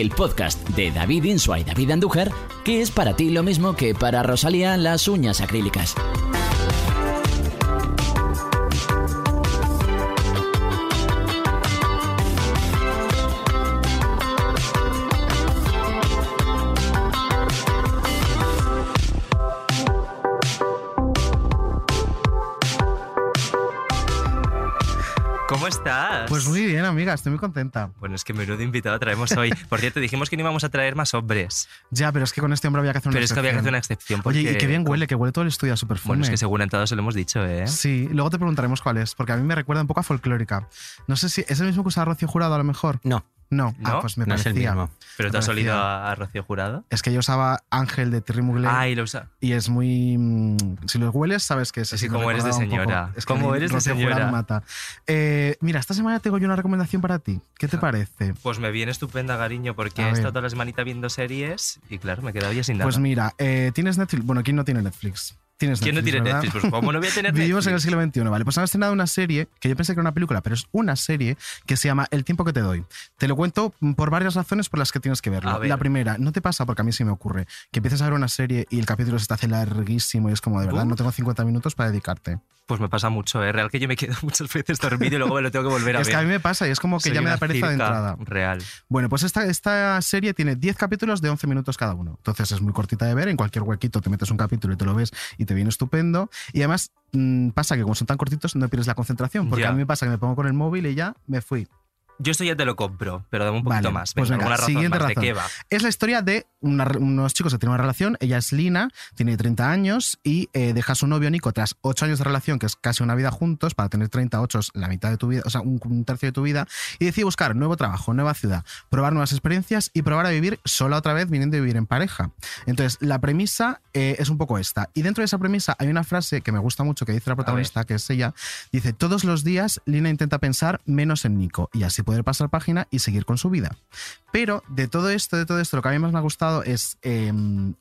el podcast de David Insua y David Andújar, que es para ti lo mismo que para Rosalía las uñas acrílicas. Amiga, estoy muy contenta. Bueno, es que menudo invitado traemos hoy. Por cierto, dijimos que no íbamos a traer más hombres. Ya, pero es que con este hombre había que hacer una Pero es que había que hacer una excepción. Oye, y porque- qué bien huele, que huele todo el estudio a su perfume. Bueno, es que según en todos se lo hemos dicho, ¿eh? Sí, luego te preguntaremos cuál es, porque a mí me recuerda un poco a folclórica. No sé si es el mismo que usaba Rocío Jurado a lo mejor. No, No, ¿No? ah, pues me no es el mismo. Pero te has olido a, a Rocío Jurado. Es que yo usaba Ángel de Terry Mugler Ay, lo usa. y es muy. mm, Si lo hueles, sabes que es Sí, sí, me como eres de señora. Es Como eres de Rocío Jurado señora. me mata. Eh, mira, esta semana tengo yo una recomendación para ti. ¿Qué te parece? Pues me viene estupenda, cariño, porque A he ver. estado toda la semanita viendo series y claro, me he quedado ya sin nada. Pues mira, eh, ¿tienes Netflix? Bueno, ¿quién no tiene Netflix? Tienes ¿Quién no tiene ¿verdad? Netflix? Pues ¿cómo no voy a tener Vivimos en el siglo XXI, ¿vale? Pues han estrenado una serie que yo pensé que era una película, pero es una serie que se llama El tiempo que te doy. Te lo cuento por varias razones por las que tienes que verlo. Ver. La primera, no te pasa, porque a mí sí me ocurre, que empiezas a ver una serie y el capítulo se te hace larguísimo y es como, de verdad, Uh. no tengo 50 minutos para dedicarte. Pues me pasa mucho, ¿eh? Real que yo me quedo muchas veces dormido y luego me lo tengo que volver a Es ver. que a mí me pasa y es como que Soy ya me da pereza de entrada. Real. Bueno, pues esta, esta serie tiene 10 capítulos de 11 minutos cada uno. Entonces es muy cortita de ver, en cualquier huequito te metes un capítulo y te lo ves y te viene estupendo. Y además mm, pasa que como son tan cortitos no pierdes la concentración, porque Ya. a mí me pasa que me pongo con el móvil y ya me fui. Yo esto ya te lo compro, pero dame un poquito Vale, más. pues Venga, alguna razón siguiente más. ¿De razón. qué va? Es la historia de una unos chicos que tienen una relación. Ella es Lina, tiene 30 años y eh, deja a su novio Nico tras 8 años de relación, que es casi una vida juntos, para tener 38 es la mitad de tu vida, o sea, un, un tercio de tu vida, y decide buscar nuevo trabajo, nueva ciudad, probar nuevas experiencias y probar a vivir sola otra vez, viniendo a vivir en pareja. Entonces, la premisa eh, es un poco esta. Y dentro de esa premisa hay una frase que me gusta mucho que dice la protagonista, que es ella, dice, todos los días Lina intenta pensar menos en Nico y así poder pasar página y seguir con su vida. Pero de todo esto, de todo esto, lo que a mí más me ha gustado es eh,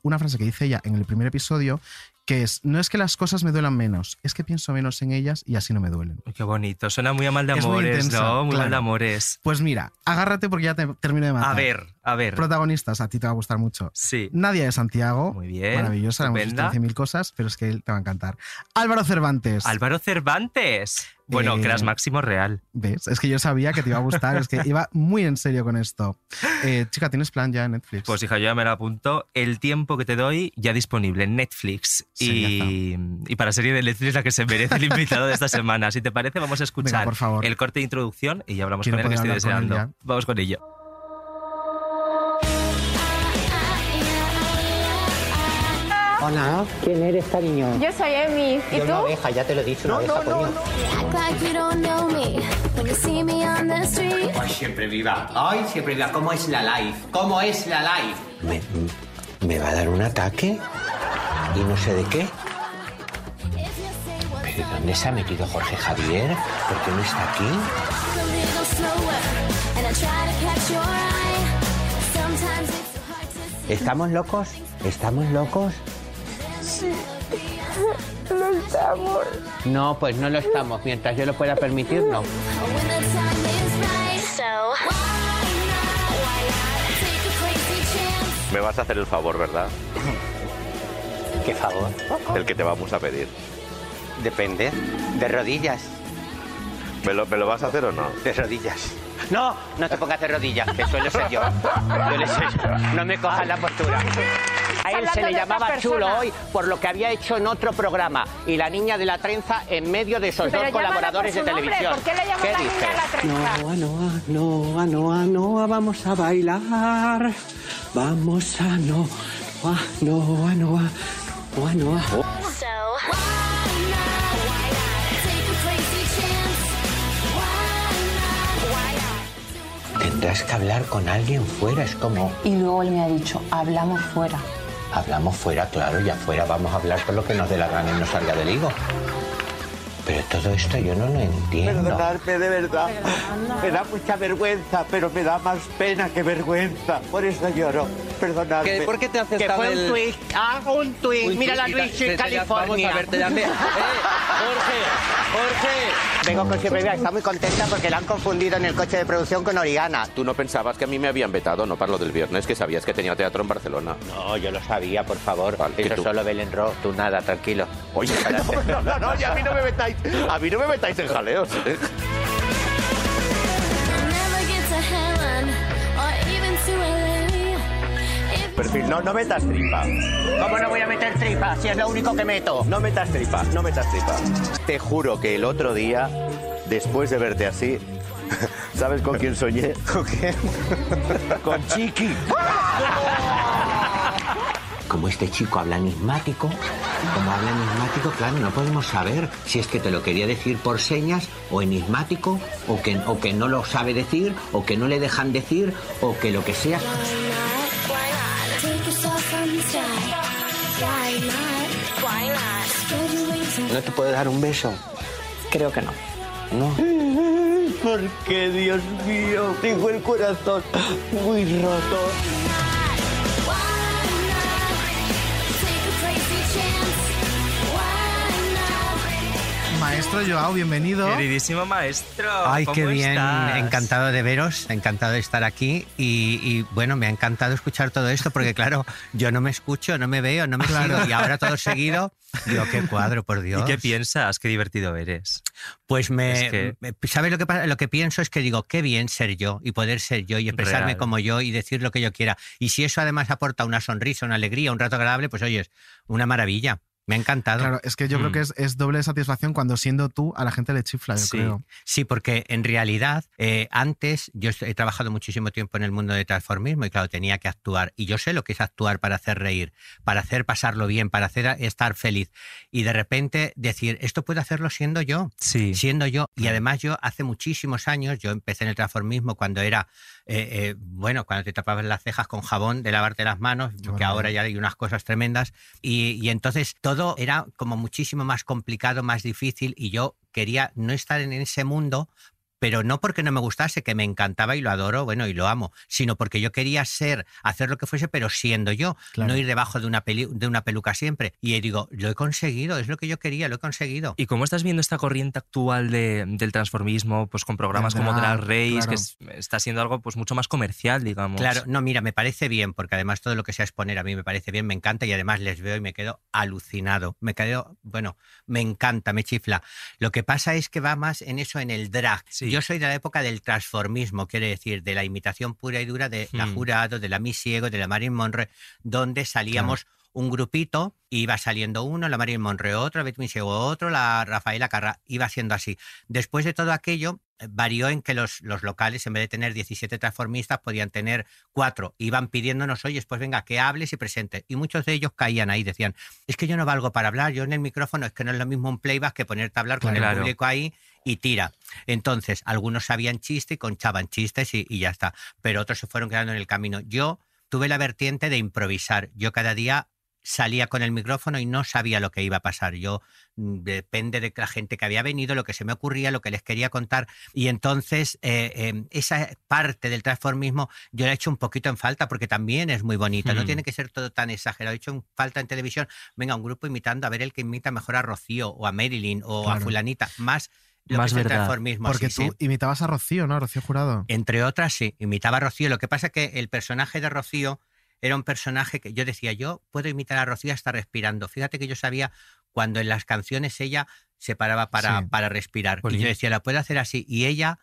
una frase que dice ella en el primer episodio, que es, no es que las cosas me duelan menos, es que pienso menos en ellas y así no me duelen. Qué bonito. Suena muy a mal de muy amores, intensa, ¿no? Muy mal claro. de amores. Pues mira, agárrate porque ya te termino de matar. A ver, a ver. Protagonistas, a ti te va a gustar mucho. Sí. Nadia de Santiago. Muy bien. Maravillosa, hemos visto estupenda. en 100.000 cosas, pero es que él te va a encantar. Álvaro Cervantes. Álvaro Cervantes. Bueno, Eh, Crash Máximo Real. ¿Ves? Es que yo sabía que te iba a gustar, es que iba muy en serio con esto. Eh, chica, ¿tienes plan ya en Netflix? Pues hija, yo ya me lo apunto. El tiempo que te doy ya disponible en Netflix. Y, y para serie de Netflix la que se merece el invitado de esta semana. Si te parece, vamos a escuchar Venga, por favor. el corte de introducción y ya hablamos Quiero con él que estoy con deseando. Vamos con ello. Hola, ¿quién eres, cariño? Yo soy Emi. ¿Y Yo tú? una abeja, ya te lo he dicho, una abeja, coño. Me on the street. Ay, siempre viva. Ay, siempre viva. ¿Cómo es la life? ¿Cómo es la life? ¿Me, me va a dar un ataque? ¿Y no sé de qué? ¿Pero dónde se ha metido Jorge Javier? ¿Por qué no está aquí? A little slower, and To see. ¿Estamos. No, pues no lo estamos. Mientras yo lo pueda permitir, no. Me vas a hacer el favor, ¿verdad? ¿Qué favor? El que te vamos a pedir. Depende. De rodillas. ¿Me lo, me lo vas a hacer o no? De rodillas. No, no te pongas de rodillas, que suelo ser yo. Suele ser yo. No me cojas la postura. A él se le de llamaba chulo hoy por lo que había hecho en otro programa y la niña de la trenza en medio de esos Pero dos colaboradores por de televisión. ¿Por qué le ¿Qué la niña dices? a la trenza? Noa, Noa, Noa, Noa, Noa, vamos a bailar. Vamos a Noa, Noa, Noa, Noa, Noa. Tendrás que hablar con alguien fuera, es como... Y luego él me ha dicho, hablamos fuera. Hablamos fuera, claro, y afuera vamos a hablar con lo que nos dé la gana y nos salga del higo. Pero todo esto yo no lo entiendo. Perdonadme de verdad. Me da mucha vergüenza, pero me da más pena que vergüenza. Por eso lloro. Perdonadme. ¿Qué- por qué te haces Que fue el- un tweet. Ah, un tweet. Un Mira la Luis en California. Vamos a ver, te llamé. Eh, Jorge, Jorge. Vengo con siempre está muy contenta porque la han confundido en el coche de producción con Oriana. Tú no pensabas que a mí me habían vetado, no para lo del viernes, que sabías que tenía teatro en Barcelona. No, yo lo sabía, por favor. Vale, ¿y Eso tú? solo Belén Ro, tú nada, tranquilo. Oye, no, no, no, no, y a mí no me metáis, a mí no me metáis en jaleos. ¿eh? Perfil, no, no metas tripa. ¿Cómo no voy a meter tripas si es lo único que meto? No metas tripa, no metas tripa. Te juro que el otro día, después de verte así, ¿sabes con quién soñé? ¿Con quién? con Chiqui. Como este chico habla enigmático, como habla enigmático, claro, no podemos saber si es que te lo quería decir por señas o enigmático, o que, o que no lo sabe decir, o que no le dejan decir, o que lo que sea. ¿No te puede dar un beso? Creo que no. No. Porque, Dios mío, tengo el corazón muy roto. Maestro Joao, bienvenido. Queridísimo maestro. Ay, ¿cómo qué bien, estás? encantado de veros, encantado de estar aquí y, y, bueno, me ha encantado escuchar todo esto porque claro, yo no me escucho, no me veo, no me sigo y ahora todo seguido, digo, qué cuadro, por Dios. ¿Y qué piensas? Qué divertido eres. Pues me, Es que- ¿sabes lo que pasa? Lo que pienso es que digo, qué bien ser yo y poder ser yo y expresarme Real. como yo y decir lo que yo quiera. Y si eso además aporta una sonrisa, una alegría, un rato agradable, pues oye, es una maravilla. Me ha encantado. Claro, es que yo creo Mm. que es, es doble satisfacción cuando siendo tú a la gente le chifla, yo Sí, creo. sí, porque en realidad eh, antes yo he trabajado muchísimo tiempo en el mundo de transformismo y claro, tenía que actuar. Y yo sé lo que es actuar para hacer reír, para hacer pasarlo bien, para hacer estar feliz. Y de repente decir, esto puedo hacerlo siendo yo, Sí. siendo yo. Y además yo hace muchísimos años, yo empecé en el transformismo cuando era, eh, eh, bueno, cuando te tapabas las cejas con jabón de lavarte las manos, maravilla. ahora ya hay unas cosas tremendas. Y, y entonces todo era como muchísimo más complicado, más difícil y yo quería no estar en ese mundo. Pero no porque no me gustase, que me encantaba y lo adoro, bueno, y lo amo, sino porque yo quería ser, hacer lo que fuese, pero siendo yo, Claro. no ir debajo de una, peli- de una peluca siempre. Y digo, lo he conseguido, es lo que yo quería, lo he conseguido. ¿Y cómo estás viendo esta corriente actual de- del transformismo, pues con programas como drag, Drag Race, claro. que es- está siendo algo pues mucho más comercial, digamos? Claro, no, mira, me parece bien, porque además todo lo que sea exponer a mí me parece bien, me encanta y además les veo y me quedo alucinado. Me quedo, bueno, me encanta, me chifla. Lo que pasa es que va más en eso, en el drag. Sí. Yo soy de la época del transformismo, quiere decir, de la imitación pura y dura de la Hmm. Jurado, de la Miss Ciego, de la Marilyn Monroe, donde salíamos un grupito, iba saliendo uno, la Marilyn Monroe otro, la Betty Ciego otro, la Rafaela Carra, iba siendo así. Después de todo aquello, eh, varió en que los, los locales, en vez de tener 17 transformistas, podían tener cuatro. Iban pidiéndonos, oye, pues venga, que hables y presentes. Y muchos de ellos caían ahí, decían, es que yo no valgo para hablar, yo en el micrófono, es que no es lo mismo un playback que ponerte a hablar con Claro. el público ahí y tira. Entonces, algunos sabían chiste y conchaban chistes y, y ya está. Pero otros se fueron quedando en el camino. Yo tuve la vertiente de improvisar. Yo cada día salía con el micrófono y no sabía lo que iba a pasar. Yo mm, depende de la gente que había venido, lo que se me ocurría, lo que les quería contar. Y entonces eh, eh, esa parte del transformismo yo la he hecho un poquito en falta porque también es muy bonita. No tiene que ser todo tan exagerado. He hecho en falta en televisión, venga, un grupo imitando a ver el que imita mejor a Rocío o a Marilyn o a fulanita. Más lo Más que es el transformismo. Porque sí, tú sí. imitabas a Rocío, ¿no? A Rocío Jurado. Entre otras, sí, imitaba a Rocío. Lo que pasa es que el personaje de Rocío era un personaje que yo decía, yo puedo imitar a Rocío hasta respirando. Fíjate que yo sabía cuando en las canciones ella se paraba para, Sí. para respirar. Y yo decía, la puedo hacer así. Y ella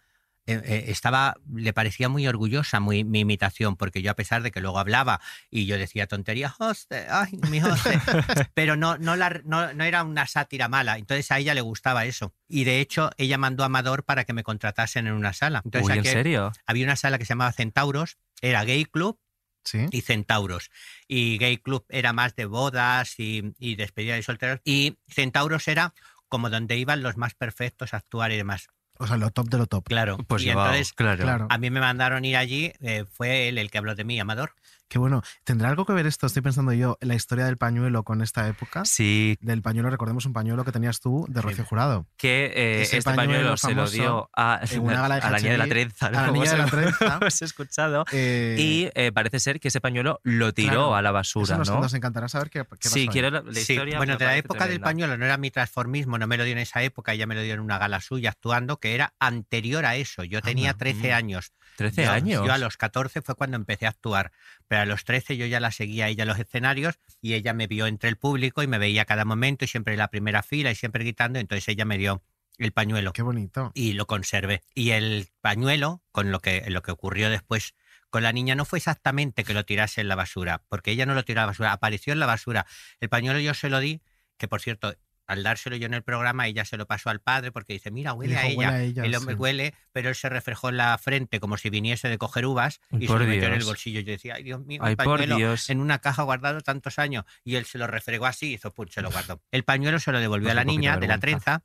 eh, eh, estaba, le parecía muy orgullosa muy, mi imitación, porque yo a pesar de que luego hablaba y yo decía tonterías, "Hoste, ay, mi hoste", pero no, no, la, no, no era una sátira mala. Entonces a ella le gustaba eso. Y de hecho, ella mandó a Amador para que me contratasen en una sala. Entonces, Uy, ¿en serio? Había una sala que se llamaba Centauros, era gay club Sí. y Centauros. Y Gay Club era más de bodas y, y despedida de solteros. Y Centauros era como donde iban los más perfectos a actuar y demás. O sea, lo top de lo top. Claro. Pues y llevado, entonces claro. Claro. a mí me mandaron ir allí, eh, fue él el que habló de mí, Amador. Qué bueno. ¿Tendrá algo que ver esto, estoy pensando yo, la historia del pañuelo con esta época? Sí. Del pañuelo, recordemos un pañuelo que tenías tú de Rocío Jurado. Que eh, Ese este pañuelo, se lo dio a, en una gala de a la niña de la trenza. a la niña de la trenza. hemos escuchado. Eh, y eh, parece ser que ese pañuelo lo tiró claro, a la eso basura, nos, ¿no? nos encantará saber qué, qué pasó Sí, ahí. quiero la, la Sí, historia. bueno, de la época del pañuelo no era mi transformismo, no me lo dio en esa época, ella me lo dio en una gala suya actuando, que era anterior a eso. Yo tenía Anda, 13 mm. años. 13 Yo- años. Yo a los 14 fue cuando empecé a actuar, pero a los 13 yo ya la seguía a ella en los escenarios y ella me vio entre el público y me veía a cada momento y siempre en la primera fila y siempre gritando, entonces ella me dio el pañuelo Qué bonito. y lo conservé. Y el pañuelo, con lo que, lo que ocurrió después con la niña, no fue exactamente que lo tirase en la basura, porque ella no lo tiró a la basura, apareció en la basura. El pañuelo yo se lo di, que por cierto, al dárselo yo en el programa, ella se lo pasó al padre porque dice, mira, huele, dijo, a, ella. "Huele a ella", El hombre sí. huele, pero él se reflejó en la frente como si viniese de coger uvas y se lo metió en el bolsillo. Yo decía, ay Dios mío, Ay, por pañuelo Dios. en una caja guardado tantos años. Y él se lo refregó así y hizo, pum, se lo guardó. El pañuelo se lo devolvió Pues a la un poquito niña de de la trenza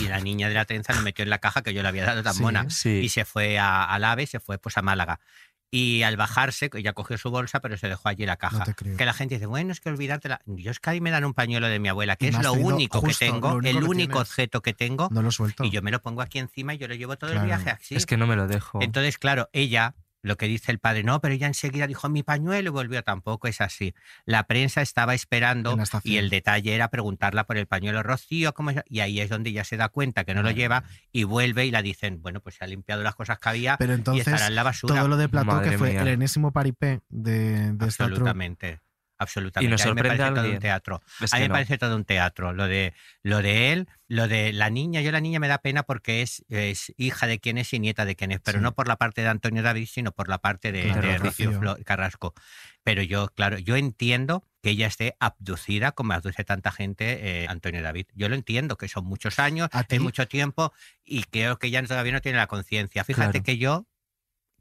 y la niña de la trenza lo metió en la caja que yo le había dado tan Sí. mona Sí. y se fue a- al AVE, se fue pues a Málaga. Y al bajarse, ella cogió su bolsa, pero se dejó allí la caja. No te creo. que la gente dice, bueno, es que olvidártela. Yo es que ahí me dan un pañuelo de mi abuela, que Y es lo único que tengo, lo único el que único tienes. objeto que tengo, No lo suelto. y yo me lo pongo aquí encima y yo lo llevo todo Claro. el viaje así. Es que no me lo dejo. Entonces, claro, ella, lo que dice el padre, no, pero ella enseguida dijo mi pañuelo y volvió, tampoco es así. La prensa estaba esperando y el detalle era preguntarla por el pañuelo Rocío, ¿cómo es? y ahí es donde ella se da cuenta que no lo lleva y vuelve y la dicen, bueno, pues se ha limpiado las cosas que había Pero y entonces, estará en la basura. todo lo de Platón, Madre que fue mía. el enésimo paripé de, de esta troupe. Absolutamente. Y nos A mí me parece todo un teatro. Es a mí me no. parece todo un teatro. Lo de, lo de él, lo de la niña. Yo la niña me da pena porque es, es hija de quién es y nieta de quién es, pero Sí. no por la parte de Antonio David, sino por la parte de, Claro, de Rocío. Carrasco. Pero yo, claro, yo entiendo que ella esté abducida como abduce tanta gente eh, Antonio David. Yo lo entiendo, que son muchos años, es mucho tiempo y creo que ella todavía no tiene la conciencia. Fíjate Claro. que yo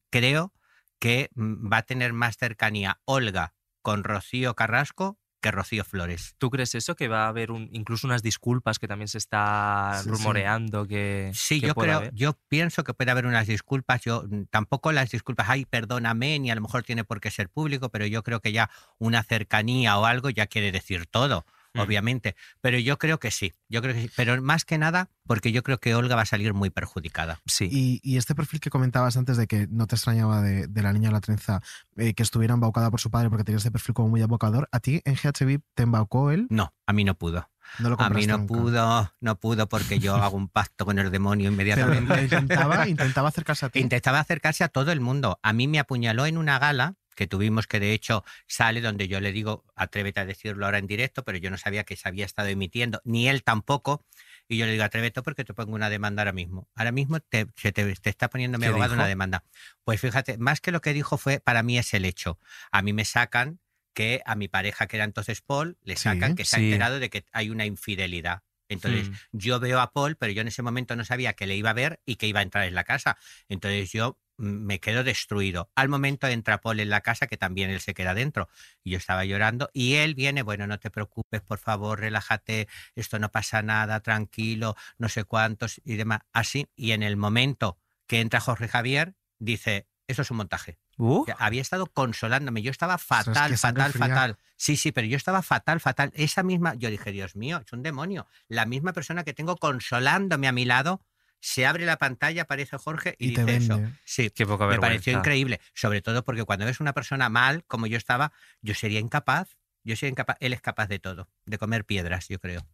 creo que mm, va a tener más cercanía Olga con Rocío Carrasco que Rocío Flores. ¿Tú crees eso? Que va a haber un, incluso unas disculpas que también se está Sí, sí. rumoreando que. Sí, que yo creo, haber? yo pienso que puede haber unas disculpas. Yo mm, tampoco las disculpas, ay, perdóname, ni a lo mejor tiene por qué ser público, pero yo creo que ya una cercanía o algo ya quiere decir todo, Mm. obviamente. Pero yo creo que sí, yo creo que sí. Pero más que nada, porque yo creo que Olga va a salir muy perjudicada. Sí. Y, y este perfil que comentabas antes de que no te extrañaba de, de la niña de la trenza eh, que estuviera embaucada por su padre porque tenía este perfil como muy embaucador, ¿a ti en GHB te embaucó él? No, a mí no pudo. No lo A mí no nunca. pudo, no pudo porque yo hago un pacto con el demonio inmediatamente. intentaba, intentaba acercarse a ti. Intentaba acercarse a todo el mundo. A mí me apuñaló en una gala que tuvimos, que de hecho sale donde yo le digo, atrévete a decirlo ahora en directo, pero yo no sabía que se había estado emitiendo, ni él tampoco. Y yo le digo, atrévete porque te pongo una demanda ahora mismo. Ahora mismo te, se te, te está poniendo mi ¿Qué abogado dijo? una demanda. Pues fíjate, más que lo que dijo fue, para mí es el hecho. A mí me sacan que a mi pareja, que era entonces Paul, le Sí, sacan que se ha enterado de que hay una infidelidad. Entonces, Mm. yo veo a Paul, pero yo en ese momento no sabía que le iba a ver y que iba a entrar en la casa. Entonces yo me quedo destruido. Al momento entra Paul en la casa, que también él se queda dentro. Y yo estaba llorando. Y él viene, bueno, no te preocupes, por favor, relájate, esto no pasa nada, tranquilo, no sé cuántos y demás. Así. Y en el momento que entra Jorge Javier, dice, eso es un montaje. Uh, Había estado consolándome. Yo estaba fatal, fatal, fría. fatal. Sí, sí, pero yo estaba fatal, fatal. Esa misma, yo dije, Dios mío, es un demonio. La misma persona que tengo consolándome a mi lado, se abre la pantalla, aparece Jorge y, dice eso. Sí, qué poca me pareció increíble. Sobre todo porque cuando ves una persona mal, como yo estaba, yo sería incapaz. Yo sería incapaz. Él es capaz de todo, de comer piedras, yo creo.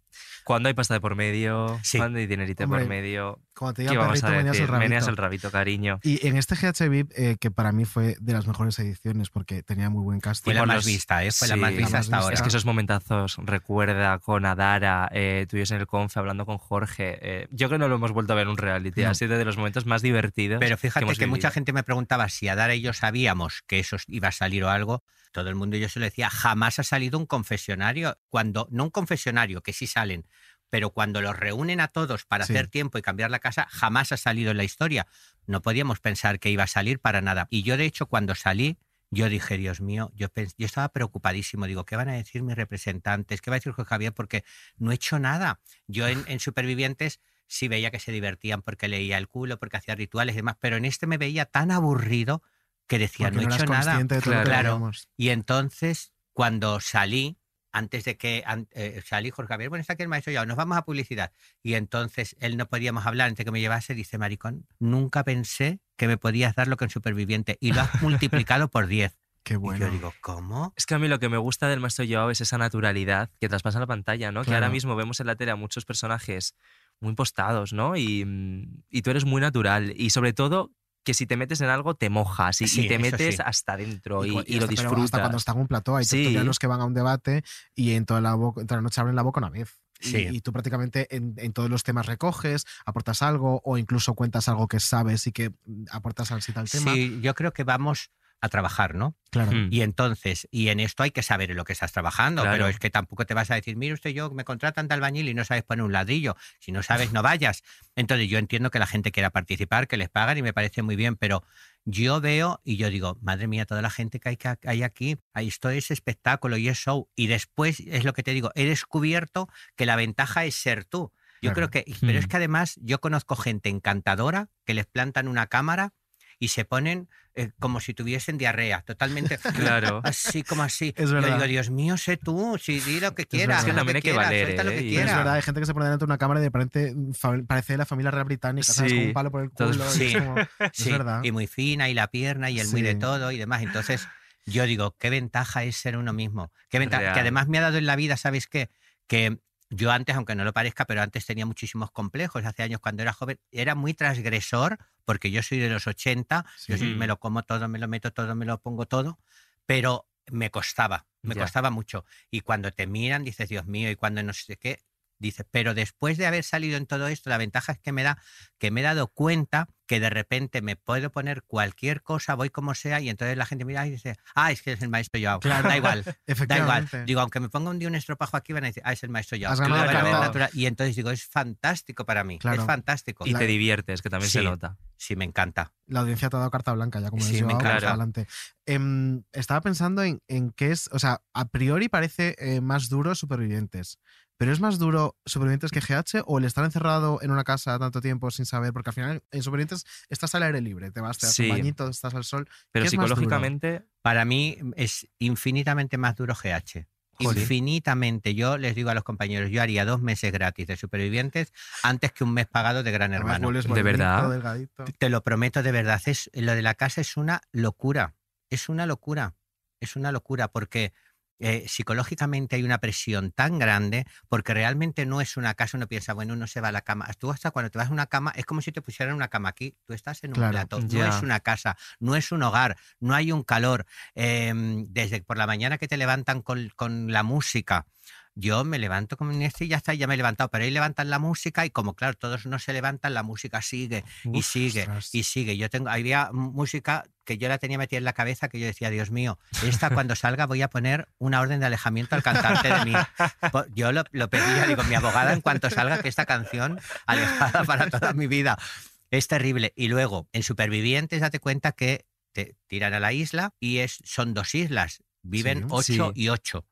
Cuando hay pasta de por medio, Sí. cuando hay dinerito Hombre, por medio. Como te ¿Qué diga perrito, a venías el decir? Meneas rabito. el rabito, cariño. Y en este GHB, eh, que para mí fue de las mejores ediciones porque tenía muy buen casting. Fue la más los- vista, ¿eh? Fue la sí, más la vista más hasta vista. ahora. Es que esos momentazos, recuerda con Adara, eh, tuyos en el confe hablando con Jorge. eh, yo creo que no lo hemos vuelto a ver en un reality. No. Ha sido de los momentos más divertidos. Pero fíjate hemos que, mucha gente me preguntaba si a Dara y yo sabíamos que eso iba a salir o algo. Todo el mundo yo se lo decía, jamás ha salido un confesionario. Cuando, no un confesionario, que sí salen, pero cuando los reúnen a todos para Sí. hacer tiempo y cambiar la casa, jamás ha salido en la historia. No podíamos pensar que iba a salir para nada. Y yo, de hecho, cuando salí, yo dije, Dios mío, yo, yo estaba preocupadísimo. Digo, ¿qué van a decir mis representantes? ¿Qué va a decir Jorge Javier? Porque no he hecho nada. Yo en, en Supervivientes sí veía que se divertían porque leía el culo, porque hacía rituales y demás, pero en este me veía tan aburrido que decía, Porque no he no hecho nada. claro. Y entonces, cuando salí, antes de que an- eh, salí Jorge Javier, bueno, está aquí el maestro ya, nos vamos a publicidad. Y entonces él no podíamos hablar antes de que me llevase, dice, maricón, nunca pensé que me podías dar lo que en Superviviente y lo has multiplicado por 10. Qué bueno. Y yo digo, ¿cómo? Es que a mí lo que me gusta del maestro Joao es esa naturalidad que traspasa en la pantalla, ¿no? Que ahora mismo vemos en la tele a muchos personajes muy impostados, ¿no? Y, mm, y tú eres muy natural. Y sobre todo que si te metes en algo te mojas y, y Sí, te metes sí. hasta dentro y, y lo hasta- pero disfrutas. Hasta cuando está en un plató, hay Sí. tertulianos que van a un debate y en toda la, boca, toda la noche abren la boca una vez. Y- Sí. Y, tú prácticamente en, en todos los temas recoges, aportas algo o incluso cuentas algo que sabes y que mm, aportas al al tema. Sí, yo creo que vamos a trabajar, ¿no? Claro. Mm. Y entonces, y en esto hay que saber en lo que estás trabajando, Claro. pero es que tampoco te vas a decir, mire usted, yo me contratan de albañil y no sabes poner un ladrillo. Si no sabes, no vayas. Entonces, yo entiendo que la gente quiera participar, que les pagan y me parece muy bien, pero yo veo y yo digo, madre mía, toda la gente que hay, que hay aquí, ahí esto es espectáculo y es show. Y después, es lo que te digo, he descubierto que la ventaja es ser tú. Yo Claro. creo que, pero es Mm. que además yo conozco gente encantadora que les plantan una cámara y se ponen eh, como si tuviesen diarrea, totalmente Claro. así como así. Es Yo verdad. digo, Dios mío, sé tú, si di lo que quieras, Es que lo también hay que quieras, valer, lo ¿eh? que Y- Pero es quieras. verdad, hay gente que se pone delante de una cámara y de repente mm, parece la familia real británica, ¿sabes? Sí, Con un palo por el todos- culo. y Sí. es como- es Sí, verdad. y muy fina y la pierna y el muy de todo y demás. Entonces, yo digo, qué ventaja es ser uno mismo. Qué ventaja, Real. que además me ha dado en la vida, ¿sabes qué? Que yo antes, aunque no lo parezca, pero antes tenía muchísimos complejos. Hace años cuando era joven, era muy transgresor, porque yo soy de los 80, yo me lo como todo, me lo meto todo, me lo pongo todo, pero me costaba, me Ya. costaba mucho. Y cuando te miran, dices, Dios mío, y cuando no sé qué, dices, pero después de haber salido en todo esto, la ventaja es que me da que me he dado cuenta que de repente me puedo poner cualquier cosa, voy como sea, y entonces la gente mira y dice, ah, es que es el maestro Joao. Claro. Da igual, da igual. Digo, aunque me ponga un día un estropajo aquí, van a decir, ah, es el maestro Joao. Natural. Y entonces digo, es fantástico para mí, Claro. es fantástico. Y te diviertes, que también se nota. Sí, me encanta. La audiencia te ha dado carta blanca ya, como Sí, me encanta. adelante. Em, estaba pensando en, en qué es, o sea, a priori parece eh, más duro Supervivientes, pero ¿es más duro Supervivientes que GH o el estar encerrado en una casa tanto tiempo sin saber? Porque al final en Supervivientes estás al aire libre, te vas, te das Sí. un bañito, estás al sol. Pero psicológicamente, Para mí es infinitamente más duro GH. Infinitamente. Yo les digo a los compañeros, yo haría dos meses gratis de supervivientes antes que un mes pagado de Gran Además, Hermano. ¿De verdad? delgadito. Te lo prometo de verdad. Es, lo de la casa es una locura. Es una locura. Es una locura porque eh, psicológicamente hay una presión tan grande porque realmente no es una casa. Uno piensa, bueno, uno se va a la cama. Tú hasta cuando te vas a una cama es como si te pusieran una cama aquí. Tú estás en un Claro, plato. ya. No es una casa, no es un hogar, no hay un calor. Eh, desde por la mañana que te levantan con, con la música. Yo me levanto con mi este y ya está, ya me he levantado, pero ahí levantan la música y como claro, todos no se levantan, la música sigue y sigue ostras. y sigue. Yo tengo, había música que yo la tenía metida en la cabeza que yo decía, Dios mío, esta cuando salga voy a poner una orden de alejamiento al cantante de mí. Yo lo, lo pedía, digo, mi abogada en cuanto salga que esta canción alejada para toda mi vida. Es terrible. Y luego, en Supervivientes, date cuenta que te tiran a la isla y es, son dos islas. Viven Sí. ocho Sí. y ocho.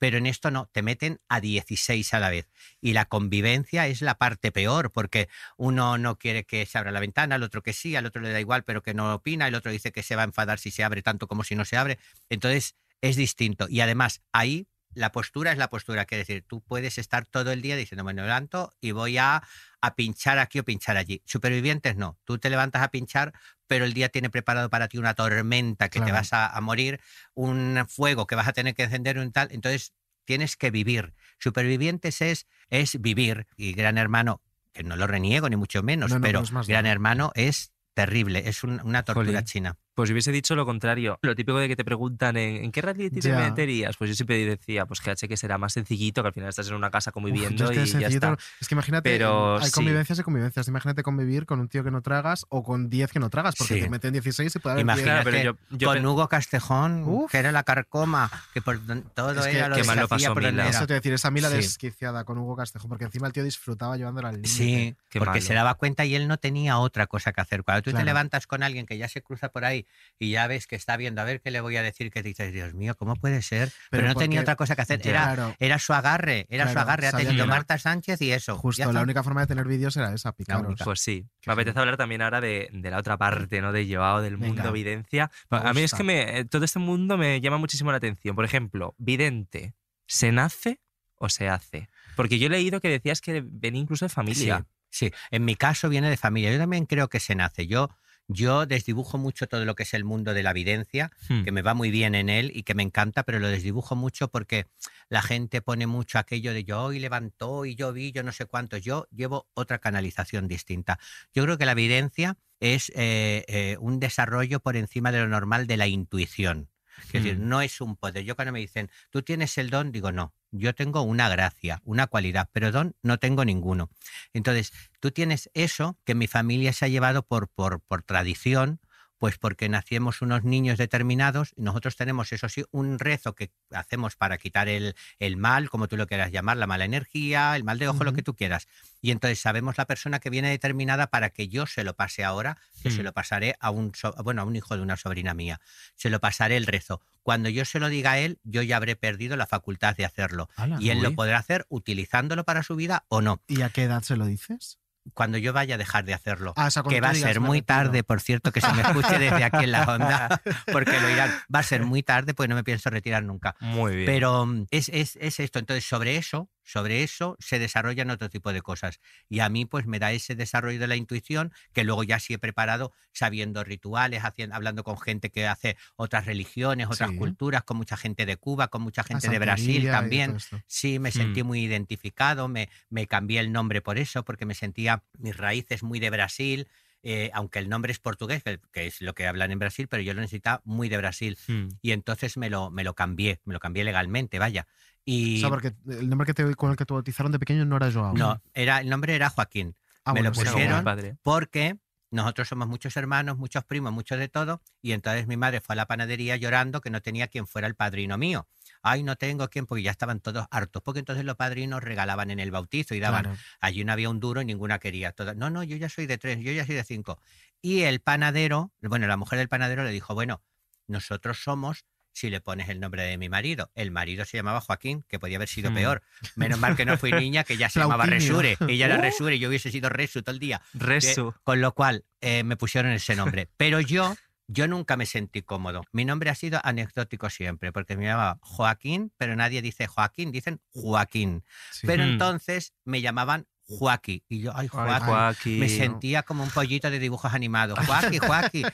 Pero en esto no, te meten a 16 a la vez. Y la convivencia es la parte peor, porque uno no quiere que se abra la ventana, el otro que sí, al otro le da igual, pero que no opina, el otro dice que se va a enfadar si se abre tanto como si no se abre. Entonces es distinto. Y además, ahí la postura es la postura, que decir, tú puedes estar todo el día diciendo, me levanto y voy a, a pinchar aquí o pinchar allí. Supervivientes no, tú te levantas a pinchar, pero el día tiene preparado para ti una tormenta que te vas a, a morir, un fuego que vas a tener que encender un tal, entonces tienes que vivir. Supervivientes es, es vivir y Gran Hermano, que no lo reniego ni mucho menos, No, no, pero Gran. Hermano es terrible, es un- una tortura Jolín. china. Pues yo hubiese dicho lo contrario. Lo típico de que te preguntan en, ¿en qué reality te Ya. meterías? Pues yo siempre decía, pues GH que será más sencillito, que al final estás en una casa Uf, conviviendo es que y ya sencillito- está. Es que imagínate, Pero hay sí. convivencias y convivencias. Imagínate convivir con un tío que no tragas o con 10 que no tragas, porque Sí. te meten 16 y puede haber Imagínate 10. pero yo- yo con Hugo Castejón, Uf. que era la carcoma, que por todo Es que- era lo Qué mal lo deshacía pasó por Mila. Eso te decir, esa mila Sí. desquiciada con Hugo Castejón, porque encima el tío disfrutaba llevándola al límite. Sí, Qué porque malo. se daba cuenta y él no tenía otra cosa que hacer. Cuando tú Claro. te levantas con alguien que ya se cruza por ahí y ya ves que está viendo a ver qué le voy a decir, que dices, Dios mío, ¿cómo puede ser? Pero, Pero no tenía porque- otra cosa que hacer, era, Claro. era su agarre, era su Claro, agarre, ha tenido Marta Sánchez y eso. Justo, la única forma de tener vídeos era esa, picaros. Pues sí. Me apetece hablar también ahora de, de la otra parte, ¿no? De Joao, del Venga. mundo videncia. Me a mí es que me, eh, todo este mundo me llama muchísimo la atención. Por ejemplo, vidente, ¿se nace o se hace? Porque yo he leído que decías que venía incluso de familia. Sí, sí. En mi caso viene de familia. Yo también creo que se nace. Yo, yo desdibujo mucho todo lo que es el mundo de la videncia, Hmm. que me va muy bien en él y que me encanta, pero lo desdibujo mucho porque la gente pone mucho aquello de yo hoy levantó y yo vi, yo no sé cuántos. Yo llevo otra canalización distinta. Yo creo que la videncia es eh, eh, un desarrollo por encima de lo normal de la intuición. Es decir, Hmm. no es un poder. Yo cuando me dicen, tú tienes el don, digo, no, yo tengo una gracia, una cualidad, pero don no tengo ninguno. Entonces, tú tienes eso que mi familia se ha llevado por, por, por tradición, pues porque nacimos unos niños determinados y nosotros tenemos, eso sí, un rezo que hacemos para quitar el, el mal, como tú lo quieras llamar, la mala energía, el mal de ojo, lo que tú quieras. Y entonces sabemos la persona que viene determinada para que yo se lo pase ahora, que se Mm. lo pasaré a un, so- bueno, a un hijo de una sobrina mía. Se lo pasaré el rezo. Cuando yo se lo diga a él, yo ya habré perdido la facultad de hacerlo. Ala, y él uy. lo podrá hacer utilizándolo para su vida o no. ¿Y a qué edad se lo dices? Cuando yo vaya a dejar de hacerlo. Ah, o sea, cuando que va a ser "Me muy retiro". tarde, por cierto, que se me escuche desde aquí en la onda, porque lo dirán, va a ser muy tarde, pues no me pienso retirar nunca. Muy bien. Pero mm, es, es, es esto. Entonces, sobre eso, sobre eso se desarrollan otro tipo de cosas. Y a mí, pues, me da ese desarrollo de la intuición que luego ya sí he preparado sabiendo rituales, haciendo, hablando con gente que hace otras religiones, otras Sí. culturas, con mucha gente de Cuba, con mucha gente de Brasil también. Sí, me sentí Mm. muy identificado, me, me cambié el nombre por eso, porque me sentía mis raíces muy de Brasil. eh, aunque el nombre es portugués, que, que es lo que hablan en Brasil, pero yo lo necesitaba muy de Brasil. Hmm. Y entonces me lo, me lo cambié, me lo cambié legalmente, vaya. Y O sea, porque el nombre que te, con el que te bautizaron de pequeño no era Joao. no, era, el nombre era Joaquín. Ah, me bueno, lo pues pusieron padre. porque nosotros somos muchos hermanos, muchos primos, muchos de todo, y entonces mi madre fue a la panadería llorando que no tenía quien fuera el padrino mío. Ay, no tengo quien, porque ya estaban todos hartos, porque entonces los padrinos regalaban en el bautizo y daban. Claro. Allí no había un duro y ninguna quería. Todas, no, no, yo ya soy de tres, yo ya soy de cinco. Y el panadero, bueno, la mujer del panadero le dijo, bueno, nosotros somos si le pones el nombre de mi marido. El marido se llamaba Joaquín, que podía haber sido Hmm. peor. Menos mal que no fui niña, que ya se llamaba. Resure. Ella era Uh. Resure, yo hubiese sido Resu todo el día. Resu. Eh, con lo cual, eh, me pusieron ese nombre. Pero yo, yo nunca me sentí cómodo. Mi nombre ha sido anecdótico siempre, porque me llamaba Joaquín, pero nadie dice Joaquín, dicen Joaquín. Sí. Pero Mm. entonces me llamaban Joaquín. Y yo, ay, Joaquín. Joaquín. Me sentía como un pollito de dibujos animados. Joaquín, Joaquín.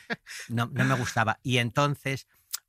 No, no me gustaba. Y entonces,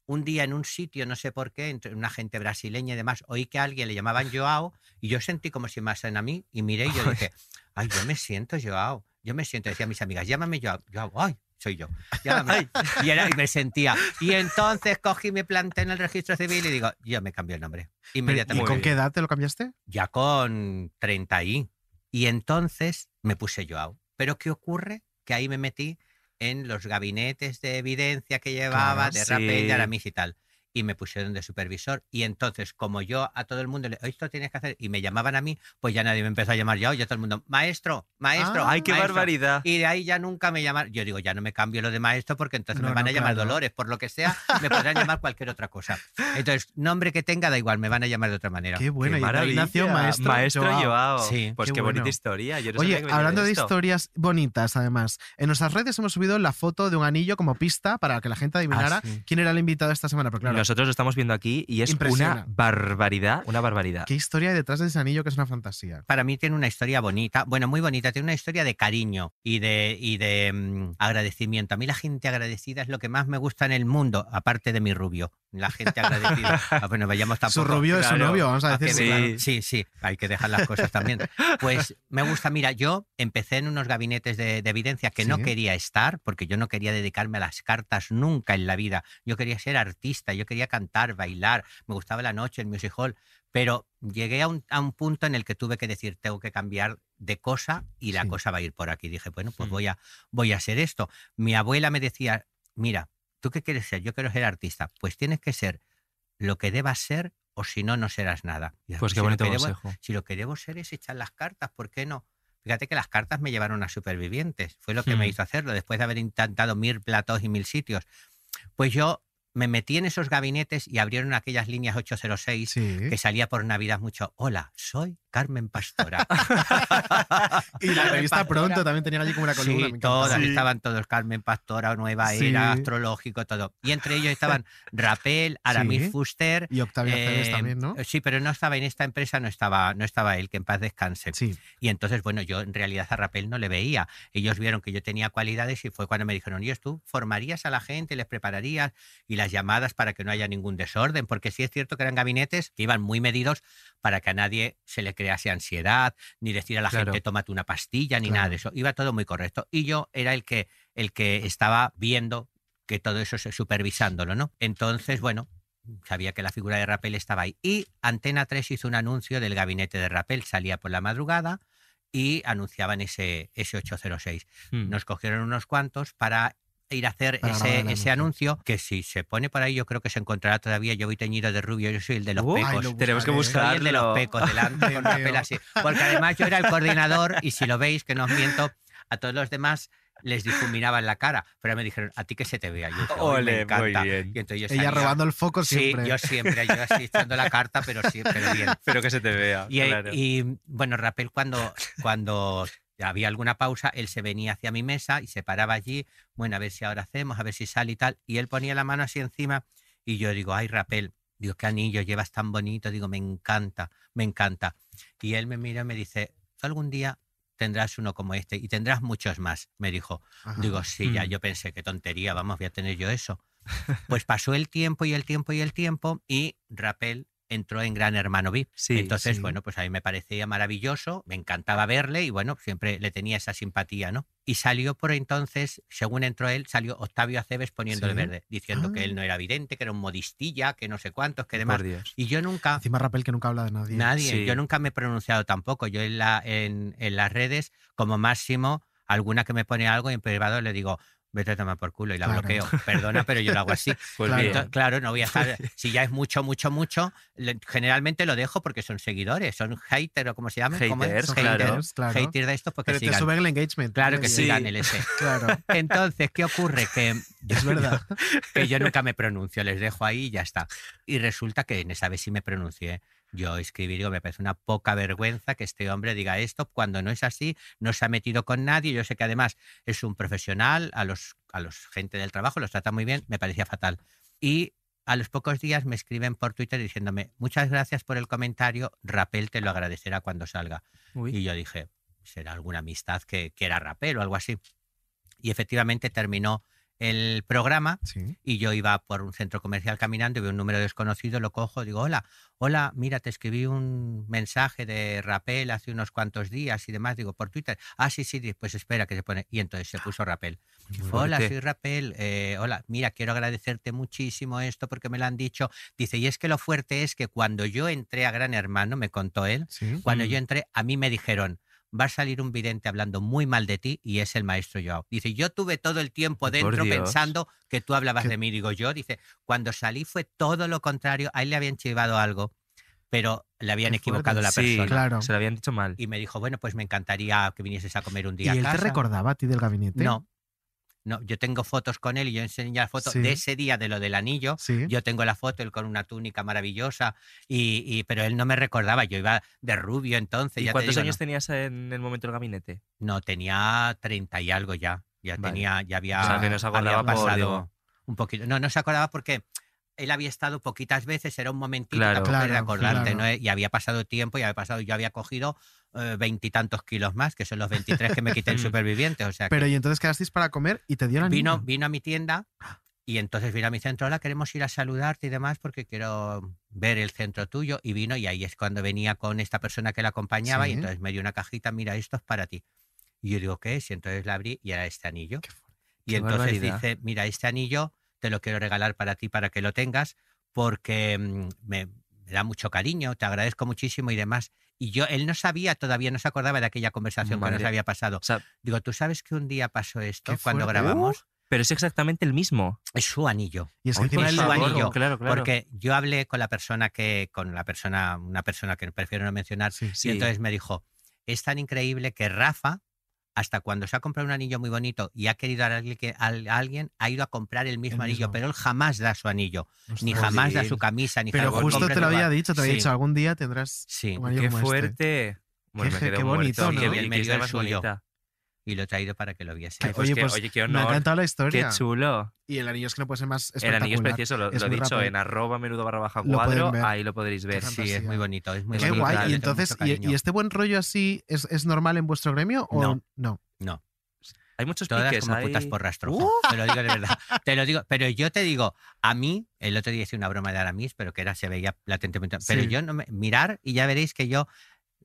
un día en un sitio, no sé por qué, entre una gente brasileña y demás, oí que a alguien le llamaban Joao y yo sentí como si me hacen a mí y miré y yo dije, ay, yo me siento Joao. Yo me siento, decía a mis amigas, llámame Joao. Joao, ay, soy yo. Llámame. y, era, y me sentía. Y entonces cogí, me planté en el registro civil y digo, yo me cambio el nombre. Pero, ¿Y Inmediatamente. con qué edad te lo cambiaste? Ya con 30 y. Y entonces me puse Joao. Pero ¿qué ocurre? Que ahí me metí en los gabinetes de evidencia que llevaba, Claro, de sí. Rapel, de Aramis y tal. Y me pusieron de supervisor. Y entonces, como yo a todo el mundo le esto tienes que hacer, y me llamaban a mí, pues ya nadie me empezó a llamar Joao, ya todo el mundo, maestro, maestro. Ah. ¡Ay, qué maestro". barbaridad! Y de ahí ya nunca me llaman. Yo digo, ya no me cambio lo de maestro porque entonces No, me van no, a llamar claro. Dolores, por lo que sea, me podrán llamar cualquier otra cosa. Entonces, nombre que tenga da igual, me van a llamar de otra manera. Qué bueno. ¡Qué maravilla! nació maestro, Maestro Joao. Joao. Sí. Pues Qué qué, bonita historia. Yo no sabía Oye, hablando de historias bonitas, además, en nuestras redes hemos subido la foto de un anillo como pista para que la gente adivinara Ah, sí. quién era el invitado esta semana. Pero claro, Nosotros lo estamos viendo aquí y es Impresiona. una barbaridad, una barbaridad. ¿qué historia hay detrás de ese anillo que es una fantasía? para mí tiene una historia bonita, bueno, muy bonita, tiene una historia de cariño y de, y de mm, agradecimiento. A mí la gente agradecida es lo que más me gusta en el mundo, aparte de mi rubio. La gente agradecida. Ah, bueno, vayamos tampoco. Su rubio es su claro, novio, vamos a decir. sí. vean- sí, sí, hay que dejar las cosas también. Pues me gusta, mira, yo empecé en unos gabinetes de, de evidencia que no Sí. quería estar, porque yo no quería dedicarme a las cartas nunca en la vida. Yo quería ser artista, yo quería cantar, bailar, me gustaba la noche, el music hall, pero llegué a un, a un punto en el que tuve que decir, tengo que cambiar de cosa y la Sí. cosa va a ir por aquí. Dije, bueno, pues Mm. voy, a, voy a hacer esto. Mi abuela me decía, mira, ¿tú qué quieres ser? Yo quiero ser artista. Pues tienes que ser lo que debas ser o si no, no serás nada. Dije, Pues qué si lo bonito que debo- consejo. si lo que debo ser es echar las cartas, ¿por qué no? Fíjate que las cartas me llevaron a supervivientes, fue lo que me Hmm. hizo hacerlo, después de haber intentado mil platos y mil sitios. Pues yo me metí en esos gabinetes y abrieron aquellas líneas 806 que salía por Navidad mucho. Hola, soy Carmen Pastora. Y la revista Pastora. Pronto también tenía allí como una columna. Sí, todas, Sí. estaban todos, Carmen Pastora, Nueva Sí. Era, Astrológico, todo. Y entre ellos estaban Rapel, Aramis Sí. Fuster. Y Octavio eh, también, ¿no? Sí, pero no estaba en esta empresa, no estaba, no estaba él, que en paz descanse. Y entonces, bueno, yo en realidad a Rapel no le veía. Ellos vieron que yo tenía cualidades y fue cuando me dijeron, Dios, tú formarías a la gente, les prepararías y las llamadas para que no haya ningún desorden, porque sí es cierto que eran gabinetes que iban muy medidos para que a nadie se le crease ansiedad, ni decir a la Claro. gente, tómate una pastilla, ni Claro. nada de eso. Iba todo muy correcto. Y yo era el que, el que estaba viendo que todo eso, se- supervisándolo, ¿no? Entonces, bueno, sabía que la figura de Rapel estaba ahí. Y Antena 3 hizo un anuncio del gabinete de Rapel, salía por la madrugada y anunciaban ese, ese 806. Mm. Nos cogieron unos cuantos para ir a hacer ese, ese anuncio. que si se pone por ahí yo creo que se encontrará todavía, yo voy teñido de rubio, yo soy el de los Uh, pecos. ay, lo Tenemos que buscaré. Soy el de los pecos delante con Rapel así. Porque además yo era el coordinador y si lo veis, que no os miento, a todos los demás les difuminaban la cara, pero me dijeron, a ti que se te vea. Yo dije, "Ay, Ole, me muy encanta. bien. Y entonces yo Ella salía- robando el foco siempre. Sí, yo siempre, yo así echando la carta, pero sí, pero bien. Pero que se te vea. Y, eh, claro. y, bueno, Rapel cuando, cuando había alguna pausa, él se venía hacia mi mesa y se paraba allí, bueno, a ver si ahora hacemos, a ver si sale y tal, y él ponía la mano así encima y yo digo, ay, Rapel, digo, qué anillo llevas tan bonito, digo, me encanta, me encanta. Y él me mira y me dice, "Tú algún día tendrás uno como este y tendrás muchos más, me dijo. Ajá. Digo, sí, ya Mm. yo pensé, qué tontería, vamos, voy a tener yo eso. Pues pasó el tiempo y el tiempo y el tiempo y Rapel entró en Gran Hermano VIP. Sí, Entonces, sí. bueno, pues a mí me parecía maravilloso, me encantaba verle y bueno, siempre le tenía esa simpatía, ¿no? Y salió por entonces, según entró él, salió Octavio Aceves poniéndole Sí. verde, diciendo que Ah. él no era vidente, que era un modistilla, que no sé cuántos, que demás. Por Dios. Y yo nunca, Encima Rapel que nunca habla de nadie. Nadie, yo nunca me he pronunciado tampoco. Yo en, la, en, en las redes, como máximo, alguna que me pone algo y en privado le digo, vete a tomar por culo y la Claro. bloqueo. Perdona, pero yo lo hago así. Pues Claro. no voy a estar. Si ya es mucho, mucho, mucho, le- generalmente lo dejo porque son seguidores, son haters o como se llama. ¿Cómo es? Haters, claro. haters, claro. Haters de estos porque Pero te sigan. suben el engagement. Claro que Sí. sigan el ese. Claro. Entonces, ¿qué ocurre? Que Es verdad. que yo nunca me pronuncio, les dejo ahí y ya está. Y resulta que en esa vez sí me pronuncié. Yo escribí, digo, me parece una poca vergüenza que este hombre diga esto cuando no es así, no se ha metido con nadie. Yo sé que además es un profesional, a los, a los gente del trabajo los trata muy bien, me parecía fatal. Y a los pocos días me escriben por Twitter diciéndome, muchas gracias por el comentario, Rapel te lo agradecerá cuando salga. Uy. Y yo dije, será alguna amistad que, que era Rapel o algo así. Y efectivamente terminó el programa Sí. y yo iba por un centro comercial caminando y veo un número desconocido, lo cojo, digo, hola, hola, mira, te escribí un mensaje de Rapel hace unos cuantos días y demás, digo, por Twitter. Ah, sí, sí, pues espera que se pone. Y entonces se puso Rapel. Hola, fuerte. soy Rapel. eh, hola, mira, quiero agradecerte muchísimo esto porque me lo han dicho. Dice, y es que lo fuerte es que cuando yo entré a Gran Hermano, me contó él, Sí. cuando Mm. yo entré, a mí me dijeron, va a salir un vidente hablando muy mal de ti y es el maestro Joao. Dice, yo tuve todo el tiempo dentro pensando que tú hablabas de mí. Digo yo, dice, cuando salí fue todo lo contrario, a él le habían chivado algo, pero le habían Qué equivocado fuerte. la Sí, persona. Claro. Se lo habían dicho mal. Y me dijo, bueno, pues me encantaría que vinieses a comer un ¿Y día a él te casa". recordaba a ti del gabinete? No. No, yo tengo fotos con él y yo enseñé la foto Sí. de ese día de lo del anillo. Sí. Yo tengo la foto, él con una túnica maravillosa, y, y- pero él no me recordaba, yo iba de rubio entonces. ¿Y ya te cuántos digo, años no. tenías en el momento del gabinete? No, tenía 30 y algo ya. Ya Vale. tenía, ya había, O sea, que no se había acordaba por, pasado un poquito. No, no se acordaba porque él había estado poquitas veces, era un momentito, Claro. era de Claro, acordarte, claro. ¿no? Y había pasado tiempo y había pasado, yo había cogido veintitantos kilos más, que son los 23 que me quité Mm. Superviviente. O sea, que Pero y entonces quedasteis para comer y te la vino, vino a mi tienda y entonces vino a mi centro, hola, queremos ir a saludarte y demás porque quiero ver el centro tuyo. Y vino y ahí es cuando venía con esta persona que la acompañaba y entonces me dio una cajita, mira, esto es para ti. Y yo digo, ¿qué es? Y entonces la abrí y era este anillo. Y Qué entonces barbaridad. dice, mira, este anillo te lo quiero regalar para ti, para que lo tengas, porque mm, me, me da mucho cariño, te agradezco muchísimo y demás. Y yo, él no sabía, todavía no se acordaba de aquella conversación que Madre. nos había pasado. O sea, Digo, ¿tú sabes que un día pasó esto cuando fuerte. grabamos? pero es exactamente el mismo. Es su anillo. Y es que él su favor, anillo, Claro, claro. Porque yo hablé con la persona que, con la persona, una persona que prefiero no mencionar, Sí. Sí. y entonces me dijo, es tan increíble que Rafa hasta cuando se ha comprado un anillo muy bonito y ha querido dar a alguien, que- a alguien, ha ido a comprar el mismo El anillo, mismo. pero él jamás da su anillo, ni jamás da su camisa, ni Pero jamás justo te lo su había dicho, te había Sí. dicho, algún día tendrás Sí. un anillo Qué como este. fuerte. Me Qué- quedé qué bonito, muerto. ¿no? Qué Y bien, él qué me dio el suyo. bonita. Y lo he traído para que lo viese. Ay, pues Oye, que- pues, oye, qué me ha honor. encantado la Qué historia. chulo. Y el anillo es que no puede ser más El espectacular. anillo es precioso, lo, he dicho rápido. en arroba menudo barra baja cuadro, ahí lo podréis ver. Qué Sí, es muy bonito, es muy Qué bonito. guay. Y entonces, y, este buen rollo así es, es normal en vuestro gremio o No. no? No. Hay muchos Todas piques. como hay- putas por rastrojo. Te lo digo de verdad. Te lo digo. Pero yo te digo, a mí, el otro día hice una broma de Aramis, pero que era, se veía latentemente. Pero Sí. yo no me. Mirar y ya veréis que yo.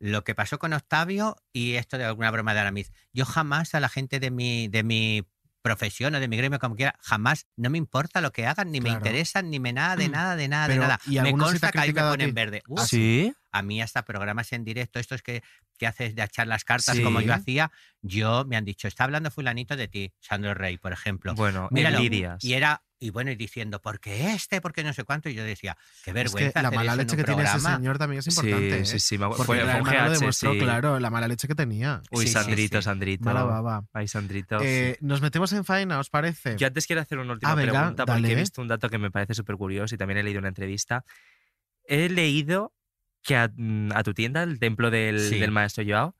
Lo que pasó con Octavio y esto de alguna broma de Aramis. Yo jamás a la gente de mi, de mi profesión o de mi gremio, como quiera, jamás no me importa lo que hagan, ni me interesan, ni me nada, de Mm. nada, de nada, Pero, de nada. ¿y Me consta que ahí me ponen verde. ¿Ah, ¿Sí? a mí hasta programas en directo, estos que, que haces de echar las cartas Sí. como yo hacía, yo me han dicho, está hablando fulanito de ti, Sandro Rey, por ejemplo. Bueno, Míralo. Y era, y bueno, y diciendo, ¿por qué este? ¿Por qué no sé cuánto? Y yo decía, qué Es vergüenza. que la hacer mala eso en leche un que tiene ese programa". señor también es Sí, importante. sí, ¿eh? sí, acuerdo. Porque Fue, el fue un hermano lo GH, demostró, sí. claro, la mala leche que tenía. Uy, Sí, sí, Sandrito, sí. Sandrito. Mala baba. Ay, Sandrito. sí. Eh, Nos metemos en faena, ¿os parece? Yo antes quiero hacer una última Ah, venga, pregunta porque he dale. visto un dato que me parece súper curioso y también he leído una entrevista. He leído que a, mm, a tu tienda, el templo del, Sí. del maestro Joao,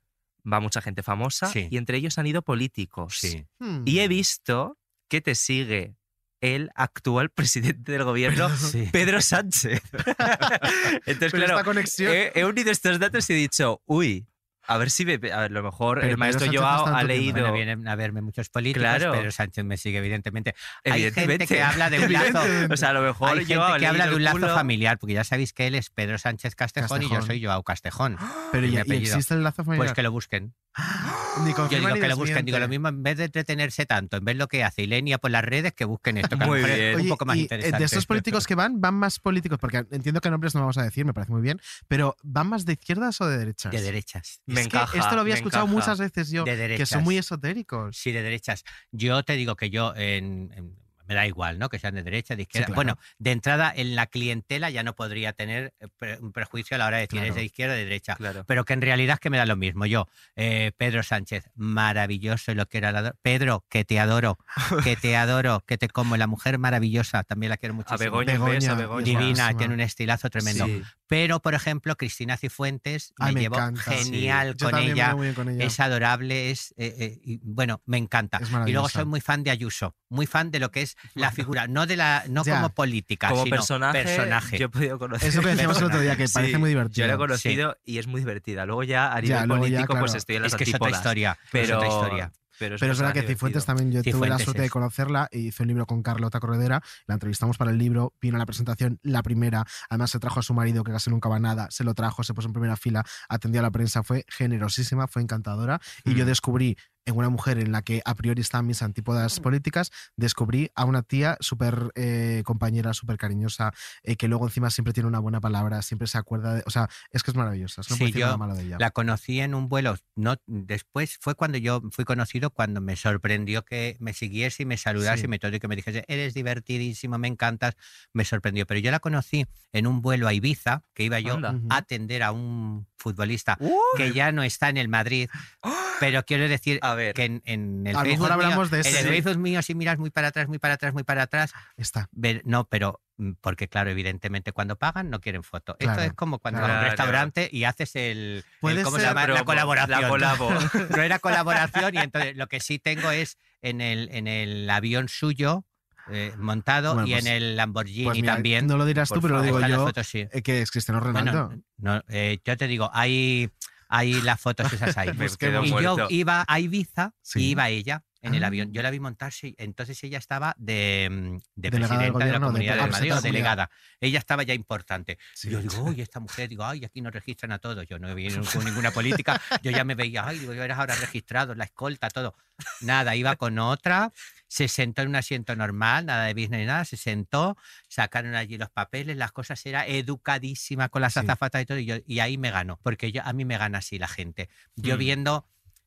va mucha gente famosa Sí. y entre ellos han ido políticos. Sí. Hmm. Y he visto que te sigue el actual presidente del gobierno, Sí. Pedro Sánchez. Entonces, Pero claro, conexión. he, he unido estos datos y he dicho, uy, a ver si me, a lo mejor Pero el maestro Joao ha leído. Bueno, vienen a verme muchos políticos, Claro. Pedro Sánchez me sigue, evidentemente. Hay Evidentemente. gente que habla de un lazo. O sea, a lo mejor Hay gente que habla de un lazo culo. familiar, porque ya sabéis que él es Pedro Sánchez Castejón, y yo Castejón. soy Joao Castejón. Pero ya, y existe el lazo familiar. Pues que lo busquen. Ni Yo digo ni que lo busquen, digo lo mismo, en vez de entretenerse tanto, en ver lo que hace y Lenia por las redes, que busquen esto, que Muy mejor es bien. un Oye, poco más y, eh, interesante. de estos políticos que van, van más políticos, porque entiendo que nombres no vamos a decir, me parece muy bien, pero ¿van más de izquierdas o de derechas? De derechas. Es Me que encaja, esto lo había escuchado encaja. muchas veces yo, De que son muy esotéricos. Sí, de derechas. Yo te digo que yo en, en- me da igual, ¿no? Que sean de derecha, de izquierda. claro. Bueno, de entrada en la clientela ya no podría tener eh, pre- un prejuicio a la hora de decir Claro. es de izquierda o de derecha. Claro. Pero que en realidad es que me da lo mismo. Yo, eh, Pedro Sánchez, maravilloso y lo quiero. adoro. Pedro, que te adoro, que te adoro, que te como. La mujer maravillosa, también la quiero A muchísimo. Begoña, a Begoña, Begoña. Divina, tiene un estilazo tremendo. Sí. Pero, por ejemplo, Cristina Cifuentes me, Ay, me llevo encanta, sí. genial con me ella. con. Es adorable, es eh, eh, y, bueno, me encanta. Y luego soy muy fan de Ayuso, muy fan de lo que es la figura, no de la, no Ya. como política, Como sino personaje, personaje. yo he podido conocer. Es lo que decíamos el otro día, que parece muy divertido. Yo la he conocido y es muy divertida. Luego ya a nivel ya, político, pues claro. estoy en las es que es otra historia, Pero, es otra historia. Pero, Pero es verdad que. Cifuentes también, yo tuve la suerte de es- conocerla y hizo un libro con Carlota Corredera, la entrevistamos para el libro, vino a la presentación, la primera, además se trajo a su marido que casi nunca va a nada, se lo trajo, se puso en primera fila, atendió a la prensa, fue generosísima, fue encantadora y yo Mm. descubrí en una mujer en la que a priori están mis antípodas políticas, descubrí a una tía súper eh, compañera, súper cariñosa, eh, que luego encima siempre tiene una buena palabra, siempre se acuerda de... O sea, es que es maravillosa, no Sí, yo nada malo de ella. La conocí en un vuelo, no después fue cuando yo fui conocido cuando me sorprendió que me siguiese y me saludase Sí. y me todo y que me dijese, "Eres divertidísimo, me encantas", me sorprendió, pero yo la conocí en un vuelo a Ibiza, que iba yo Anda. a atender a un futbolista que ya no está en el Madrid, pero quiero decir A ver. que en, en el A lo mejor Facebook mío- hablamos de en ese. el Facebook mío si miras muy para atrás, muy para atrás, muy para atrás, Está. ver- no, pero mm, porque claro, evidentemente cuando pagan no quieren foto. Esto Claro, es como cuando vas a un claro. restaurante y haces el, el- ¿cómo se llama? la colaboración. la colabo. no era colaboración y entonces lo que sí tengo es en el, en el avión suyo eh, montado Bueno, y pues- en el Lamborghini Pues mira, también. no lo dirás tú, pero lo digo yo, fotos, sí. eh, que es Cristiano Ronaldo. Bueno, no, eh, yo te digo, hay, hay las fotos esas ahí. Y yo iba a Ibiza Sí. y iba ella en el Ah. avión. Yo la vi montarse, entonces ella estaba de, mm, de presidenta de la de- Comunidad de Madrid o de comunidad. delegada. Ella estaba ya importante. Sí. Yo digo, uy, esta mujer, digo, ay, aquí no registran a todos. Yo no viene con ninguna política. Yo ya me veía, ay, digo, yo eres ahora registrado, la escolta, todo. Nada, iba con otra, se sentó en un asiento normal, nada de business ni nada, se sentó, sacaron allí los papeles, las cosas, era educadísima con las Sí. azafatas y todo, y, yo- y ahí me ganó, porque yo, a mí me gana así la gente. Yo Mm. viendo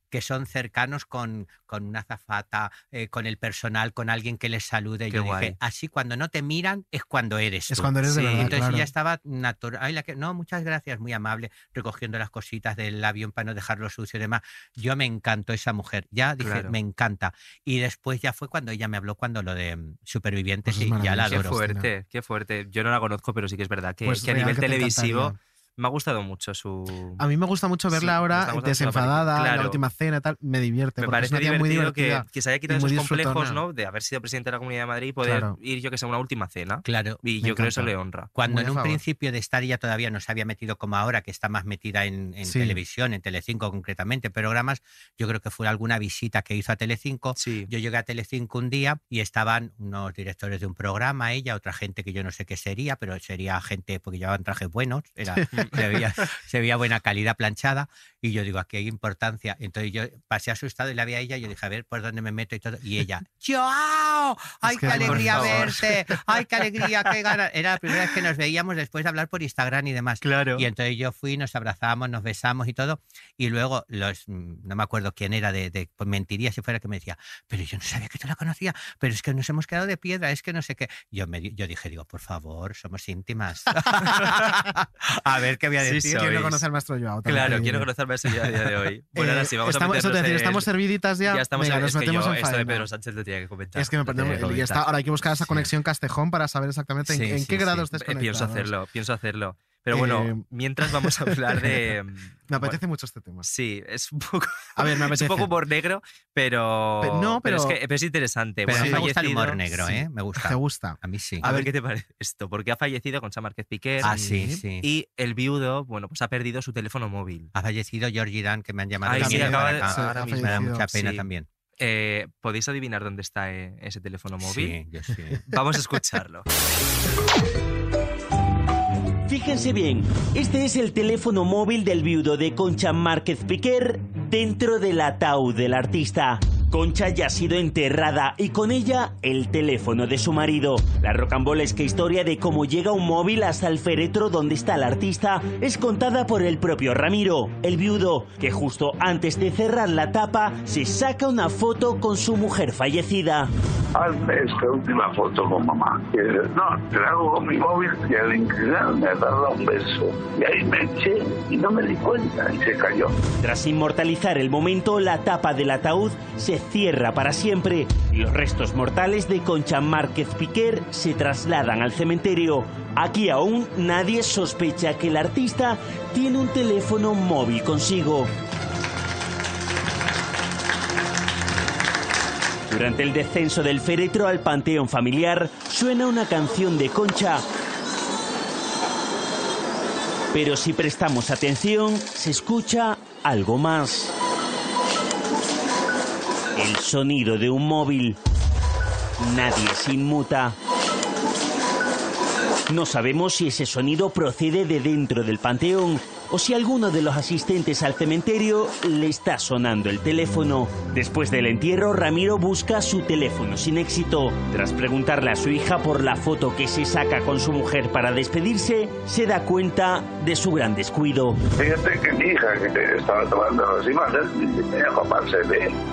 que son cercanos con, con una zafata, eh, con el personal, con alguien que les salude. Qué Yo guay. dije, así cuando no te miran es cuando eres Es tú". cuando eres de verdad, Entonces claro. ella estaba natural. Ay, la que... No, muchas gracias, muy amable, recogiendo las cositas del avión para no dejarlo sucio y demás. Yo me encantó esa mujer. Ya dije, Claro. me encanta. Y después ya fue cuando ella me habló cuando lo de mm, supervivientes Pues es y ya la maravilloso. Qué adoro. fuerte, qué fuerte. Yo no la conozco, pero sí que es verdad que, Pues que a nivel que televisivo encantaría. Me ha gustado mucho su. A mí me gusta mucho verla ahora desenfadada, en la Claro. última cena y tal, me divierte. Me es parece muy divertido que, que se haya quitado muy esos complejos. ¿no? De haber sido presidente de la Comunidad de Madrid y poder Claro. ir, yo que sé, a una última cena. Claro. Y yo creo que eso le honra. Cuando Muy en un favor. principio de estar ella todavía no se había metido como ahora, que está más metida en, en Sí. televisión, en Telecinco concretamente, programas, yo creo que fue alguna visita que hizo a Telecinco. Sí. Yo llegué a Telecinco un día y estaban unos directores de un programa, ella, otra gente que yo no sé qué sería, pero sería gente porque llevaban trajes buenos, era, se, veía, se veía buena calidad planchada. Y yo digo, aquí hay importancia. Entonces yo pasé asustado y la vi a ella y yo dije, a ver por dónde me meto y todo. Y ella, ¡Joao! ¡Ay, Es que, qué alegría verte! ¡Ay, qué alegría! ¡Qué ganas! Era la primera vez que nos veíamos después de hablar por Instagram y demás. Claro. Y entonces yo fui, nos abrazamos, nos besamos y todo. Y luego, los, no me acuerdo quién era, de, de pues mentiría si fuera que me decía, pero yo no sabía que tú la conocía, pero es que nos hemos quedado de piedra, es que no sé qué. Yo, me, yo dije, digo, por favor, somos íntimas. a ver qué voy a Sí, decir. sois. Quiero conocer al maestro Joao. también Claro, quiero diré. conocerme ese día a día de hoy. Bueno, Eh, ahora sí, vamos estamos, a eso te meternos decir, en- estamos serviditas ya. Ya estamos Venga, en- nos es que metemos yo, en esto de. Pedro Sánchez lo tenía que comentar. Es que me que comentar. ahora hay que buscar esa Sí. conexión Castejón para saber exactamente en, Sí, sí, qué sí. grado estés Eh, pienso hacerlo, pienso hacerlo. Pero bueno, Eh, mientras vamos a hablar de... Me bueno, apetece mucho este tema. Sí, es un poco, A ver, me es apetece. un poco humor negro, pero, Pe- no, es, pero- que, pero es interesante. Pero a Bueno, me ha gusta el humor negro, sí. ¿eh? Me gusta. ¿Te gusta? A mí sí. A ver qué te parece esto, porque ha fallecido Concha Márquez Piquer Ah, sí, sí. y el viudo, bueno, pues ha perdido su teléfono móvil. Ha fallecido Georgie Dan, que me han llamado. Ay, sí, acaba de- sí, ahora mismo. Me da mucha pena Sí. también. Eh, ¿Podéis adivinar dónde está eh, ese teléfono móvil? Sí, yo sí. Vamos a escucharlo. Fíjense bien, este es el teléfono móvil del viudo de Concha Márquez Piquer dentro del ataúd del artista. Concha ya ha sido enterrada y con ella el teléfono de su marido. La rocambolesca historia de cómo llega un móvil hasta el féretro donde está el artista es contada por el propio Ramiro, el viudo, que justo antes de cerrar la tapa se saca una foto con su mujer fallecida. Hazme esta última foto con mamá. Y dice, no, te la hago con mi móvil y al inclinarme a darle un beso. Y ahí me eché y no me di cuenta y se cayó. Tras inmortalizar el momento, la tapa del ataúd se cierra para siempre y los restos mortales de Concha Márquez Piquer se trasladan al cementerio. Aquí aún nadie sospecha que el artista tiene un teléfono móvil consigo. Durante el descenso del féretro al panteón familiar suena una canción de Concha. Pero si prestamos atención, se escucha algo más. El sonido de un móvil. Nadie se inmuta. No sabemos si ese sonido procede de dentro del panteón o si alguno de los asistentes al cementerio le está sonando el teléfono. Después del entierro, Ramiro busca su teléfono sin éxito. Tras preguntarle a su hija por la foto que se saca con su mujer para despedirse, se da cuenta de su gran descuido. Fíjate que mi hija, que te estaba tomando las imágenes,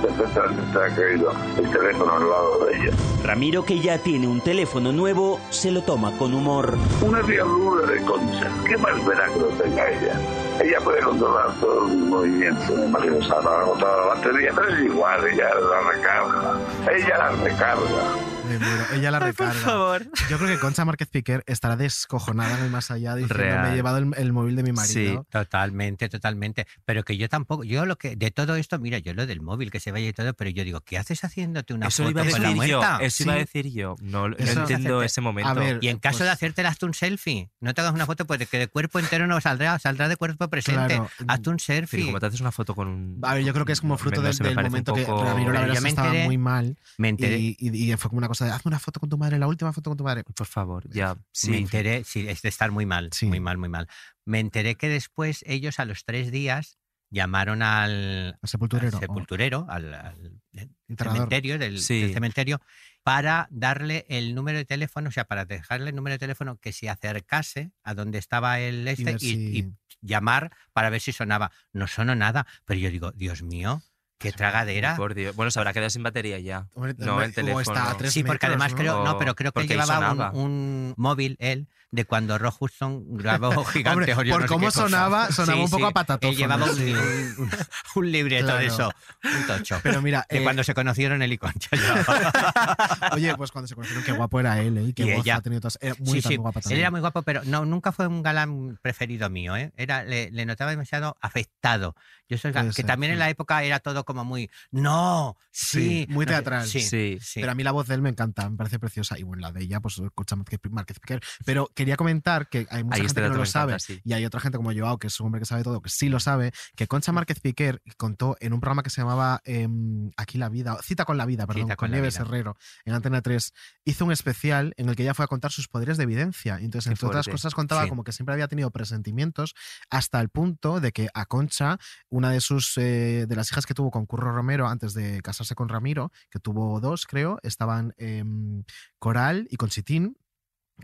perfectamente está caído el teléfono al lado de ella. Ramiro, que ya tiene un teléfono nuevo, se lo toma con humor. Una diablura de concha. ¿Qué más verá que lo tenga ella? Ella puede controlar todo el movimiento. Imagino que estaba agotada la batería, pero es igual, ella la recarga. Ella la recarga. Me muero. Ella la recarga. favor. Yo creo que Concha Márquez Piquer estará descojonada en el más allá diciendo Real. me he llevado el, el móvil de mi Sí, marido. totalmente, totalmente. Pero que yo tampoco, yo lo que, de todo esto, mira, yo lo del móvil que se vaya y todo, pero yo digo, ¿qué haces haciéndote una Eso foto iba a con la decir yo. muerta? Eso iba a Sí. decir yo. No, no entiendo Hacerte- ese momento. A ver, Y en caso pues- de hacerte, hazte un selfie. No te hagas una foto, pues que de cuerpo entero no saldrá, saldrá de cuerpo presente. Claro. Hazte un Pero selfie. como te haces una foto con un. A ver, yo creo que es como fruto del, momento que poco- Ramiro la Pero verdad que estaba enteré- muy mal Me enteré, y, y- y fue como una cosa hazme una foto con tu madre, la última foto con tu madre. Por favor, ya. Sí. me enteré, sí, es de estar muy mal, Sí. muy mal, muy mal. Me enteré que después ellos a los tres días llamaron al, Al sepulturero. al sepulturero, al, al Enterrador. cementerio, del, Sí. del cementerio, para darle el número de teléfono, o sea, para dejarle el número de teléfono que se acercase a donde estaba el este ver y, si- y llamar para ver si sonaba. No sonó nada, pero yo digo, Dios mío, Qué tragadera. Por Dios. Bueno, se habrá quedado sin batería ya. Hombre, no, el o teléfono. está a tres Sí, porque metros, además ¿no? creo, no, pero creo que él llevaba un, un móvil, él, de cuando Rock Hudson grabó Gigante. Hombre, por no cómo sonaba, sonaba un poco a patatófono, Él llevaba un, un- un libreto de eso, un tocho. Pero mira, que eh, cuando se conocieron él y Concha. Oye, pues cuando se conocieron, qué guapo era él, ¿eh? Y qué ella. ha tenido todas. Era muy, sí, sí, guapa él también. era muy guapo, pero no, nunca fue un galán preferido mío, ¿eh? Era, le, le notaba demasiado afectado. Yo soy, Puede que ser, también en la época era todo como muy, no, sí. muy teatral. sí, Sí. sí. Pero a mí la voz de él me encanta, me parece preciosa. Y bueno, la de ella, pues escucha Márquez Piquer. Pero quería comentar que hay mucha Ahí gente que no lo sabe. encanta, sí. Y hay otra gente como Joao, que es un hombre que sabe todo, que sí lo sabe, que Concha Márquez Piquer contó en un programa que se llamaba em, Aquí la vida, Cita con la vida, perdón, Cita con, con la Nieves vida. Herrero, en Antena 3, hizo un especial en el que ella fue a contar sus poderes de evidencia. Entonces, Qué entre otras cosas, contaba Sí. como que siempre había tenido presentimientos hasta el punto de que a Concha, una de sus eh, de las hijas que tuvo con Curro Romero antes de casarse con Ramiro, que tuvo dos, creo, estaban em, Coral y Conchitín.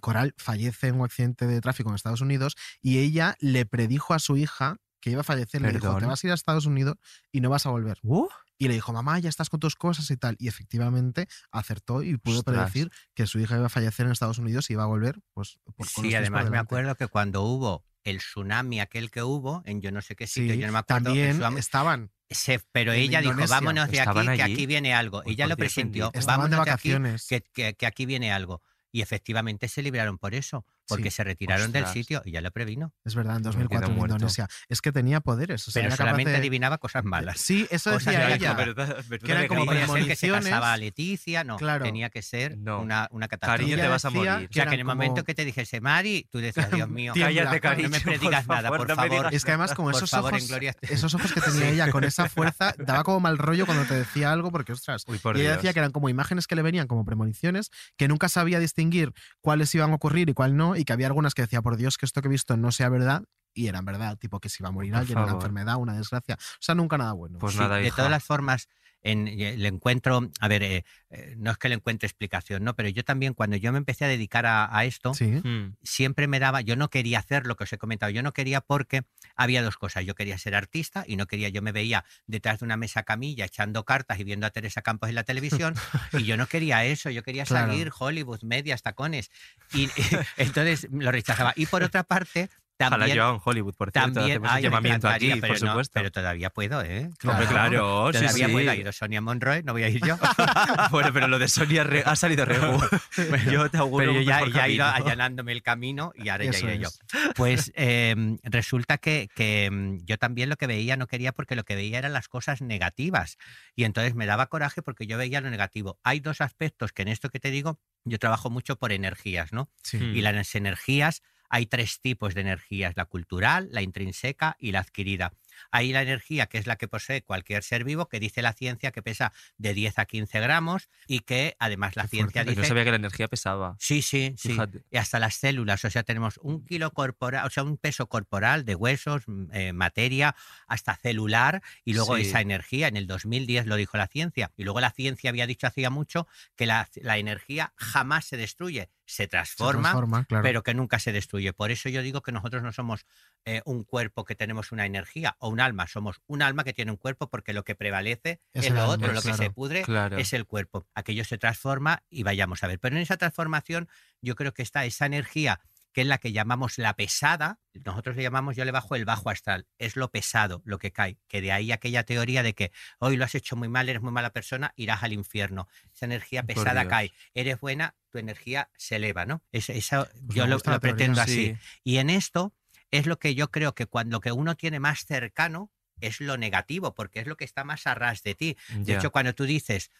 Coral fallece en un accidente de tráfico en Estados Unidos y ella le predijo a su hija que iba a fallecer. Le dijo, te vas a ir a Estados Unidos y no vas a volver. Uh, Y le dijo, mamá, ya estás con tus cosas y tal. Y efectivamente acertó y pudo Ostras. predecir que su hija iba a fallecer en Estados Unidos y iba a volver. Pues, por- Sí, además me acuerdo que cuando hubo el tsunami aquel que hubo, en yo no sé qué sitio, Sí, yo no me acuerdo. también tsunami, estaban. se- pero ella dijo, Indonesia. vámonos de aquí, ¿Estaban que aquí viene algo. Uy, ella lo presintió, de vámonos de aquí, vacaciones. que, que- que aquí viene algo. Y efectivamente se libraron por eso, porque Sí. se retiraron del sitio y ya lo previno. Es verdad, en Me 2004 quedo en muerto. Indonesia. Es que tenía poderes. o sea, pero era solamente de- adivinaba cosas malas. Sí, eso Cosas decía ella. verdad, que eran como podía ser que se premoniciones. casaba Leticia, no. Claro. Tenía que ser No. una, una catástrofe. Cariño, te vas a morir. O sea, que en el como- momento que te dijese Mari, tú decías, Dios mío. Cállate, cariño. no me por predigas nada, por no me favor. Es que además con Por esos favor, en ojos, esos ojos que tenía ella, con esa fuerza, daba como mal rollo cuando te decía algo, porque ostras. Uy, por y ella Dios. decía que eran como imágenes que le venían como premoniciones, que nunca sabía distinguir cuáles iban a ocurrir y cuál no, y que había algunas que decía, por Dios, que esto que he visto no sea verdad, y eran verdad, tipo que se iba a morir Por alguien, una favor. enfermedad, una desgracia. O sea, nunca nada bueno. Pues Sí, nada, de todas las formas, en, eh, le encuentro, a ver, eh, eh, no es que le encuentre explicación, ¿no? Pero yo también, cuando yo me empecé a dedicar a, a esto, Sí. Mm. siempre me daba, yo no quería hacer lo que os he comentado, yo no quería porque había dos cosas, yo quería ser artista y no quería, yo me veía detrás de una mesa camilla echando cartas y viendo a Teresa Campos en la televisión y yo no quería eso, yo quería Claro. salir Hollywood, medias, tacones y entonces lo rechazaba. Y por otra parte, Ojalá también... yo en Hollywood, por cierto, También, ay, llamamiento aquí, pero por no, supuesto. pero todavía puedo, ¿eh? Hombre, claro, sí, Todavía sí. puedo. Ha ido Sonia Monroy, no voy a ir yo. bueno, pero lo de Sonia re- ha salido regu. yo te auguro Pero yo ya, ya he ido allanándome el camino y ahora ya Eso iré yo. es. Pues eh, resulta que, que, mm, yo también lo que veía no quería porque lo que veía eran las cosas negativas. Y entonces me daba coraje porque yo veía lo negativo. Hay dos aspectos que en esto que te digo, yo trabajo mucho por energías, ¿no? Sí. Y las energías, hay tres tipos de energías, la cultural, la intrínseca y la adquirida. Hay la energía que es la que posee cualquier ser vivo, que dice la ciencia que pesa de 10 a 15 gramos y que además la Qué ciencia fuerte. Dice... sabía que la energía pesaba. Sí, sí, sí. Fíjate. Y hasta las células, o sea, tenemos un kilo corporal, o sea, un peso corporal de huesos, mm, eh, materia, hasta celular, y luego Sí. esa energía, en el 2010 lo dijo la ciencia, y luego la ciencia había dicho hacía mucho que la, la energía jamás se destruye, se Se transforma, claro. pero que nunca se destruye. Por eso yo digo que nosotros no somos eh, un cuerpo que tenemos una energía o un alma, somos un alma que tiene un cuerpo porque lo que prevalece Es lo alma, otro, lo que se pudre claro. es el cuerpo. Aquello se transforma y vayamos a ver. Pero en esa transformación yo creo que está esa energía que es la que llamamos la pesada, nosotros le llamamos, yo le bajo el bajo astral, es lo pesado, lo que cae, que de ahí aquella teoría de que hoy lo has hecho muy mal, eres muy mala persona, irás al infierno. Esa energía pesada cae, eres buena, tu energía se eleva, ¿no? Es- esa- Pues yo lo, lo pretendo sí. así. Y en esto es lo que yo creo que cuando que uno tiene más cercano es lo negativo, porque es lo que está más a ras de ti. De hecho, cuando tú dices,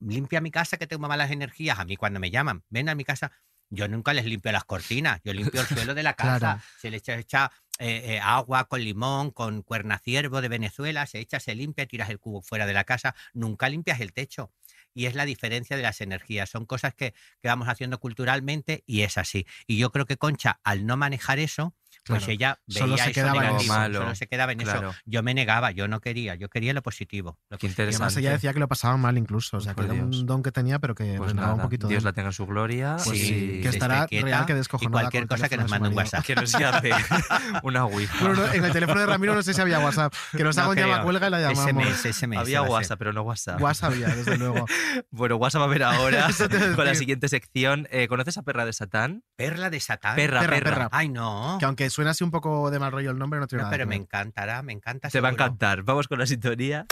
limpia mi casa que tengo malas energías, a mí cuando me llaman, ven a mi casa, yo nunca les limpio las cortinas, yo limpio el suelo de la casa, Claro. se le echa, echa, eh, eh, agua con limón, con cuernaciervo de Venezuela, se echa, se limpia, tiras el cubo fuera de la casa, nunca limpias el techo. Y es la diferencia de las energías. Son cosas que, que vamos haciendo culturalmente y es así. Y yo creo que Concha, al no manejar eso, pues Claro. ella veía Solo se eso quedaba en negativo, eso. Malo, solo se quedaba en claro. eso. Yo me negaba, yo no quería, yo quería lo positivo. lo Qué positivo. Y además ella decía que lo pasaba mal incluso, o sea, que era un Dios. don que tenía, pero que Pues un poquito Dios la tenga en su gloria. Pues y- sí, que estará quieta real que y descojonada cualquier con el cosa que nos mande un. WhatsApp. Que nos llame una Wi-Fi. No, en el teléfono de Ramiro no sé si había WhatsApp. Que nos No haga un llama cuelga y la llamamos. SMS, SMS Había. WhatsApp, pero no WhatsApp. WhatsApp había, desde luego. Bueno, WhatsApp va a ver ahora con la siguiente sección. Eh, ¿Conoces a Perra de Satán? Perla de Satán. Perra. perra. Ay, no. Que aunque suena así un poco de mal rollo el nombre, no tiene No, nada pero que me ver. encantará, me encanta. Te va a seguro. encantar. Vamos con la sintonía.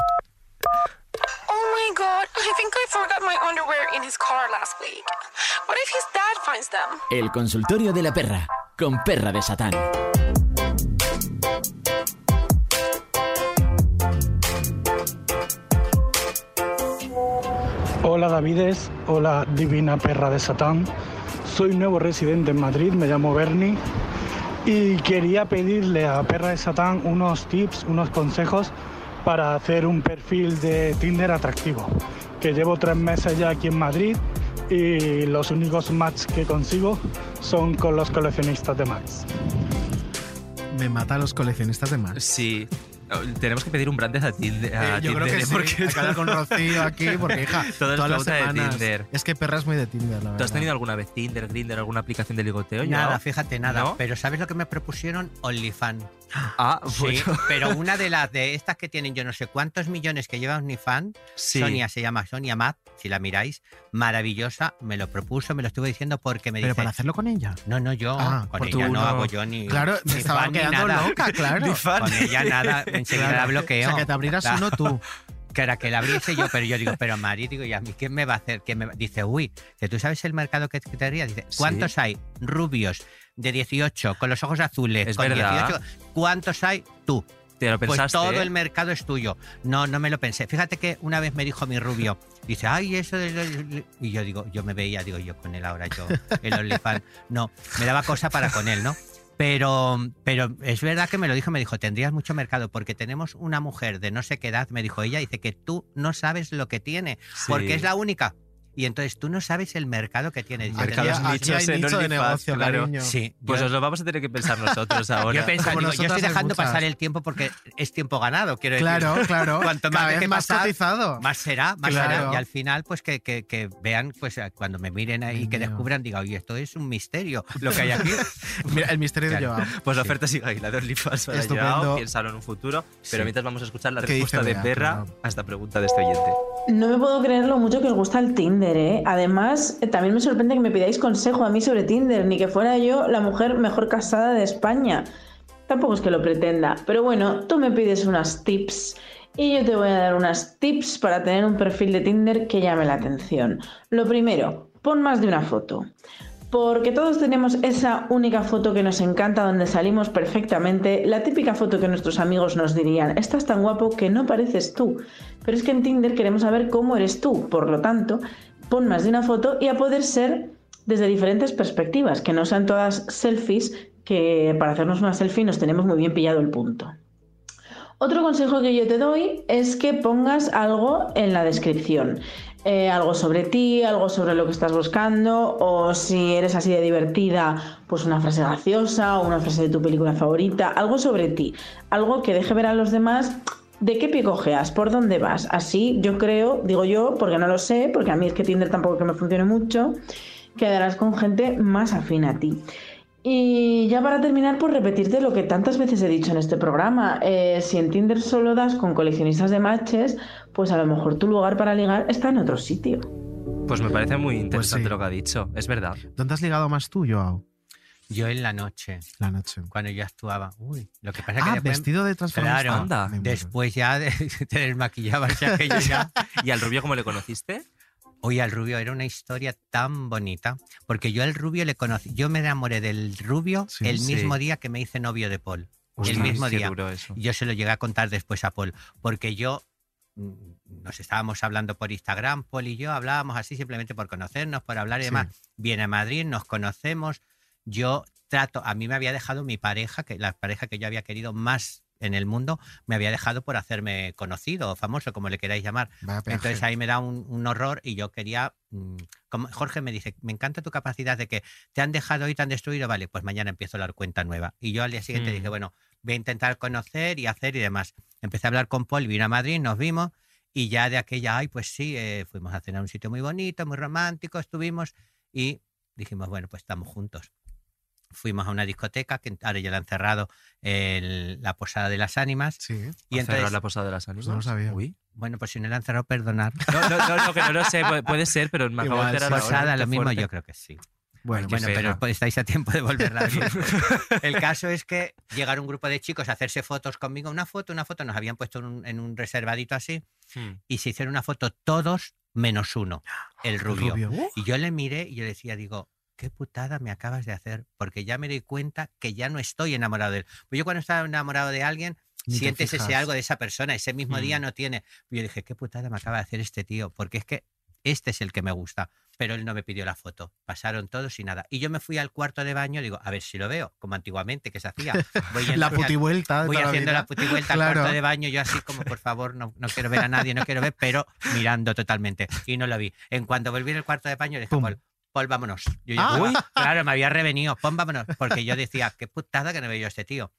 Oh my god, I think I forgot my underwear in his car last week. What if his dad finds them? El consultorio de la perra, con perra de Satán. Hola Davides, hola divina perra de Satán. Soy nuevo residente en Madrid, me llamo Bernie y quería pedirle a Perra de Satán unos tips, unos consejos para hacer un perfil de Tinder atractivo. Que llevo tres meses ya aquí en Madrid y los únicos match que consigo son con los coleccionistas de match. Me mata a los coleccionistas de más. Sí. Tenemos que pedir un branded a Tinder. a Eh, yo creo que ¿eh? sí. Porque Hay que hablar con Rocío aquí, porque hija, Todo es todas las pregunta de semanas. Tinder. Es que perra es muy de Tinder, la ¿Tú has verdad. tenido alguna vez Tinder, Grindr, alguna aplicación de ligoteo? Nada, fíjate, nada. ¿No? Pero ¿sabes lo que me propusieron? OnlyFans. Ah, Sí, bueno. pero una de las de estas que tienen yo no sé cuántos millones que lleva OnlyFans, Sí. Sonia se llama Sonia Matt, si la miráis, maravillosa, me lo propuso, me lo estuvo diciendo porque me Pero dice... para hacerlo con ella. No, no, yo Ah, con ella tú no no. hago yo ni Claro, me estaba quedando loca, claro. Ni fan. Con ella nada, enseguida Claro. la bloqueo. O sea, que te abrieras Claro. uno tú. Que era que la abriese yo, pero yo digo, pero Mari, digo, ¿y a mí qué me va a hacer? ¿Qué me va-?" Dice, uy, que tú sabes el mercado que que te haría. Dice, Sí. ¿cuántos hay rubios de 18 con los ojos azules? Es con verdad. 18? ¿Cuántos hay tú? Te lo Pues pensaste. todo ¿eh? el mercado es tuyo. No, no me lo pensé. Fíjate que una vez me dijo mi rubio, dice, ay, eso de... Y yo digo, yo me veía, digo, yo con él ahora, yo, el OnlyFans. No, me daba cosa para con él, ¿no? Pero, pero es verdad que me lo dijo, me dijo, tendrías mucho mercado porque tenemos una mujer de no sé qué edad, me dijo ella, dice que tú no sabes lo que tiene, Sí. porque es la única. Y entonces tú no sabes el mercado que tiene. Dice, Mercados Aquí hay nichos nicho de negocio, claro. cariño. Sí, Pues yo- os lo vamos a tener que pensar nosotros ahora. yo digo, estoy dejando muchas. pasar el tiempo porque es tiempo ganado, quiero decir. Claro, claro. Cuanto más deje más pasar, cotizado. más será, más Claro. será. Y al final, pues que, que- que vean, pues cuando me miren ahí, Dios que mío. descubran, diga, oye, esto es un misterio lo que hay aquí. Mira, el misterio de. Joao. Pues la oferta sigue ahí, la de OnlyFans para Estupendo. Joao, piénsalo en un futuro. Pero Sí. mientras vamos a escuchar la ¿Qué respuesta de? Perra a esta pregunta de este oyente. No me puedo creer lo mucho que os gusta el Tinder, ¿eh? Además, eh, también me sorprende que me pidáis consejo a mí sobre Tinder, ni que fuera yo la mujer mejor casada de España. Tampoco es que lo pretenda, pero bueno, tú me pides unas tips y yo te voy a dar unas tips para tener un perfil de Tinder que llame la atención. Lo primero, pon más de una foto. Porque todos tenemos esa única foto que nos encanta donde salimos perfectamente, la típica foto que nuestros amigos nos dirían, estás tan guapo que no pareces tú. Pero es que en Tinder queremos saber cómo eres tú, por lo tanto, pon más de una foto y a poder ser desde diferentes perspectivas, que no sean todas selfies, que para hacernos una selfie nos tenemos muy bien pillado el punto. Otro consejo que yo te doy es que pongas algo en la descripción. Eh, algo sobre ti, algo sobre lo que estás buscando, o si eres así de divertida, pues una frase graciosa o una frase de tu película favorita, algo sobre ti, algo que deje ver a los demás de qué pie cojeas, por dónde vas. Así yo creo, digo yo, porque no lo sé, porque a mí es que Tinder tampoco que me funcione mucho, quedarás con gente más afín a ti. Y ya para terminar, pues repetirte lo que tantas veces he dicho en este programa. Eh, si en Tinder solo das con coleccionistas de matches, pues a lo mejor tu lugar para ligar está en otro sitio. Pues me parece muy interesante sí. lo que ha dicho. Es verdad. ¿Dónde has ligado más tú, Joao? Yo en la noche, La noche. cuando yo actuaba, uy, lo que pasa es que Ah, después, vestido de transformista. claro, Anda. Muero. después ya de, te desmaquillabas y aquello ya. ¿Y al rubio cómo le conociste? Oye, al rubio era una historia tan bonita, porque yo al rubio le conocí, yo me enamoré del rubio Sí, el sí. mismo día que me hice novio de Paul. el mismo día. duro eso. Yo se lo llegué a contar después a Paul, porque yo mm, nos estábamos hablando por Instagram, Paul y yo hablábamos así simplemente por conocernos, por hablar y Sí. demás. Viene a Madrid, nos conocemos. Yo trato, a mí me había dejado mi pareja, que la pareja que yo había querido más en el mundo me había dejado por hacerme conocido o famoso, como le queráis llamar. Entonces ahí me da un, un horror y yo quería, mm, como Jorge me dice, me encanta tu capacidad de que te han dejado y te han destruido, vale, pues mañana empiezo a dar cuenta nueva. Y yo al día siguiente Mm. dije, bueno, voy a intentar conocer y hacer y demás. Empecé a hablar con Paul, vino a Madrid, nos vimos y ya de aquella, ay, pues sí, eh, fuimos a cenar a un sitio muy bonito, muy romántico, estuvimos y dijimos, bueno, pues estamos juntos. Fuimos a una discoteca que ahora ya la han cerrado, el- la Posada de las Ánimas. Sí. Y ¿Ha cerrado entonces, la posada de las ánimas? No lo sabía. Uy. bueno, pues si no la han cerrado, perdonar. No, no, no, no, que no lo sé, puede, ser, pero me acabo Igual, de enterar sí. ahora. Posada, lo mismo, fuerte. yo creo que sí. Bueno, Bueno, pero pues estáis a tiempo de volverla a. El caso es que llegaron un grupo de chicos a hacerse fotos conmigo. Una foto, una foto, nos habían puesto en un, en un reservadito así Hmm. y se hicieron una foto todos menos uno, el rubio. rubio. Y yo le miré y yo decía, digo, qué putada me acabas de hacer, porque ya me doy cuenta que ya no estoy enamorado de él. Pues yo cuando estaba enamorado de alguien, Ni sientes ese algo de esa persona, ese mismo día Mm. no tiene. Y yo dije, qué putada me acaba de hacer este tío, porque es que este es el que me gusta. Pero él no me pidió la foto. Pasaron todos y nada. Y yo me fui al cuarto de baño, digo, a ver si lo veo, como antiguamente que se hacía. Voy La al- putivuelta Voy la haciendo vida. la putivuelta al Claro. cuarto de baño, yo así como, por favor, no, no quiero ver a nadie, no quiero ver, pero mirando totalmente. Y no lo vi. En cuanto volví al cuarto de baño, le dije, Pum. Paul, vámonos. Yo ya Ah. claro, me había revenido, Paul, vámonos. Porque yo decía, qué putada que no veo yo a este tío.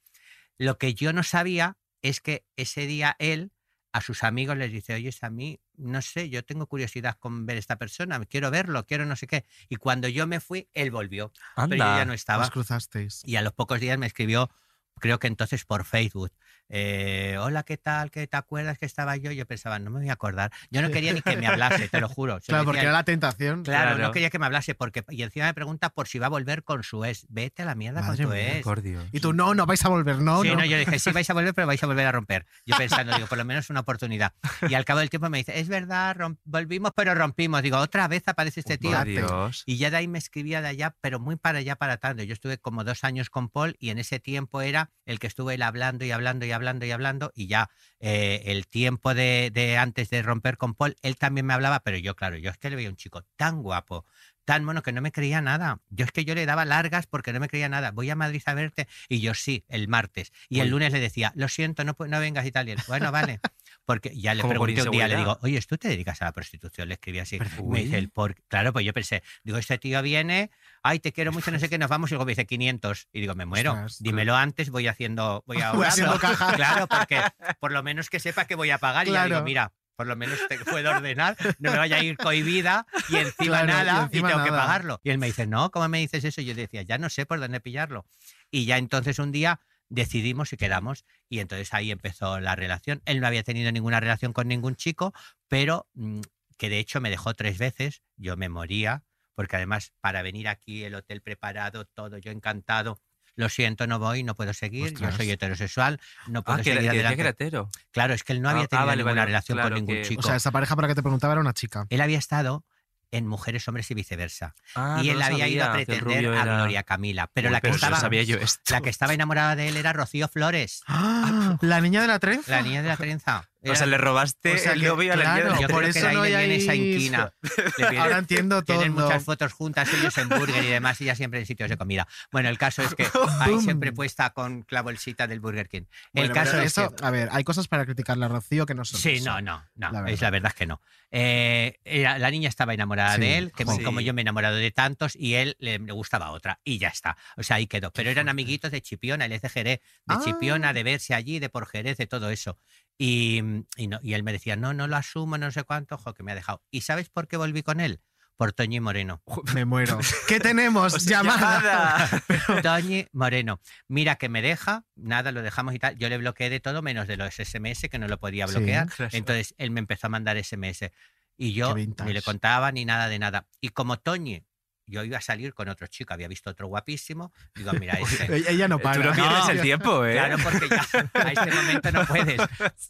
Lo que yo no sabía es que ese día él a sus amigos les dice, oye, a mí, no sé, yo tengo curiosidad con ver a esta persona, quiero verlo, quiero no sé qué. Y cuando yo me fui, él volvió. Pero yo ya no estaba. Os cruzasteis. Y a los pocos días me escribió, creo que entonces por Facebook. eh, Hola, ¿qué tal? ¿Qué te acuerdas que estaba yo? Yo pensaba, no me voy a acordar. Yo no quería ni que me hablase, te lo juro. Claro, porque era la tentación. Claro, Claro. no quería que me hablase porque y encima me pregunta por si va a volver con su ex. Vete a la mierda Madre con tu mía, ex. Por Dios. Y tú, no, no vais a volver, no, sí, no. no, yo dije, sí, vais a volver, pero vais a volver a romper. Yo pensando, digo, por lo menos una oportunidad. Y al cabo del tiempo me dice, es verdad, volvimos, pero rompimos. Digo, otra vez aparece este tío. Dios. Y ya de ahí me escribía de allá, pero muy para allá, para tanto. Yo estuve como dos años con Paul y en ese tiempo era el que estuve él hablando y hablando y hablando y hablando. Y ya eh, el tiempo de, de antes de romper con Paul, él también me hablaba, pero yo, claro, yo es que le veía un chico tan guapo, tan mono que no me creía nada. Yo es que yo le daba largas porque no me creía nada. Voy a Madrid a verte y yo sí, el martes. Y el lunes le decía, lo siento, no, no vengas y tal. Y él, bueno, vale. Porque ya le pregunté un día, le digo, oye, ¿tú te dedicas a la prostitución? Le escribí así. Me dice, el por... claro, pues yo pensé, digo, este tío viene, ay, te quiero mucho, no sé qué, nos vamos, y luego me dice 500. Y digo, me muero. Ostras, Dímelo antes, voy haciendo, voy a Voy haciendo caja. Claro, porque por lo menos que sepa que voy a pagar. Y ya digo, Claro. mira, por lo menos te puedo ordenar, no me vaya a ir cohibida y encima Claro, y nada y, encima tengo que nada. pagarlo. Y él me dice, no, ¿cómo me dices eso? Y yo decía, ya no sé por dónde pillarlo. Y ya entonces un día decidimos y quedamos y entonces ahí empezó la relación. Él no había tenido ninguna relación con ningún chico, pero mm, que de hecho me dejó tres veces, yo me moría, porque además para venir aquí el hotel preparado, todo, yo encantado. Lo siento, no voy, no puedo seguir. Ostras. Yo soy heterosexual, no puedo Ah, era- seguir que adelante. que era hetero. Claro, es que él no había Ah, ah, tenido vale, ninguna vale, relación claro con ningún que- chico. O sea, esa pareja para que te preguntaba era una chica. él había estado en Mujeres, Hombres y Viceversa. Ah, y él había ido a pretender a era- Gloria Camila. Pero Uy, la que pero estaba. sabía yo esto. La que estaba enamorada de él era Rocío Flores, ¡Ah! La niña de la trenza. la niña de la trenza. O sea, le robaste O sea el novio a la claro, niña de Yo por creo trenza. que de eso ahí no le viene hay- esa inquina. Viene- Ahora entiendo todo. Tienen muchas fotos juntas ellos en burger y demás, y ya siempre en sitios de comida. Bueno, el caso es que Boom. siempre puesta con la bolsita del Burger King. El Bueno, caso es eso, que... a ver, hay cosas para criticar la Rocío que no son. Sí, no, no, no. La es verdad. la verdad es que no. Eh, la niña estaba enamorada Sí, de él, que como yo me he enamorado de tantos, y él le, le gustaba otra, y ya está. O sea, ahí quedó. Pero eran amiguitos de Chipiona, él es de Jerez, de Ah. Chipiona, de verse allí, de por Jerez, de todo eso. Y, y, no, y él me decía, no, no lo asumo, no sé cuánto, ojo, que me ha dejado. ¿Y sabes por qué volví con él? Por Toñi Moreno. Me muero. ¿Qué tenemos? O sea, llamada. llamada. Toñi Moreno. Mira que me deja, nada, lo dejamos y tal. Yo le bloqueé de todo menos de los SMS que no lo podía Sí, bloquear. claro. Entonces él me empezó a mandar SMS. Y yo ni le contaba ni nada de nada. Y como Toñi, yo iba a salir con otro chico, había visto otro guapísimo, digo, mira, este. Ella no Tú para. no pierdes No. el tiempo, ¿eh? Claro, porque ya a este momento no puedes.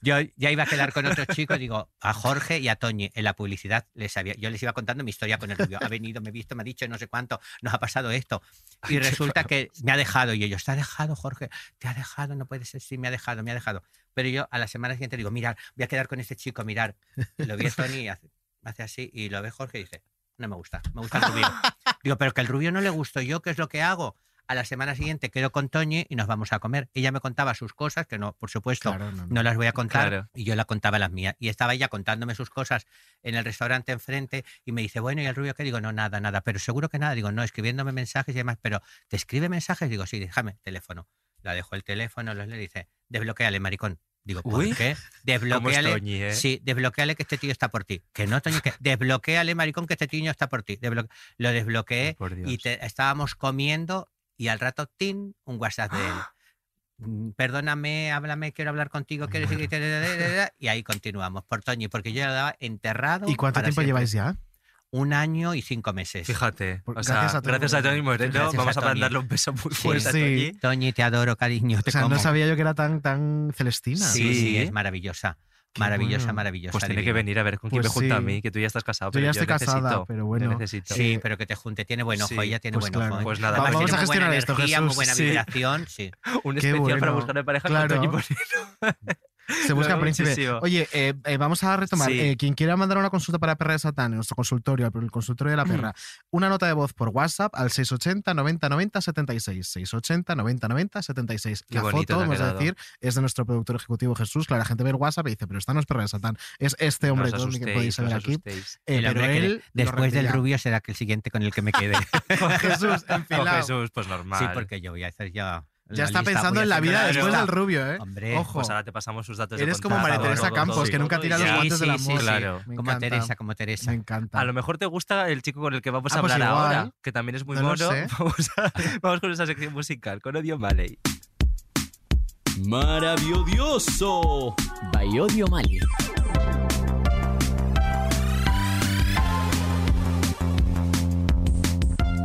Yo ya iba a quedar con otro chico, digo, a Jorge y a Toñi en la publicidad les había, yo les iba contando mi historia con el rubio. Ha venido, me he visto, me ha dicho no sé cuánto, nos ha pasado esto. Y resulta que me ha dejado y ellos, te ha dejado, Jorge, te ha dejado, no puede ser, sí, me ha dejado, me ha dejado. Pero yo a la semana siguiente digo, mirar, voy a quedar con este chico, mirar. Lo vi a Tony hace, hace así y lo ve Jorge y dice, no me gusta, me gusta el rubio. Digo, pero que el rubio no le gusto yo, ¿qué es lo que hago? A la semana siguiente quedo con Toñi y nos vamos a comer. Ella me contaba sus cosas, que no, por supuesto, Claro, no, no, no. las voy a contar, Claro. y yo la contaba las mías. Y estaba ella contándome sus cosas en el restaurante enfrente y me dice, bueno, ¿y el rubio qué? Digo, no, nada, nada, pero seguro que nada. Digo, no, escribiéndome mensajes y demás, pero ¿te escribe mensajes? Digo, sí, déjame, teléfono. La dejo el teléfono, los le dice, desbloqueale, maricón. Digo, ¿por Uy, qué? ¿cómo es Desbloqueale. Toñi, eh? Sí, desbloqueale que este tío está por ti. Que no, Toñi, que desbloqueale, maricón, que este tío está por ti. Desbloque- Lo desbloqueé y te- estábamos comiendo y al rato, tin, un WhatsApp de él. Mm, Perdóname, háblame, quiero hablar contigo, quiero decir y ahí continuamos por Toñi, porque yo ya lo daba enterrado. ¿Y cuánto tiempo siempre. lleváis ya? Un año y cinco meses. Fíjate. O sea, gracias a Tony gracias a Tony Moreno. Vamos a a, Tony. mandarle un beso muy Sí. fuerte Pues a sí. Toñi. Toñi, te adoro, cariño, te O sea, como. no sabía yo que era tan, tan celestina. Sí, sí, Sí. es maravillosa. Maravillosa, bueno. maravillosa. Pues tiene que venir a ver con quién Pues me junta a sí. mí, que tú ya estás casado. Yo pero ya estoy casada, necesito, pero yo bueno. necesito. Sí, pero que te junte. Tiene buen ojo, Sí, ella tiene pues buen ojo. claro. ¿eh? Pues nada, Además, vamos tiene a muy buena gestionar esto, energía, muy Jesús. buena Sí. vibración, sí. Un Qué especial para bueno. buscar una pareja Claro. con Toñi Moreno. Se busca Lo príncipe. muchísimo. Oye, eh, eh, vamos a retomar. Sí. Eh, quien quiera mandar una consulta para Perra de Satán en nuestro consultorio, el consultorio de la perra, una nota de voz por WhatsApp al 680 90 90 76. 680 90 90 76. Qué la foto, vamos a decir, es de nuestro productor ejecutivo Jesús. Claro, la gente ve el WhatsApp y dice, pero esta no es Perra de Satán. Es este hombre No el que asustéis, podéis ver aquí. asustéis. El pero que él después del rubio será que el siguiente con el que me quede. Con Jesús Con enfilado. Jesús, pues normal. Sí, porque yo voy a hacer ya. Ya está pensando en la vida después del rubio, ¿eh? Hombre, Ojo. Pues ahora te pasamos sus datos de Eres como contacto, María Teresa todo, Campos, todo, que nunca tira los guantes sí, sí, amor. sí. Claro. Me Como encanta. Teresa, como Teresa. Me encanta. A lo mejor te gusta el chico con el que vamos a Ah, pues hablar igual. ahora, que también es muy No mono. sé. Vamos, a- vamos con esa sección musical, con Odio Maley. ¡Maravilloso! Bayodio Mali.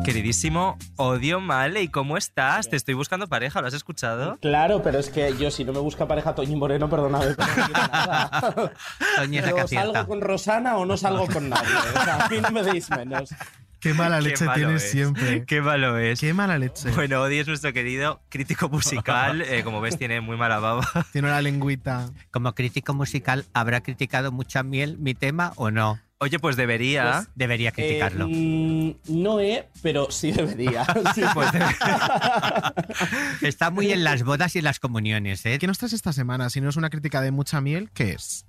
Queridísimo Odio Maley, ¿cómo estás? Te estoy buscando pareja, ¿lo has escuchado? Claro, pero es que yo si no me busca pareja Toñi Moreno, perdóname, pero no nada. Toñi es la que Yo acierta. salgo con Rosana o no salgo con nadie. O sea, a mí no me deis menos. Qué mala leche tienes es. siempre. Qué malo es. Qué mala leche. Bueno, Odi es nuestro querido crítico musical. eh, como ves, tiene muy mala baba. Tiene una lengüita. Como crítico musical, ¿habrá criticado mucha miel mi tema o no? Oye, pues debería. Debería criticarlo. Eh, mm, no he, pero sí debería. Sí, Pues Está muy en las bodas y en las comuniones, ¿eh? ¿Qué nos traes esta semana? Si no es una crítica de mucha miel, ¿qué es?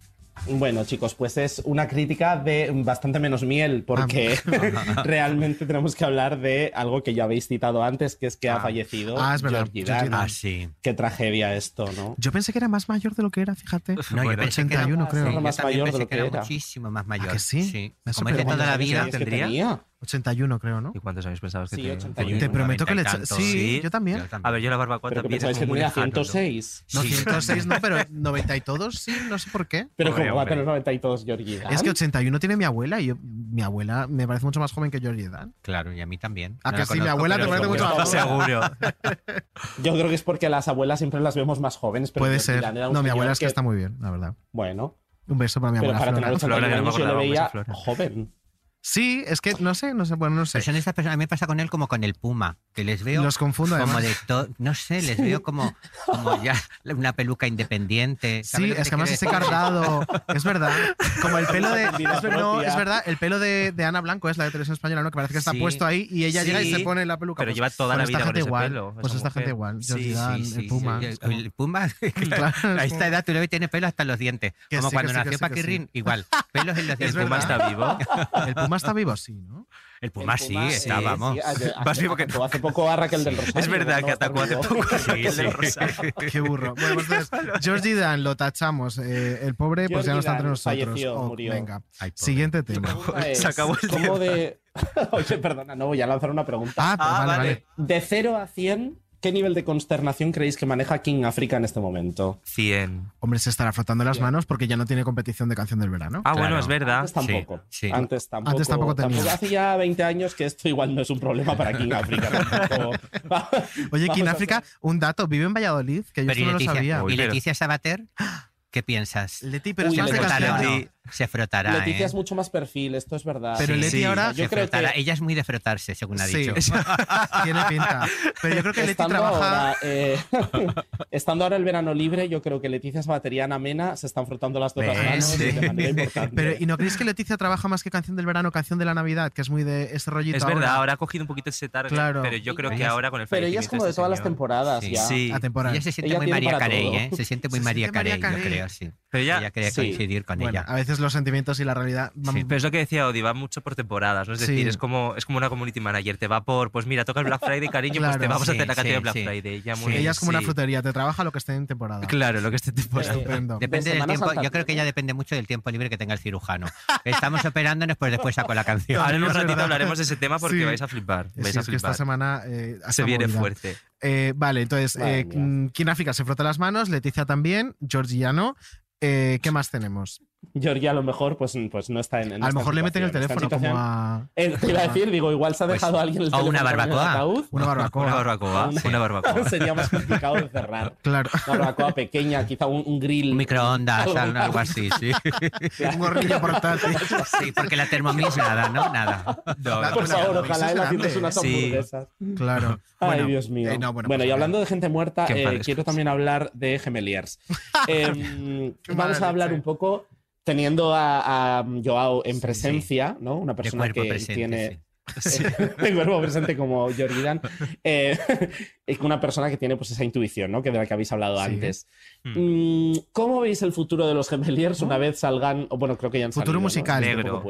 Bueno, chicos, pues es una crítica de bastante menos miel, porque realmente tenemos que hablar de algo que ya habéis citado antes, que es que ha fallecido Ah, es verdad, Dan. Ah, sí. Qué tragedia esto, ¿no? Yo pensé que era más mayor de lo que era, fíjate. No, yo Bueno, pensé que era 81 más, creo. sí, yo Más mayor de pensé lo que que era era. muchísimo más mayor. que sí? Ha Como es de toda la ¿Cuántos vida. tendría? Tenía? 81 creo, ¿no? ¿Y cuántos años pensabas que Sí, te- 81. Te prometo que le... Y Sí, tantos. yo también. A ver, yo la barbacoa Pero también pensabais es que tenía lejano, ¿no? 106. No, Sí. 106 no, pero 90 y todos sí, no sé por qué. Pero Hombre, como va a tener 92 Georgie Dan? Es que 81 tiene mi abuela y yo- mi abuela me parece mucho más joven que Georgie Dan. Claro, y a mí también. ¿A No que sí? Mi conozco, abuela te pero parece mucho más joven. Seguro. Yo creo que es porque las abuelas siempre las vemos más jóvenes. Pero Puede ser. No, mi abuela es que está muy bien, la verdad. Bueno, Un beso para mi pero abuela para Flora. tener 81 Flora, que no me años yo le veía joven. Sí, es que no sé, no sé, bueno, no sé. Pero son estas personas, a mí me pasa con él como con el puma, que les veo Los confundo como además. de to- no sé, les veo como, como ya una peluca independiente. ¿sabes Sí, que es que además ese cardado, es verdad. Como el pelo de. Es, no, es verdad, el pelo de, de Ana Blanco es la de televisión española, ¿no? Que parece que está Sí. puesto ahí y ella llega y Sí, se pone la peluca. pero Pues- lleva toda pues la vida con ese igual. pelo, Pues esta mujer. gente igual. Sí, sí, Sí, el sí, Puma. sí, como- El puma, Claro, a es esta edad tú le tiene pelo hasta los dientes. Que como sí, cuando sí, nació sí, sí. igual. Pelos en los ¿El dientes. Puma está vivo? El Puma está vivo, sí, ¿no? El Puma sí, Puma, está, sí, vamos. sí, hace- Más vivo que atacó hace poco a Raquel del Rosario. Es verdad ¿cómo que no a atacó hace poco. Sí, Raquel del sí. Rosario. Qué burro. Bueno, pues entonces, Georgie Dan lo tachamos. eh, el pobre, pues ya no está entre nosotros. falleció, Oh, murió. venga. Ay. Siguiente tema. es, Se acabó el ¿cómo tiempo. de... Oye, perdona, no voy a lanzar una pregunta. Ah, pues Ah, vale, vale. vale. De 0 a 100, ¿qué nivel de consternación creéis que maneja King África en este momento? 100. Hombre, se estará frotando las manos porque ya no tiene competición de canción del verano. Ah, bueno, es verdad. Antes tampoco. sí. Antes tampoco. Antes tampoco tenía. Hace ya 20 años que esto igual no es un problema para King África. Oye, King África, un dato, vive en Valladolid, que yo no lo sabía. ¿y Leticia Sabater? ¿Qué piensas? Leti, pero Uy, es más de canción. Se frotará. Leticia ¿eh? es mucho más perfil, esto es verdad. Pero Sí, Leti sí, ahora- se creo frotará. que- Ella es muy de frotarse, según ha Sí, dicho. tiene pinta. Pero yo creo que Leti estando trabaja. Ahora, eh, estando ahora el verano libre, yo creo que Leticia Sabateriana Mena se están frotando las dos ¿Ves? manos Sí. de manera importante. Pero, ¿y no creéis que Leticia trabaja más que canción del verano, canción de la Navidad, que es muy de ese rollito? Es verdad, ahora ha cogido un poquito ese target, Claro. pero yo creo que es- ahora con el pero ella es como de este todas las señor- temporadas Sí. ya. Sí. Ella se siente muy María Carey. ¿eh? Se siente muy María Carey, yo creo, sí. Pero ya- ella quería coincidir con ella. a veces los sentimientos y la realidad van Sí, pero es lo que decía Odi, va mucho por temporadas, ¿no? Es Sí. decir, es como, es como una community manager, te va por, pues mira, toca el Black Friday, cariño, pues Claro. te vamos a hacer la canción sí, de Black sí. Friday. Ya muy, Ella es como una frutería, te trabaja lo que esté en temporada. Claro, lo que esté temporada. Estupendo. Depende del tiempo, yo creo que ella depende mucho del tiempo libre que tenga el cirujano. Estamos operándonos, pues después saco la canción. Ahora en un ratito hablaremos de ese tema porque Sí. vais a flipar. Sí, Vais a es que esta flipar. semana eh, Se viene movida. fuerte. Eh, vale, entonces, eh, mía. mm, se frota las manos, Leticia también, Georgiano. Eh, ¿Qué más tenemos? Georgia a lo mejor pues, pues no está en, en a lo mejor le meten el teléfono como a. Eh, te iba a decir, digo, igual se ha Pues, dejado alguien el o teléfono una en el barbacoa. ataúd. Una barbacoa. Una barbacoa, Una- una barbacoa. Sería más complicado de cerrar. Claro. Una barbacoa pequeña, quizá un, un grill. Un microondas, Algo algo, algo así, sí. Un gorrillo portátil. Sí, porque la Thermomix nada, ¿no? Nada. No, La- Por favor, ojalá él grande. unas Sí. hamburguesas. Claro. Ay, Bueno, Dios mío. eh, no, bueno, bueno, pues y hablando de gente muerta, en eh, quiero también hablar de Gemeliers. Em, vamos a hablar un poco, teniendo a, a Joao en Sí, presencia, ¿no? Una persona que presente, tiene... sí. de cuerpo presente como Jordan, eh, es una persona que tiene pues esa intuición, ¿no? Que de la que habéis hablado Sí. antes. Hmm. Mm, ¿Cómo veis el futuro de los Gemeliers una vez salgan? o Bueno, creo que ya han Futuro salido, ¿no? musical. Poco Negro.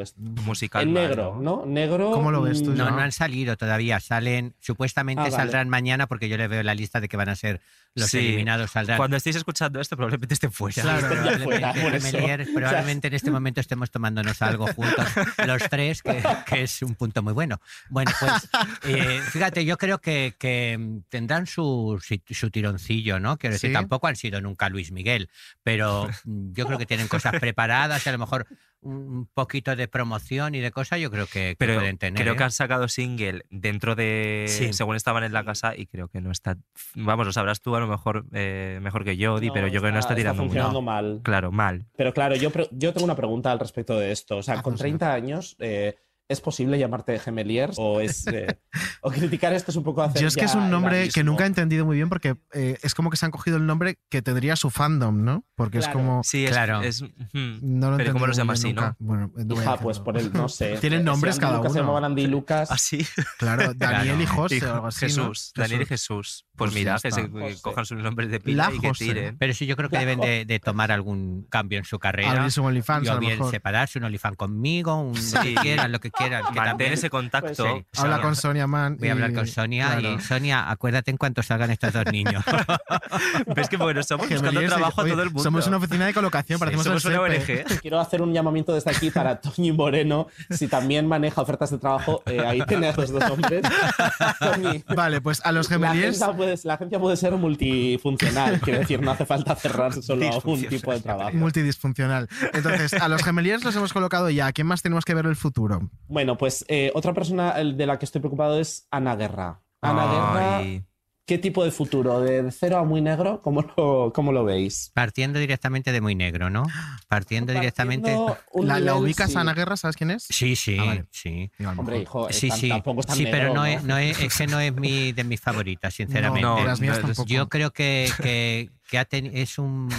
Musical. En negro, ¿no? Negro. ¿Cómo lo ves tú, mm, No, no han salido todavía. Salen, supuestamente Ah, vale. saldrán mañana porque yo le veo la lista de que van a ser los Sí. eliminados. Saldrán. Cuando estéis escuchando esto, probablemente estén fuera. Claro. Fuera, Probablemente, en este momento estemos tomándonos algo juntos, los tres, que, que es un punto muy bueno. Bueno, pues eh, fíjate, yo creo que, que tendrán su, su tironcillo, ¿no? Quiero decir, Sí. tampoco han sido nunca Luis Miguel, pero yo creo que tienen cosas preparadas y a lo mejor un poquito de promoción y de cosas, yo creo que, que Pero pueden tener. creo ¿eh? que han sacado single dentro de. Sí. Según estaban en la casa y creo que no está. Vamos, lo sabrás tú a lo mejor eh, mejor que yo, Di, No, pero yo creo que no está tirando funcionando mucho. mal. Claro, mal. Pero claro, yo, yo tengo una pregunta al respecto de esto. O sea, con Haznos, 30 años, eh, ¿es posible llamarte Gemeliers? ¿O, es, eh, o criticar esto es un poco hacer Yo es que es un nombre que nunca he entendido muy bien porque eh, es como que se han cogido el nombre que tendría su fandom, ¿no? Porque Claro. es como. Sí, es. Claro. es-. No lo pero ¿cómo los llama muy así, no? nunca. Bueno, no Hija, pues por el, no sé. Tienen nombres cada Lucas Se uno. llamaban Andy Lucas. Así. Claro, Daniel y. José o algo así. ¿no? Jesús. Daniel y Jesús. Pues, Pues mira, que se. José. cojan sus nombres de pila La y que tiren. Pero sí, yo creo que deben de, de tomar algún cambio en su carrera. Abrirse un OnlyFans, a o lo bien mejor. separarse, un OnlyFans conmigo, un, lo que quieran, lo que quieran. Que Mantén también- ese contacto. Pues sí. Habla con Sonia Man. Voy a hablar con Sonia claro. y Sonia, acuérdate en cuanto salgan estos dos niños. ¿Ves que bueno, estamos Que buscando trabajo a todo el mundo? Somos una oficina de colocación, parecemos somos el una. ONG. Quiero hacer un llamamiento desde aquí para Toñi Moreno. Si también maneja ofertas de trabajo, eh, ahí tiene a estos dos hombres. Toñi, Vale, pues a los la gemeliers. agencia, puede, la agencia puede ser multifuncional. Quiero decir, no hace falta cerrarse solo a un tipo de trabajo. Multidisfuncional. Entonces, a los gemeliers los hemos colocado ya. ¿A quién más tenemos que ver el futuro? Bueno, pues eh, otra persona de la que estoy preocupado es Ana Guerra. Ana Guerra. ¿qué tipo de futuro? ¿De cero a muy negro? ¿Cómo lo, cómo lo veis? Partiendo directamente de muy negro, ¿no? Partiendo directamente. Partiendo ¿La, ubicas sí. a Ana Guerra? ¿Sabes quién es? Sí, sí, Ah, vale. sí. Hombre, hijo, es Sí, tan- sí, tampoco es tan sí, pero negro, no, es, no es, es que no es mi, de mis favoritas, sinceramente. No, No, de las mías no, tampoco. Yo creo que, que, que ha teni- es un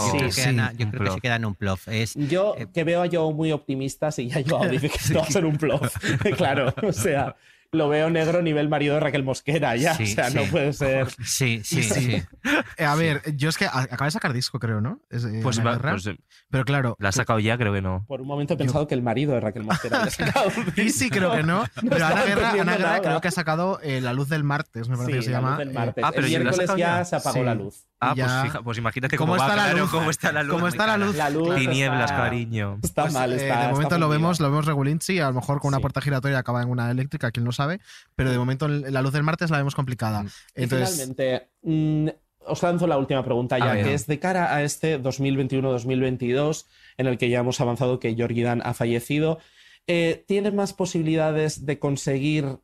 plof. Yo Sí, creo que, sí, Ana- yo creo que se queda en un plof. Es, Yo Eh, que veo a Joe muy optimista, si ya Joao dice que esto va a ser un plof. claro, o sea, lo veo negro nivel marido de Raquel Mosquera ya. Sí, o sea, no sí. puede ser. sí, sí, sí. Eh, a ver, yo es que a- acaba de sacar disco, creo, ¿no? Es, eh, Pues, va- pues, eh, Pero claro. la ha sacado ya, creo que no. Por un momento he pensado que el marido de Raquel Mosquera había sacado un Sí, sí, creo que no. Pero estaba Ana Guerra, Ana Guerra creo que ha sacado eh, La Luz del Martes, me parece Sí, que se la llama. luz del eh, martes. Ah, pero el miércoles ya se apagó Sí. la luz. Ah, Ya. pues, fija- pues imagínate ¿Cómo cómo, está va, la claro, luz? cómo está la luz. ¿Cómo está la luz? La luz Tinieblas, está- cariño. Está Pues, mal, eh, está. de momento está lo vemos, lo vemos regulinchi, a lo mejor con una Sí. puerta giratoria acaba en una eléctrica, quien lo sabe, pero de momento la luz del martes la vemos complicada. Y Entonces, finalmente, mm, os lanzo la última pregunta ya, que es de cara a este 2021-2022, en el que ya hemos avanzado que Georgie Dan ha fallecido. Eh, ¿Tiene más posibilidades de conseguir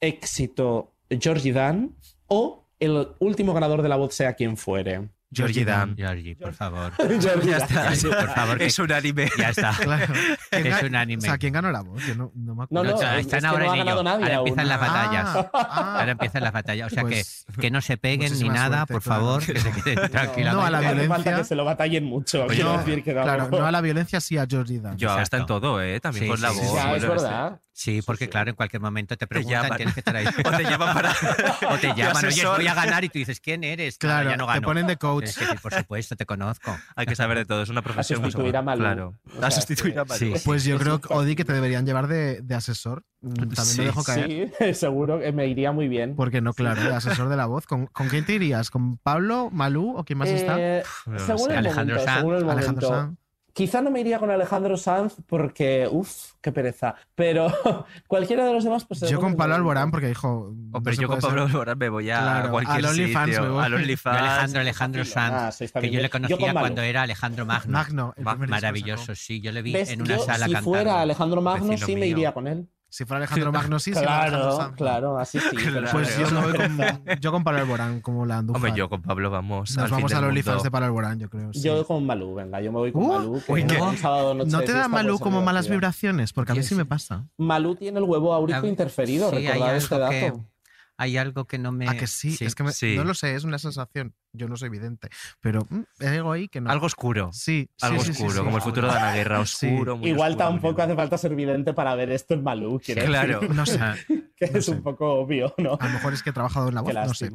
éxito Georgie Dan o el último ganador de la voz sea quien fuere? Georgie Dan. Georgie, por favor. Ya está. Georgie, por favor. que- Es un anime. Ya está. Claro. ¿Quién Es un anime. O sea, ¿quién ganó la voz? Yo no, no me acuerdo. no, No, es están que ahora en ello. ganado nadie Ahora empiezan las Ah, batallas. ah. Ahora empiezan las batallas. O sea Pues, que, que no se peguen ni muchísima nada, suerte, por claro. favor, que se queden tranquilamente. No a la No hace falta violencia. que se lo batallen mucho. Pues no, decir que claro, no a la violencia, sí a Georgie Dan. Yo está en todo, ¿eh? También Sí, con la sí, voz. es verdad. Sí, porque claro, en cualquier momento te preguntan, llaman. tienes que estar ahí. O te llaman para. O te llaman, oye, voy a ganar y tú dices, ¿quién eres? Claro, ya no te gano. ponen de coach. Que por supuesto, te conozco. Hay que saber de todo, es una profesión muy sustituir a Malú. Claro. O sea, a sustituir a sí. Malú. Sí. Pues yo creo. Odi, que te deberían llevar de, de asesor. Mm, También Sí, lo dejo caer. Sí, seguro que me iría muy bien. Porque no, claro, de asesor de la voz. ¿Con, con quién te irías? ¿con Pablo, Malú o quién más está? Eh, No según sé. el Alejandro momento, según el Alejandro momento. Quizá no me iría con Alejandro Sanz porque, uff, qué pereza. Pero cualquiera de los demás, pues. Yo con Pablo. Alborán, porque dijo. Oh, pero no yo con Pablo Alborán me voy a Claro, cualquier al OnlyFans sitio. me Yo OnlyFans. Alejandro, Alejandro Ah, Sanz, está que yo le Yo con conocía Malú. cuando era Alejandro Magno. Magno, el disco Maravilloso, sí, yo le vi ¿Ves? en una Yo, sala si cantando. fuera Alejandro Magno, sí me mío. iría con él. Si fuera Alejandro Magno, sí, no Claro, claro, así sí. pero- Pues yo, me voy con, yo con Pablo Alborán, como la Andújar. Hombre, yo con Pablo vamos. Nos al vamos fin al OnlyFans de Pablo Alborán, yo creo. sí. Yo con Malú, venga, yo me voy con Uh, Malú. que uy, ¿qué? un sábado noche ¿No de te da Malú como malas vibraciones? Porque a mí sí me pasa. Malú tiene el huevo áurico interferido, Sí, recordad este algo, que, dato. Hay algo que no me... ¿A que sí? Es que me- Sí. no lo sé, es una sensación. Yo no soy vidente. Pero mm, hay algo ahí que no. Algo oscuro. Sí, sí, Algo sí, sí, oscuro, sí. como el futuro de Ana Guerra, Sí. oscuro. muy Igual oscuro, tampoco hace falta ser vidente para ver esto en Malú, quiero Claro. decir, No sé. Ah, que no es sé. un poco obvio, ¿no? A lo mejor es que he trabajado en la voz, Qué no sé.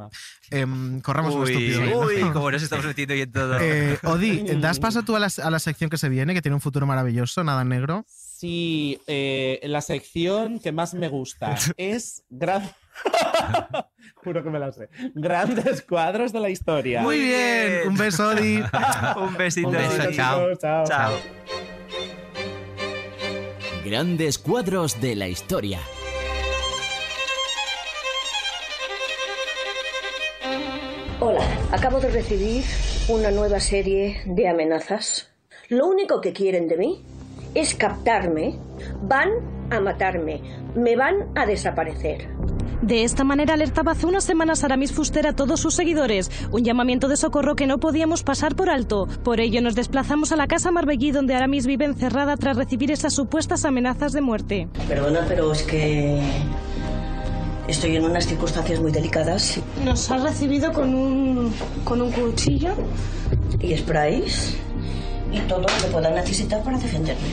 Em, corramos Uy, estúpido. ¿no? uy, como nos estamos metiendo y en todo. Eh, Odi, ¿das paso tú a la, a la sección que se viene, que tiene un futuro maravilloso, nada negro? Sí, eh, la sección que más me gusta es gran... Juro que me la sé. Grandes cuadros de la historia. Muy bien, un beso, Odi. Un besito. Un beso, chao. chao. Chao. Grandes cuadros de la historia. Hola, acabo de recibir una nueva serie de amenazas. Lo único que quieren de mí es captarme, van a matarme, me van a desaparecer. De esta manera alertaba hace unas semanas Aramis Fuster a todos sus seguidores, un llamamiento de socorro que no podíamos pasar por alto. Por ello nos desplazamos a la casa Marbellí donde Aramis vive encerrada tras recibir esas supuestas amenazas de muerte. Perdona, pero es que estoy en unas circunstancias muy delicadas. Nos ha recibido con un, con un cuchillo. Y sprays y todo lo que pueda necesitar para defenderme.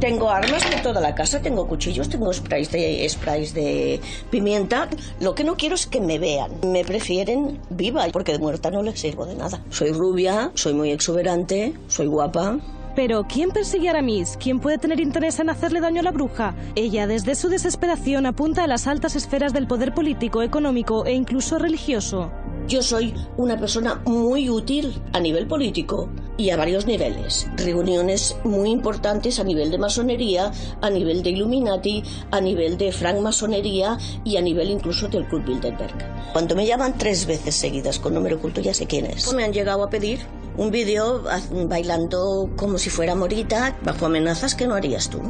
Tengo armas por toda la casa, tengo cuchillos, tengo sprays de, sprays de pimienta. Lo que no quiero es que me vean. Me prefieren viva, porque de muerta no les sirvo de nada. Soy rubia, soy muy exuberante, soy guapa. Pero, ¿quién persigue a Aramis? ¿Quién puede tener interés en hacerle daño a la bruja? Ella, desde su desesperación, apunta a las altas esferas del poder político, económico e incluso religioso. Yo soy una persona muy útil a nivel político y a varios niveles. Reuniones muy importantes a nivel de masonería, a nivel de Illuminati, a nivel de francmasonería y a nivel incluso del Club Bilderberg. Cuando me llaman tres veces seguidas con número oculto ya sé quién es. Me han llegado a pedir un vídeo ah, bailando como si fuera morita bajo amenazas que no harías tú.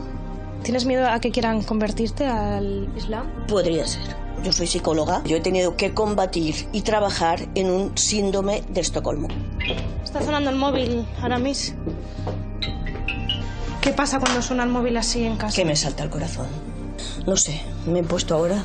¿Tienes miedo a que quieran convertirte al Islam? Podría ser. Yo soy psicóloga. Yo he tenido que combatir y trabajar en un síndrome de Estocolmo. Está sonando el móvil, Aramis. ¿Qué pasa cuando suena el móvil así en casa? Que me salta el corazón. No sé, me he puesto ahora.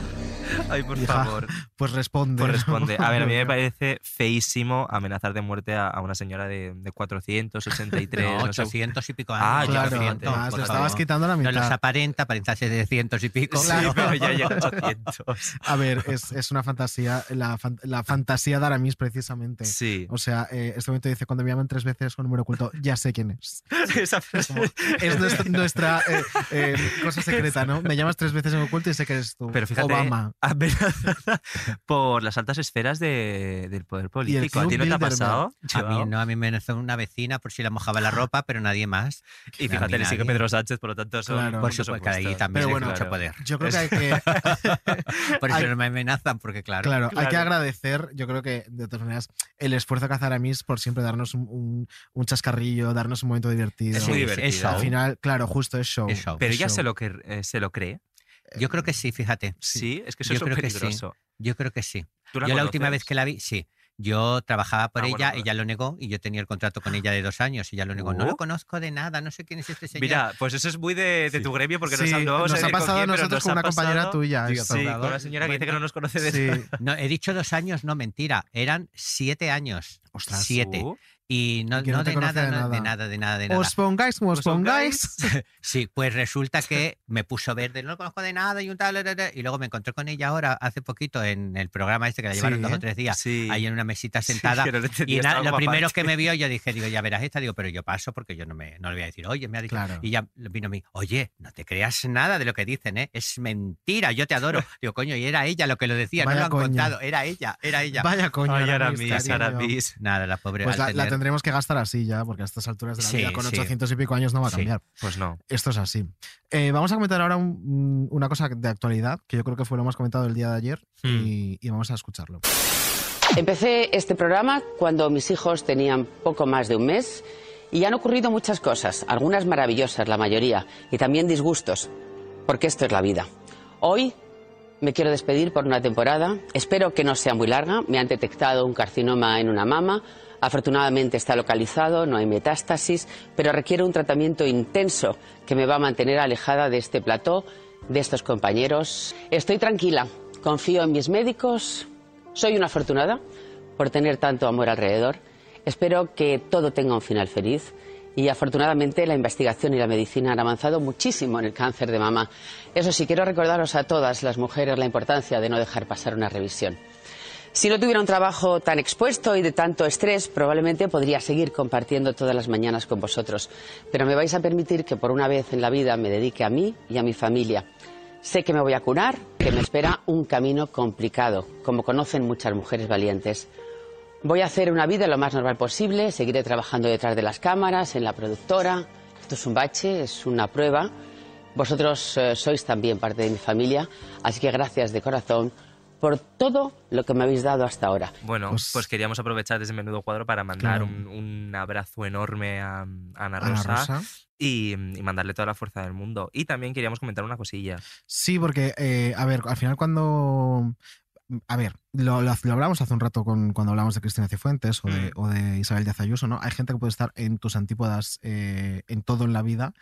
Ay, por Hija, favor. Pues responde. Pues responde. A ver, a mí me parece feísimo amenazar de muerte a, a una señora de, de 483. No, no sé. 800 y pico Ah, años. claro, 800, además, por le estabas quitando la No mitad. los aparenta, aparenta 700 y pico. Sí, claro. pero ya llega a 800. A ver, es, es una fantasía, la, fan- la fantasía de Aramis, precisamente. Sí. O sea, eh, este momento dice, cuando me llaman tres veces con número oculto, ya sé quién es. Esa Es, como- es nuestra, nuestra, eh, eh, cosa secreta, ¿no? Me llamas tres veces en oculto y sé que eres tú. Pero fíjate, Obama. Amenazada por las altas esferas de- del poder político. ¿A ti no te ha pasado? A mí no, a mí me amenazó una vecina por si la mojaba la ropa, pero nadie más. Y fíjate, le sigue. Pedro Sánchez, por lo tanto son Claro. Por supuesto, que ahí también hay bueno, mucho poder. Yo creo que hay que... Por eso hay- no me amenazan, porque claro. Claro, hay que agradecer, yo creo que de todas maneras, el esfuerzo que hace Aramis por siempre darnos un, un- un chascarrillo, darnos un momento divertido. Es muy Sí, divertido. es show. Al final, claro, justo es show. Es show. Pero es ella show. se lo, que, eh, se lo cree. Yo creo que sí, fíjate. Sí, es que eso Yo es creo que sí. peligroso. Yo creo que sí. ¿Tú la Yo la última vez que la vi, sí. Yo trabajaba por Ah, ella, bueno, bueno. ella lo negó y yo tenía el contrato con ella de dos años y ella lo negó. No Oh. lo conozco de nada, no sé quién es este señor. Mira, pues eso es muy de, de tu gremio porque Sí, nos, no vamos a nos ha pasado a nosotros nos con una compañera tuya Sí, esto. con una señora que dice que no nos conoce de Sí. nada. No, he dicho dos años, no, mentira. Eran siete años. Ostras. siete. Uh. Y no, no de, nada, de no, de nada. nada, de nada, de nada. Os pongáis como os pongáis. Sí, pues resulta que me puso verde, no lo conozco de nada y un tal, y luego me encontré con ella ahora, hace poquito, en el programa este que la llevaron Sí, dos o tres días, sí. ahí en una mesita sentada. no y nada, lo primero que me vio, yo dije, digo, ya verás esta, digo, pero yo paso porque yo no, me, no le voy a decir, oye, me ha dicho. Claro. Y ya vino a mí, oye, no te creas nada de lo que dicen, ¿eh? Es mentira, yo te adoro. Digo, coño, y era ella lo que lo decía, Vaya no lo han contado, era ella, era ella. Vaya coño. Ay, cariño. Aramis. Nada, la pobre. Pues la, la tendremos que gastar así ya, porque a estas alturas de la Sí, vida, con sí. 800 y pico años no va a Sí. cambiar. Pues no. Esto es así. Eh, vamos a comentar ahora un- una cosa de actualidad, que yo creo que fue lo más comentado el día de ayer, Hmm. y, y vamos a escucharlo. Empecé este programa cuando mis hijos tenían poco más de un mes y han ocurrido muchas cosas, algunas maravillosas, la mayoría, y también disgustos, porque esto es la vida. Hoy me quiero despedir por una temporada, espero que no sea muy larga, me han detectado un carcinoma en una mama, afortunadamente está localizado, no hay metástasis, pero requiere un tratamiento intenso que me va a mantener alejada de este plató, de estos compañeros. Estoy tranquila, confío en mis médicos, soy una afortunada por tener tanto amor alrededor. Espero que todo tenga un final feliz y afortunadamente la investigación y la medicina han avanzado muchísimo en el cáncer de mama. Eso sí, quiero recordaros a todas las mujeres la importancia de no dejar pasar una revisión. Si no tuviera un trabajo tan expuesto y de tanto estrés, probablemente podría seguir compartiendo todas las mañanas con vosotros. Pero me vais a permitir que por una vez en la vida me dedique a mí y a mi familia. Sé que me voy a curar, que me espera un camino complicado, como conocen muchas mujeres valientes. Voy a hacer una vida lo más normal posible, seguiré trabajando detrás de las cámaras, en la productora. Esto es un bache, es una prueba. Vosotros eh, sois también parte de mi familia, así que gracias de corazón por todo lo que me habéis dado hasta ahora. Bueno, pues, queríamos aprovechar desde Menudo Cuadro para mandar Claro. un, un abrazo enorme a, a Ana Ana Rosa. Y, y mandarle toda la fuerza del mundo. Y también queríamos comentar una cosilla. Sí, porque, eh, a ver, al final cuando... A ver, lo, lo, lo hablamos hace un rato con, cuando hablamos de Cristina Cifuentes o Mm. de, o de Isabel Díaz Ayuso, ¿no? Hay gente que puede estar en tus antípodas eh, en todo en la vida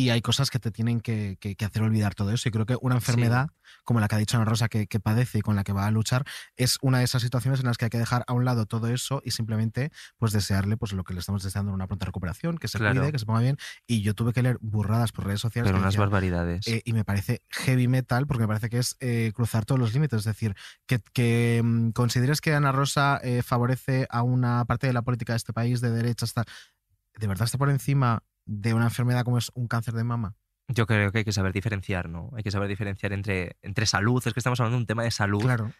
y hay cosas que te tienen que, que- que hacer olvidar todo eso. Y creo que una enfermedad, como la que ha dicho Ana Rosa, que, que padece y con la que va a luchar, es una de esas situaciones en las que hay que dejar a un lado todo eso y simplemente pues desearle pues lo que le estamos deseando, una pronta recuperación, que se Claro. cuide, que se ponga bien. Y yo tuve que leer burradas por redes sociales. Pero unas decían, barbaridades. eh, y me parece heavy metal porque me parece que es eh, cruzar todos los límites. Es decir, que, mm, consideres que Ana Rosa eh, favorece a una parte de la política de este país de derecha, está, ¿de verdad está por encima de una enfermedad como es un cáncer de mama? Yo creo que hay que saber diferenciar, ¿no? Hay que saber diferenciar entre, entre salud. Es que estamos hablando de un tema de salud. Claro.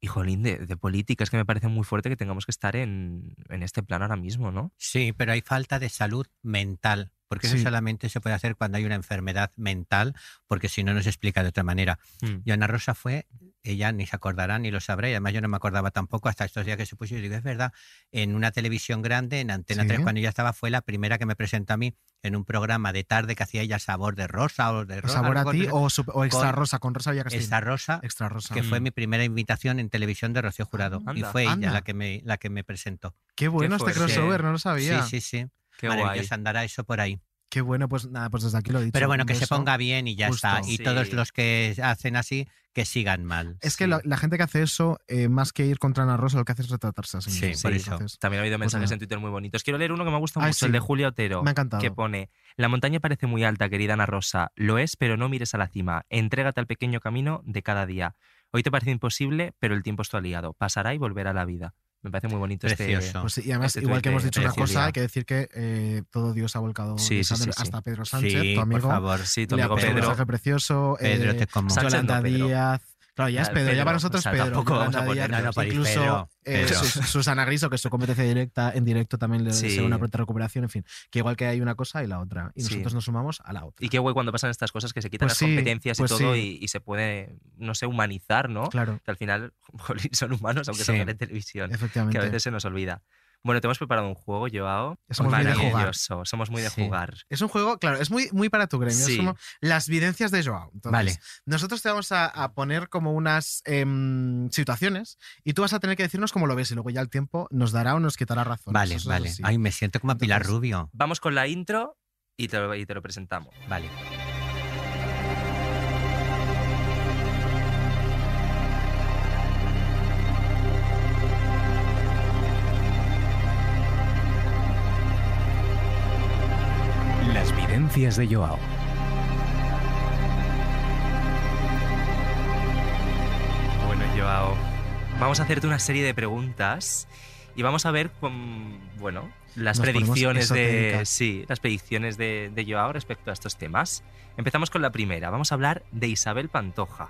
Y, jolín, de, de política. Es que me parece muy fuerte que tengamos que estar en, en este plano ahora mismo, ¿no? Sí, pero hay falta de salud mental, porque Sí. eso solamente se puede hacer cuando hay una enfermedad mental, porque si no, no se explica de otra manera. Mm. Y Ana Rosa fue, ella ni se acordará ni lo sabrá, y además yo no me acordaba tampoco hasta estos días que se puso, y digo, es verdad, en una televisión grande, en Antena Sí. 3, cuando ella estaba, fue la primera que me presentó a mí en un programa de tarde que hacía ella sabor de rosa o de rosa. ¿Sabor a ti o, extra rosa con Rosa Villacastín? Extra rosa, Extra rosa. que fue Mm. mi primera invitación en televisión de Rocío Jurado. y Anda. fue ella la que, me, la que me presentó. Qué bueno este crossover, no lo sabía. Sí, sí, sí. Qué Maravilloso, guay. andará eso por ahí. Qué bueno, pues nada, pues desde aquí lo he dicho. Pero bueno, que se ponga bien y ya está. Y Sí. todos los que hacen así, que sigan mal. Es que la, la gente que hace eso, eh, más que ir contra Ana Rosa, lo que hace es retratarse a sí Sí, mismo. por eso. Entonces, También ha habido pues mensajes en Twitter muy bonitos. Quiero leer uno que me ha gustado Ay, mucho, sí. el de Julio Otero. Me ha encantado. Que pone: La montaña parece muy alta, querida Ana Rosa. Lo es, pero no mires a la cima. Entrégate al pequeño camino de cada día. Hoy te parece imposible, pero el tiempo es tu aliado. Pasará y volverá a la vida. Me parece muy bonito Precioso. este. Pues sí, y además, este igual que hemos dicho una cosa, hay que decir que eh, todo Dios ha volcado Sí, de sí, hasta Pedro Sánchez, Sí, tu amigo. por favor. Sí, tu le ha amigo puesto un Pedro. mensaje precioso. Pedro, eh, te como. Sánchez Yolanda no, Pedro. Díaz. Claro, ya es Ah, Pedro, ya Pedro, para nosotros o sea, Pedro. tampoco vamos a poner- No, no, por incluso Pedro, eh, Pedro. Sus- Susana Griso, que es su competencia directa, en directo también le Sí. una pronta recuperación, en fin, que igual que hay una cosa y la otra, y Sí. nosotros nos sumamos a la otra. Y qué guay cuando pasan estas cosas que se quitan Pues las sí, competencias pues y todo sí. y, y se puede, no sé, humanizar, ¿no? Claro, Que al final son humanos, aunque Sí. salgan en televisión. efectivamente. Que a veces se nos olvida. Bueno, te hemos preparado un juego, Joao. Somos muy de jugar. Maravilloso, Somos muy de Sí. jugar. Es un juego, claro, es muy, muy para tu gremio. Sí. Es como las vivencias de Joao. Entonces, Vale. Nosotros te vamos a, a poner como unas em, situaciones y tú vas a tener que decirnos cómo lo ves y luego ya el tiempo nos dará o nos quitará razón. Vale, Eso es vale. Ay, me siento como a Pilar Rubio. Vamos con la intro y te lo, y te lo presentamos. Vale. De Joao. Bueno, Joao, vamos a hacerte una serie de preguntas y vamos a ver, con, bueno, las Nos predicciones de, sí, las predicciones de, de Joao respecto a estos temas. Empezamos con la primera. Vamos a hablar de Isabel Pantoja.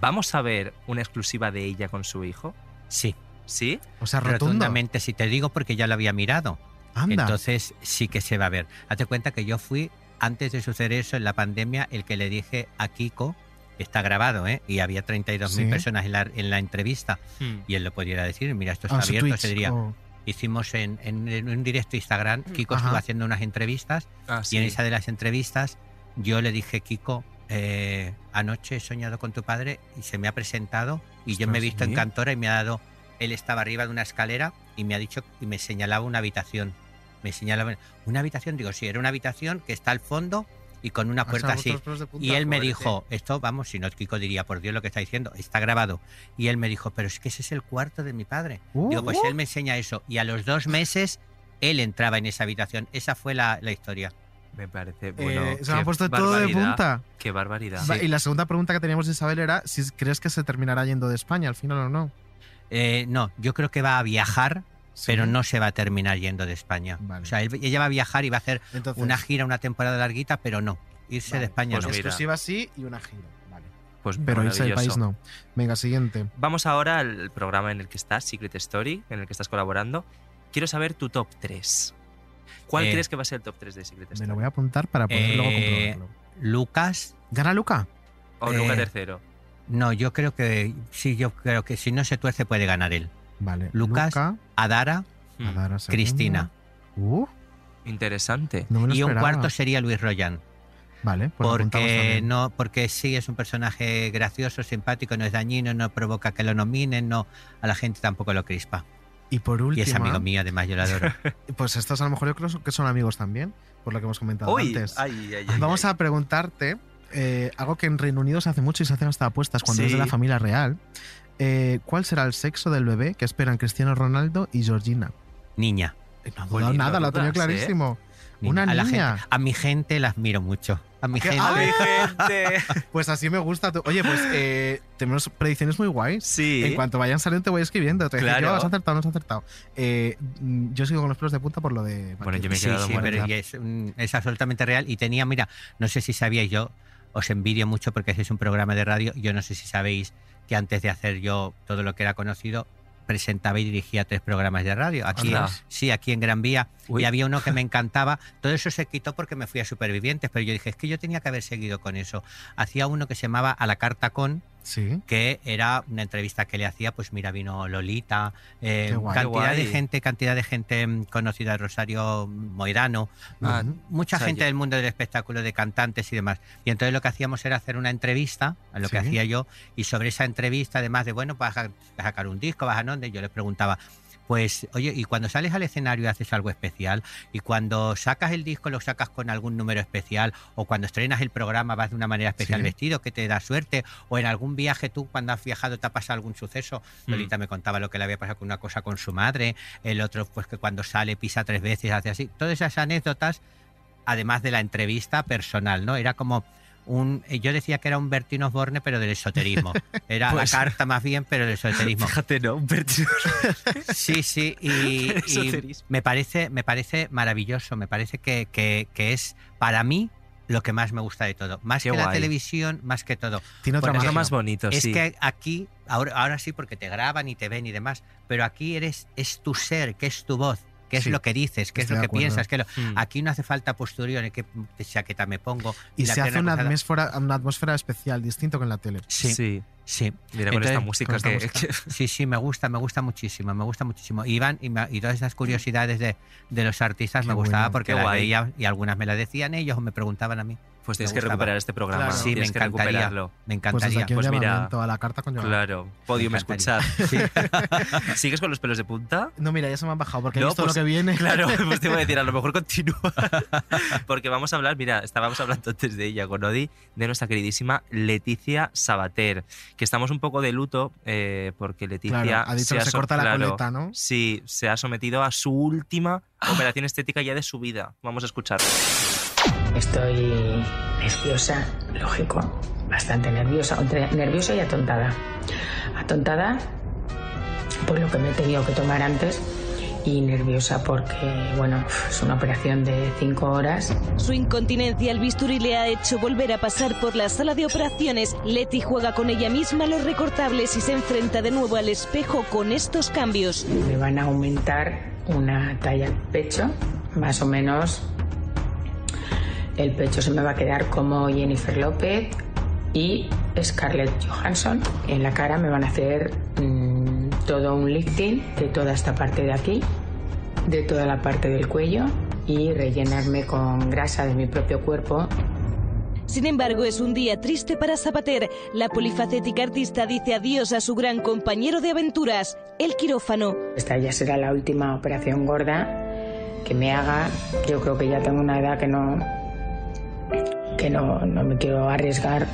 ¿Vamos a ver una exclusiva de ella con su hijo? Sí. ¿Sí? O sea, rotundo. Rotundamente, si te digo porque ya lo había mirado. Anda. Entonces sí que se va a ver. Hazte cuenta que yo fui, antes de suceder eso en la pandemia, el que le dije a Kiko, está grabado, ¿eh? Y había 32.000 Sí. personas en la, en la entrevista. Hmm. Y él lo pudiera decir, mira, esto Ah, está su abierto, Twitch, se diría. o- Hicimos en, en- en un directo Instagram, Kiko Ajá. estuvo haciendo unas entrevistas Ah, y en sí. esa de las entrevistas yo le dije, Kiko, eh, anoche he soñado con tu padre y se me ha presentado y yo me he visto en ¿sí? Cantora y me ha dado, él estaba arriba de una escalera y me ha dicho y me señalaba una habitación. Me señalaba una habitación, digo, sí, era una habitación que está al fondo y con una O sea, puerta así. Y él me dijo, esto, vamos, si no, Kiko diría, por Dios lo que está diciendo, está grabado. Y él me dijo, pero es que ese es el cuarto de mi padre. Uh, Digo, pues uh. él me enseña eso. Y a los dos meses, él entraba en esa habitación. Esa fue la, la historia. Me parece, bueno, Eh, se me ha puesto todo de punta. Qué barbaridad. Y la segunda pregunta que teníamos de Isabel era si crees que se terminará yendo de España al final o no. Eh, no, yo creo que va a viajar, pero no se va a terminar yendo de España. O sea, él- ella va a viajar y va a hacer Entonces- una gira, una temporada larguita, pero no. Irse Vale, de España pues no. Exclusiva sí y una gira. Vale. Pues Pero irse del país no. Venga, siguiente. Vamos ahora al programa en el que estás, Secret Story, en el que estás colaborando. Quiero saber tu top 3. ¿Cuál Eh, crees que va a ser el top 3 de Secret Me Story? lo voy a apuntar para poder luego Eh, comprobarlo. Lucas. ¿Gana Luca? O Luca eh, tercero. No, yo creo que sí, yo creo que si no se tuerce puede ganar él. Vale. Lucas, Luca, Adara, Adara segundo. Cristina. Uh, Interesante. no Y un cuarto sería Luis Royan. Vale, pues Porque no, porque sí es un personaje gracioso, simpático, no es dañino, no provoca que lo nominen, no a la gente tampoco lo crispa. Y por último. Y es amigo mío, además yo lo adoro. Pues estos a lo mejor yo creo que son amigos también, por lo que hemos comentado Uy, antes. ay, ay, ay, Vamos ay. a preguntarte eh, algo que en Reino Unido se hace mucho y se hacen hasta apuestas cuando es de la familia real. Eh, ¿Cuál será el sexo del bebé que esperan Cristiano Ronaldo y Georgina? Niña. No ha dudado nada, lo ha tenido ¿eh? clarísimo. Una a la niña. gente- a mi gente la admiro mucho. A mi gente. ¡Ay! Pues así me gusta. tu- Oye, pues eh, tenemos predicciones muy guays. Sí. En cuanto vayan saliendo te voy escribiendo. Te a Claro. "Yo, has acertado, no has acertado. Eh, mm, yo sigo con los pelos de punta por lo de... Bueno, yo me he Sí, quedado sí, muerto. pero y es, un- es absolutamente real. Y tenía, mira, no sé si sabíais yo, os envidio mucho porque ese es un programa de radio. Yo no sé si sabéis que antes de hacer yo todo lo que era conocido, presentaba y dirigía tres programas de radio. Aquí, Anda. sí, aquí en Gran Vía. Uy. Y había uno que me encantaba. Todo eso se quitó porque me fui a Supervivientes, pero yo dije, es que yo tenía que haber seguido con eso. Hacía uno que se llamaba A la Carta Con, Sí. que era una entrevista que le hacía, pues mira, vino Lolita, eh, guay. cantidad de gente, cantidad de gente conocida, Rosario Moirano, Ah, mucha o sea, gente yo- del mundo del espectáculo, de cantantes y demás. Y entonces lo que hacíamos era hacer una entrevista, a lo que hacía yo, y sobre esa entrevista, además de, bueno, vas a, vas a sacar un disco, vas a dónde, yo les preguntaba, pues, oye, y cuando sales al escenario y haces algo especial, y cuando sacas el disco lo sacas con algún número especial, o cuando estrenas el programa vas de una manera especial Sí. vestido, que te da suerte, o en algún viaje tú cuando has viajado te ha pasado algún suceso. Mm. Lolita me contaba lo que le había pasado con una cosa con su madre, el otro pues que cuando sale pisa tres veces, hace así. Todas esas anécdotas, además de la entrevista personal, ¿no? Era como un, eh, yo decía que era un Bertino Osborne, pero del esoterismo. Era Pues- la carta más bien, pero del esoterismo. Fíjate, ¿no? Un Bertino. Sí, sí, y, me parece, me parece maravilloso, me parece que, que- que es para mí lo que más me gusta de todo. Más Qué que la televisión, más que todo. Tiene magia. más bonito, es sí. que aquí, ahora, ahora sí, porque te graban y te ven y demás, pero aquí eres, es tu ser, que es tu voz. Qué es Sí, lo que dices, qué estoy es lo que piensas. Que lo- Mm. Aquí no hace falta postureo, ni qué chaqueta me pongo. Y la se hace una atmósfera, una atmósfera especial, distinto que en la tele. Sí. Sí. Sí. Mira con esta música con esta que- música. Sí, sí, me gusta, me gusta muchísimo, me gusta muchísimo. Y, van, y, me- y todas esas curiosidades de, de los artistas me gustaba bueno, porque guay. veía y algunas me las decían ellos o me preguntaban a mí. Pues tienes que recuperar este programa. Claro. Sí, me que encantaría. recuperarlo. Me Pues encantaría. un Pues mira, a la carta con. Claro, podium Me escuchar. encantaría. ¿Sigues con los pelos de punta? No, mira, ya se me han bajado porque he No, visto pues, lo que viene. Claro, pues te voy a decir, a lo mejor continúa. Porque vamos a hablar, mira, estábamos hablando antes de ella con Odi, de nuestra queridísima Leticia Sabater, que estamos un poco de luto eh, porque Leticia Claro, ha dicho que ha se corta la claro, coleta, ¿no? Sí, se ha sometido a su última operación estética ya de su vida. Vamos a escuchar. Estoy nerviosa, lógico, bastante nerviosa, entre nerviosa y atontada. Atontada por lo que me he tenido que tomar antes y nerviosa porque, bueno, es una operación de cinco horas. Su incontinencia al bisturí le ha hecho volver a pasar por la sala de operaciones. Leti juega con ella misma los recortables y se enfrenta de nuevo al espejo con estos cambios. Me van a aumentar una talla pecho, más o menos. El pecho se me va a quedar como Jennifer López y Scarlett Johansson. En la cara me van a hacer mm, todo un lifting de toda esta parte de aquí, de toda la parte del cuello y rellenarme con grasa de mi propio cuerpo Sin embargo, es un día triste para Zapater. La polifacética artista dice adiós a su gran compañero de aventuras, el quirófano. Esta ya será la última operación gorda que me haga. Yo creo que ya tengo una edad que no que no, no me quiero arriesgar.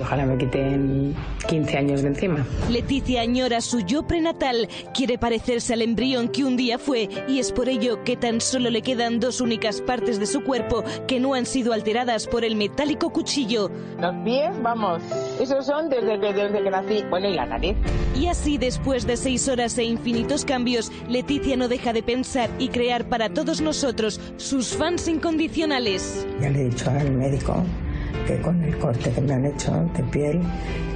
Ojalá me quiten 15 años de encima. Leticia añora su yo prenatal, quiere parecerse al embrión que un día fue y es por ello que tan solo le quedan dos únicas partes de su cuerpo que no han sido alteradas por el metálico cuchillo. Los pies, vamos, esos son desde que, desde que nací. Bueno, y la nariz. Y así, después de seis horas e infinitos cambios, Leticia no deja de pensar y crear para todos nosotros, sus fans incondicionales. Ya le he dicho al médico que con el corte que me han hecho de piel,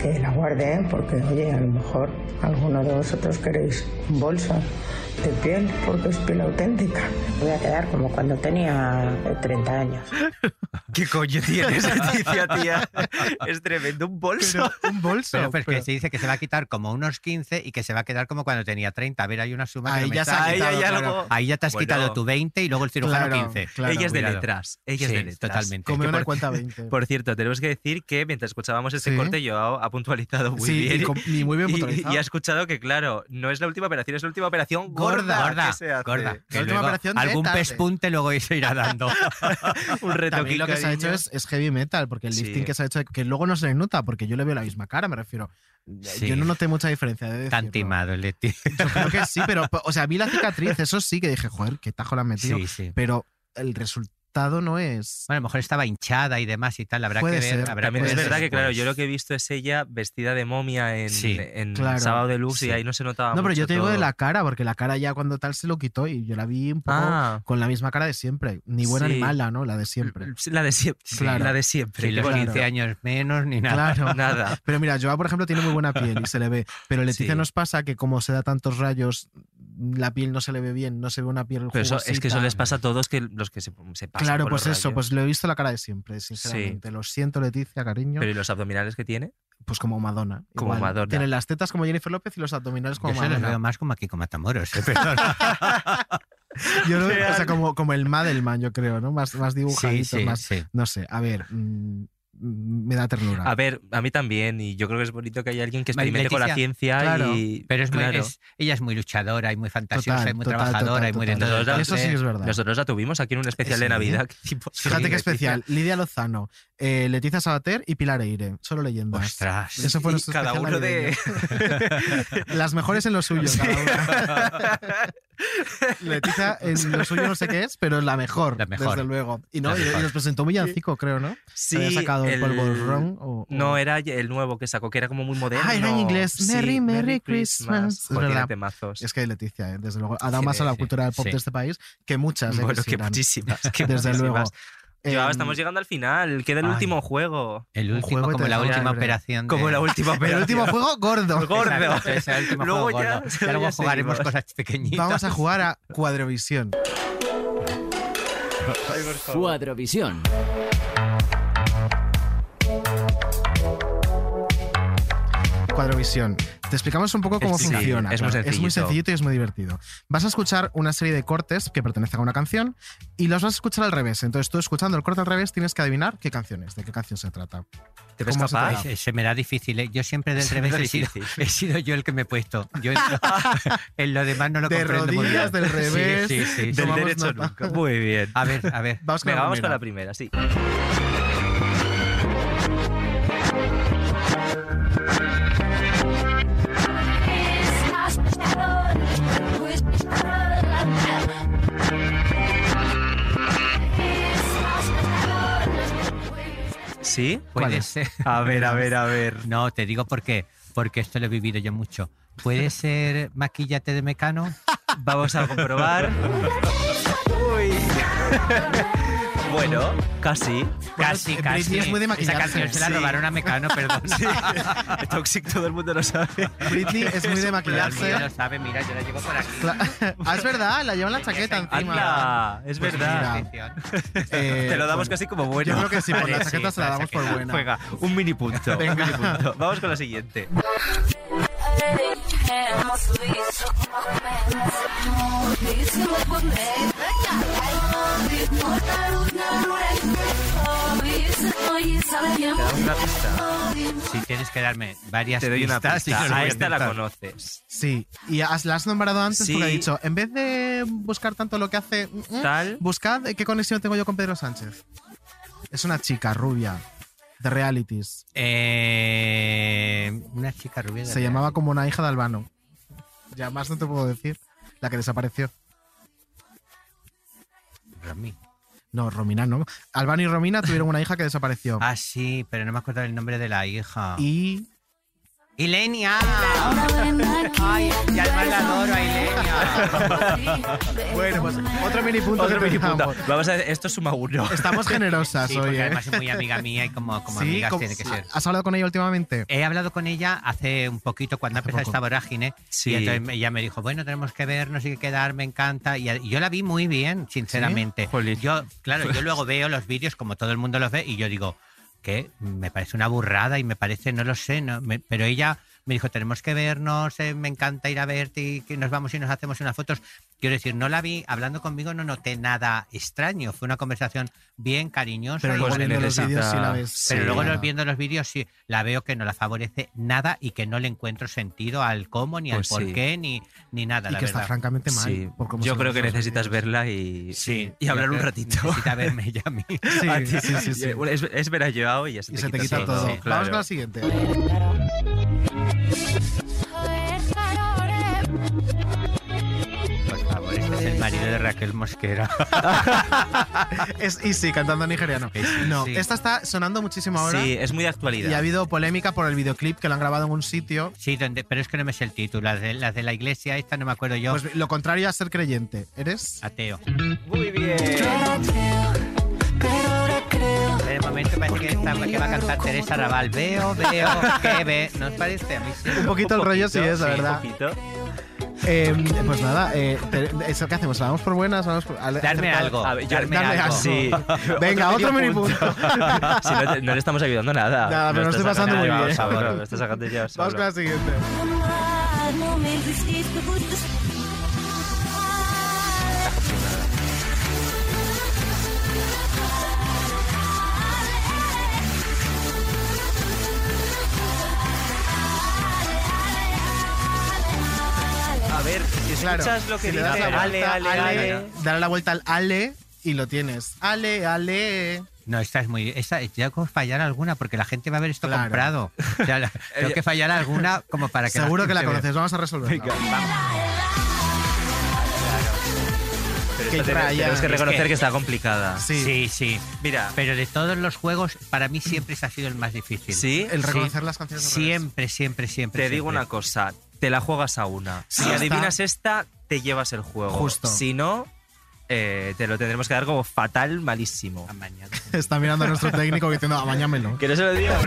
que la guarde, porque oye, a lo mejor alguno de vosotros queréis un bolso de piel, porque es piel auténtica. Voy a quedar como cuando tenía eh, 30 años. ¿Qué coño tienes, Leticia, tía? Es tremendo, un bolso. un bolso. Pero, pues que se dice que se va a quitar como unos 15 y que se va a quedar como cuando tenía 30. A ver, hay una suma que Ahí me ya quitado, Ahí ya claro. algo- Ahí ya te has Bueno. quitado tu 20 y luego el cirujano Claro, 15. claro. ella es de Cuidado. letras. Ella es Sí, de letras. totalmente. Que una por- cuenta 20. Por cierto, tenemos que decir que mientras escuchábamos este Sí. corte, yo ha puntualizado muy Sí, bien. y y muy bien Y- puntualizado. Y, ha escuchado que, claro, no es la última operación, es la última operación gorda, Gorda, que se hace. gorda. La Que última luego operación de algún tarde. pespunte luego se irá dando. Un reto También lo que se ha hecho es, es heavy metal, porque el Sí. lifting que se ha hecho, que luego no se le nota, porque yo le veo la misma cara, me refiero. Sí. Yo no noté mucha diferencia. De Tan timado, Leti. Yo creo que sí, pero, o sea, vi la cicatriz, eso sí que dije, joder, qué tajo la han metido. Sí, sí. Pero el resultado no es. Bueno, a lo mejor estaba hinchada y demás y tal. Habrá Puede que ver. ser. habrá También que es ver verdad que, claro, yo lo que he visto es ella vestida de momia en, Sí, en claro, Sábado de Luz y ahí no se notaba No, pero mucho yo te digo de la cara, porque la cara ya cuando tal se lo quitó y yo la vi un poco Ah. con la misma cara de siempre. Ni buena ni mala, ¿no? La de siempre. Sí, La de siempre. sí, Claro. La de siempre. Ni los Claro. 15 años menos ni nada. Claro. Nada. Pero mira, Joa, por ejemplo, tiene muy buena piel y se le ve. Pero Leticia Sí. nos pasa que como se da tantos rayos, la piel no se le ve bien, no se ve una piel Pero eso, es que eso les pasa a todos que los que se, se pasan Claro, por pues los eso, rayos. pues lo he visto la cara de siempre, sinceramente. Lo siento, Leticia, cariño. Pero ¿y los abdominales que tiene? Pues como Madonna. Como igual. Madonna. Tiene las tetas como Jennifer López y los abdominales Yo como se los Madonna. veo más como aquí, como Matamoros. eh. Yo lo- o sea, como, como el Madelman, yo creo, ¿no? Más, más dibujadito, sí, más. sí. No sé, a ver, mm, me da ternura. A ver, a mí también, y yo creo que es bonito que haya alguien que experimente con la Leticia, ciencia claro. y... Pero es muy, claro. es- ella es muy luchadora y muy fantasiosa Total, y muy total, trabajadora total, y muy la- Eso sí es verdad. Nosotros la tuvimos aquí en un especial de. Navidad. Fíjate Sí, qué Leticia. especial. Lidia Lozano, eh, Leticia Sabater y Pilar Eire. Solo leyendas. Ostras. Eso fue nuestro cada uno de... Las mejores en lo suyo, cada una. Leticia en lo suyo no sé qué es, pero es la mejor, La mejor. desde luego. Y, no, y- nos presentó villancico, creo, ¿no? Sí, Había sacado el, el- polvo ron o, o- No, era el nuevo que sacó, que era como muy moderno. Ah, era en inglés. Sí, Merry, Merry Christmas. Es verdad. temazos. Es que Leticia, eh, desde luego, ha dado Sí, más a la sí, cultura del pop sí. de este país que muchas. eh, Bueno, sí que muchísimas. que Desde muchísimas. luego. Em, estamos llegando al final. Queda el Ay. último juego. El último, juego como la última operación. de- Como la última El operación. último juego gordo. Gordo. Exacto, ese es el último Luego juego ya- gordo. ya Ya luego jugaremos seguimos. cosas pequeñitas. Vamos a jugar a Cuadrovisión. Cuadrovisión. Cuadrovisión. Te explicamos un poco cómo Sí, funciona. es muy claro. es muy sencillito. y es muy divertido. Vas a escuchar una serie de cortes que pertenecen a una canción y los vas a escuchar al revés. Entonces tú escuchando el corte al revés tienes que adivinar qué canción es, de qué canción se trata. ¿Te ves ¿Cómo se te capaz? Se, se me da difícil. ¿eh? Yo siempre del Se revés he sido, he sido yo el que me he puesto. Yo en, en lo demás no lo De comprendo muy rodillas, bien. del Sí, revés, Sí, sí, sí. Del derecho nota. nunca. Muy bien. A ver, a ver. Vamos con Venga, la vamos con primera. la primera, sí. ¿Sí? Puede ser. A ver, a ver, a ver. No, te digo por qué. Porque esto lo he vivido yo mucho. ¿Puede ser maquillate de mecano? Vamos a comprobar. Uy. Bueno, casi. Casi, Britney casi. es muy de Esa maquillarse. canción se la Sí. robaron a Mecano, perdón. Toxic todo el mundo lo sabe. Britney es muy de maquillarse. lo sabe, mira, yo la llevo por aquí. Ah, es verdad, la lleva en la chaqueta encima. Anda, es Pues verdad. eh, Te lo damos bueno, casi como bueno. Yo creo que sí, por la Vale, chaqueta sí, se la la damos por chaqueta. buena. Juega, un mini punto. un Venga. mini punto. Vamos con la siguiente. Una pista. Si tienes que darme varias Te doy una pistas pista. no lo A esta la conoces. Sí, y has- la has nombrado antes Sí. porque ha dicho, en vez de buscar tanto lo que hace, mm, mm, Tal. buscad qué conexión tengo yo con Pedro Sánchez. Es una chica rubia de realities. Eh, una chica rubia. de Se llamaba como una hija de Albano. Ya más no te puedo decir. La que desapareció. Romy. No, Romina no. Albano y Romina tuvieron una hija que desapareció. Ah, sí, pero no me acuerdo el nombre de la hija. Y ¡Ilenia! ¡Ay, ya además la adoro a Ilenia! bueno, pues otro mini punto. Otro mini punto. Vamos a esto suma uno. Estamos generosas Sí, hoy, porque ¿eh? además es muy amiga mía y como, como Sí, amigas ¿cómo- tiene que ser. ¿Has hablado con ella últimamente? He hablado con ella hace un poquito cuando ha Hace empezado poco. esta vorágine Sí. y entonces ella me dijo, bueno, tenemos que vernos y que quedar, me encanta. Y, yo la vi muy bien, sinceramente. Jolín. Yo, claro, yo luego veo los vídeos como todo el mundo los ve y yo digo, que me parece una burrada y me parece, no lo sé, no, me- pero ella me dijo, tenemos que vernos, eh, me encanta ir a verte y que nos vamos y nos hacemos unas fotos. Quiero decir, no la vi, hablando conmigo no noté nada extraño, fue una conversación bien cariñosa. Pero y luego Pues viendo los vídeos sí la ves. pero Sí. luego claro. los- viendo los vídeos sí la veo que no la favorece nada y que no le encuentro sentido al cómo, ni Pues al por sí. qué, ni, ni nada, Y la que está francamente mal. Sí. por cómo Yo creo que necesitas verla y, Sí, y hablar un ratito. Necesita verme ya a mí. Sí, A ti. sí, sí, sí. Es, es ver a Joao y ya se Y te, se te quita todo. Sí, Vamos con la siguiente. Marido de Raquel Mosquera. es Easy cantando en nigeriano. No, sí. esta está sonando muchísimo ahora. Sí, es muy de Y actualidad. ha habido polémica por el videoclip que lo han grabado en un sitio. Sí, donde, pero es que no me sé el título. Las de, las de la iglesia, esta no me acuerdo yo. Pues lo contrario a ser creyente. ¿Eres? Ateo. Muy bien. De momento parece que, está- que va a cantar Teresa Raval. Veo, veo, que ve. ¿No os parece? A mí sí. Un poquito el rollo sí es, la Sí, un verdad. poquito. Eh, pues nada, eh, te- ¿eso qué hacemos? ¿La damos por buenas? ¿La damos por- Darme algo. A ver, yo- darme algo. algo. Sí. Venga, otro mini medio punto. Si no, te- no le estamos ayudando nada. Nada, pero Lo estoy estás pasando sacando muy bien. solo, lo estás sacando ya Vamos con la siguiente. A si Claro, escuchas lo que si le das dice la Ale, vuelta, Ale, Ale. Dale la vuelta al ale y lo tienes. Ale, ale. No, esta es muy. Esta, tengo que fallar alguna porque la gente va a ver esto Claro. comprado. O sea, la- tengo que fallar alguna como para que. Seguro que la conoces, vamos a resolverla. Venga, Pero Qué tenemos que Es reconocer que- que está complicada. Sí. Sí, sí. Mira, Pero de todos los juegos, para mí siempre ha sido el más difícil. sí, El Sí. reconocer las canciones. revés. Siempre, siempre, siempre. te digo siempre. una cosa, te la juegas a una. Si Sí, adivinas esta, te llevas el juego. Justo. Si no, eh, te lo tendremos que dar como fatal, malísimo. Está mirando a nuestro técnico diciendo, amañámelo. Que no se lo diga.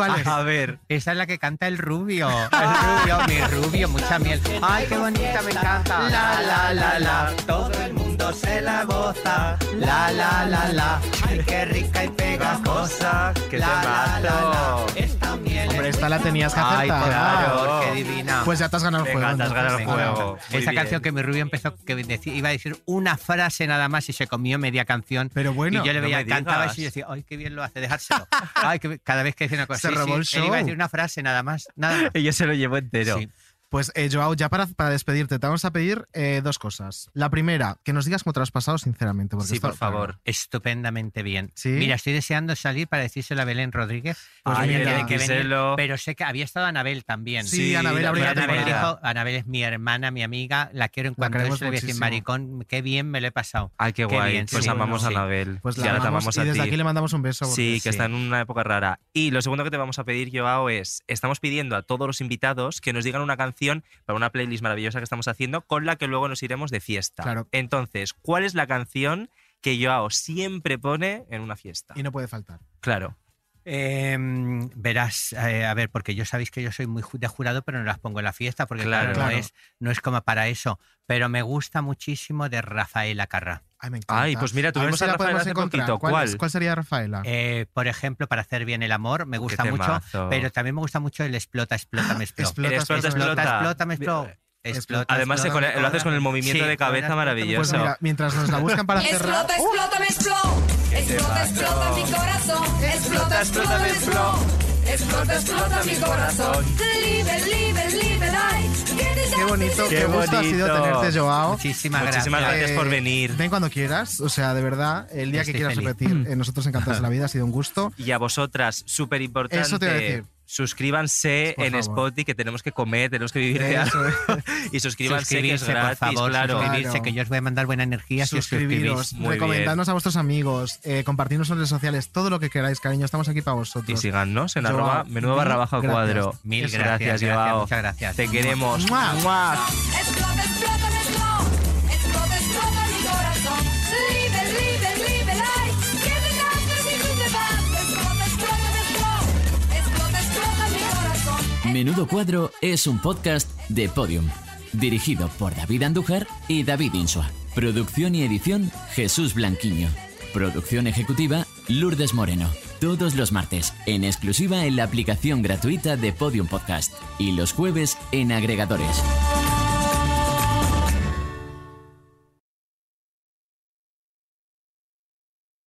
¿Cuál es? A ver. Esa es la que canta el rubio. El rubio, mi rubio, mucha miel. Ay, qué bonita, me encanta. La, la, la, la. Todo el mundo se la goza. La, la, la, la. Ay, qué rica y pegajosa. ¡Qué La, la, la, la. Hombre, esta la tenías que Ay, acertar. por favor, qué divina. Pues ya te has ganado el Venga, juego. te has ganado el juego. Muy Esa bien. canción que mi rubio empezó, que iba a decir una frase nada más y se comió media canción. Pero bueno, y yo le no veía, me cantaba y yo decía, ay, qué bien lo hace, dejárselo. Ay, que cada vez que decía una cosa, Se sí, robó sí, el él iba a show. decir una frase nada más, nada más. Ella se lo llevó entero. Sí. Pues, eh, Joao, ya para, para despedirte, te vamos a pedir eh, dos cosas. La primera, que nos digas cómo te lo has pasado, sinceramente. Porque Sí, esto- por favor. Estupendamente bien. ¿Sí? Mira, estoy deseando salir para decírselo a Belén Rodríguez. Pues Ay, mira, tiene que venir, pero sé que había estado Anabel también. Sí, Sí, Anabel, la- habría Anabel dijo, Anabel es mi hermana, mi amiga, la quiero en cuanto a decir, maricón, qué bien me lo he pasado. Ay, qué Qué guay. bien, pues sí. amamos a. Anabel. Pues y la ahora te amamos amamos y a desde ti. aquí le mandamos un beso. Sí, que sí. está en una época rara. Y lo segundo que te vamos a pedir, Joao, es, estamos pidiendo a todos los invitados que nos digan una canción para una playlist maravillosa que estamos haciendo, con la que luego nos iremos de fiesta. Claro. Entonces, ¿cuál es la canción que Joao siempre pone en una fiesta? Y no puede faltar. Claro. Eh, verás, eh, a ver, porque yo sabéis que yo soy muy de jurado, pero no las pongo en la fiesta, porque Claro. claro, no, es, no es como para eso. Pero me gusta muchísimo de Rafaela Carrá. Ay, me encanta. Ay, pues mira, A ver tuvimos si a la Rafaela podemos hace poquito. ¿Cuál, ¿Cuál? cuál sería Rafaela? Eh, por ejemplo, para hacer bien el amor, me gusta mucho, pero también me gusta mucho el explota, explota, me explota. Explota, explota, explota, explota. explota, me explota. Explota, Además, explota, lo haces con el movimiento Sí, de cabeza maravilloso. Pues mira, mientras nos la buscan para cerrar. Explota, explota, me explota. Explota, explota mi corazón. Explota, explota, me explota. Explota, explota mi corazón. Libre, libre, libre, ay. Qué bonito, qué, gusto ha sido tenerte, Joao. Muchísimas, Muchísimas gracias. gracias por Eh, venir. Ven cuando quieras, o sea, de verdad, el día que quieras feliz. repetir, eh, nosotros encantados de la vida, ha sido un gusto. Y a vosotras, súper importante. Eso te iba a decir. Suscríbanse Por en favor. Spotify, que tenemos que comer, tenemos que vivir de Eso algo. y suscríbanse, que es Suscribirse, gratis, por favor, claro. suscribirse, que yo os voy a mandar buena energía si os Suscribiros. Muy recomendadnos a vuestros amigos, eh, compartirnos en redes sociales, todo lo que queráis, cariño, estamos aquí para Y vosotros. síganos en Joao, arroba menudo barra baja cuadro. Mil gracias, gracias, muchas gracias. Te queremos. ¡Mua! ¡Mua! Menudo Cuadro es un podcast de Podium, dirigido por David Andújar y David Insua. Producción y edición Jesús Blanquiño. Producción ejecutiva Lourdes Moreno. Todos los martes, en exclusiva en la aplicación gratuita de Podium Podcast. Y los jueves en agregadores.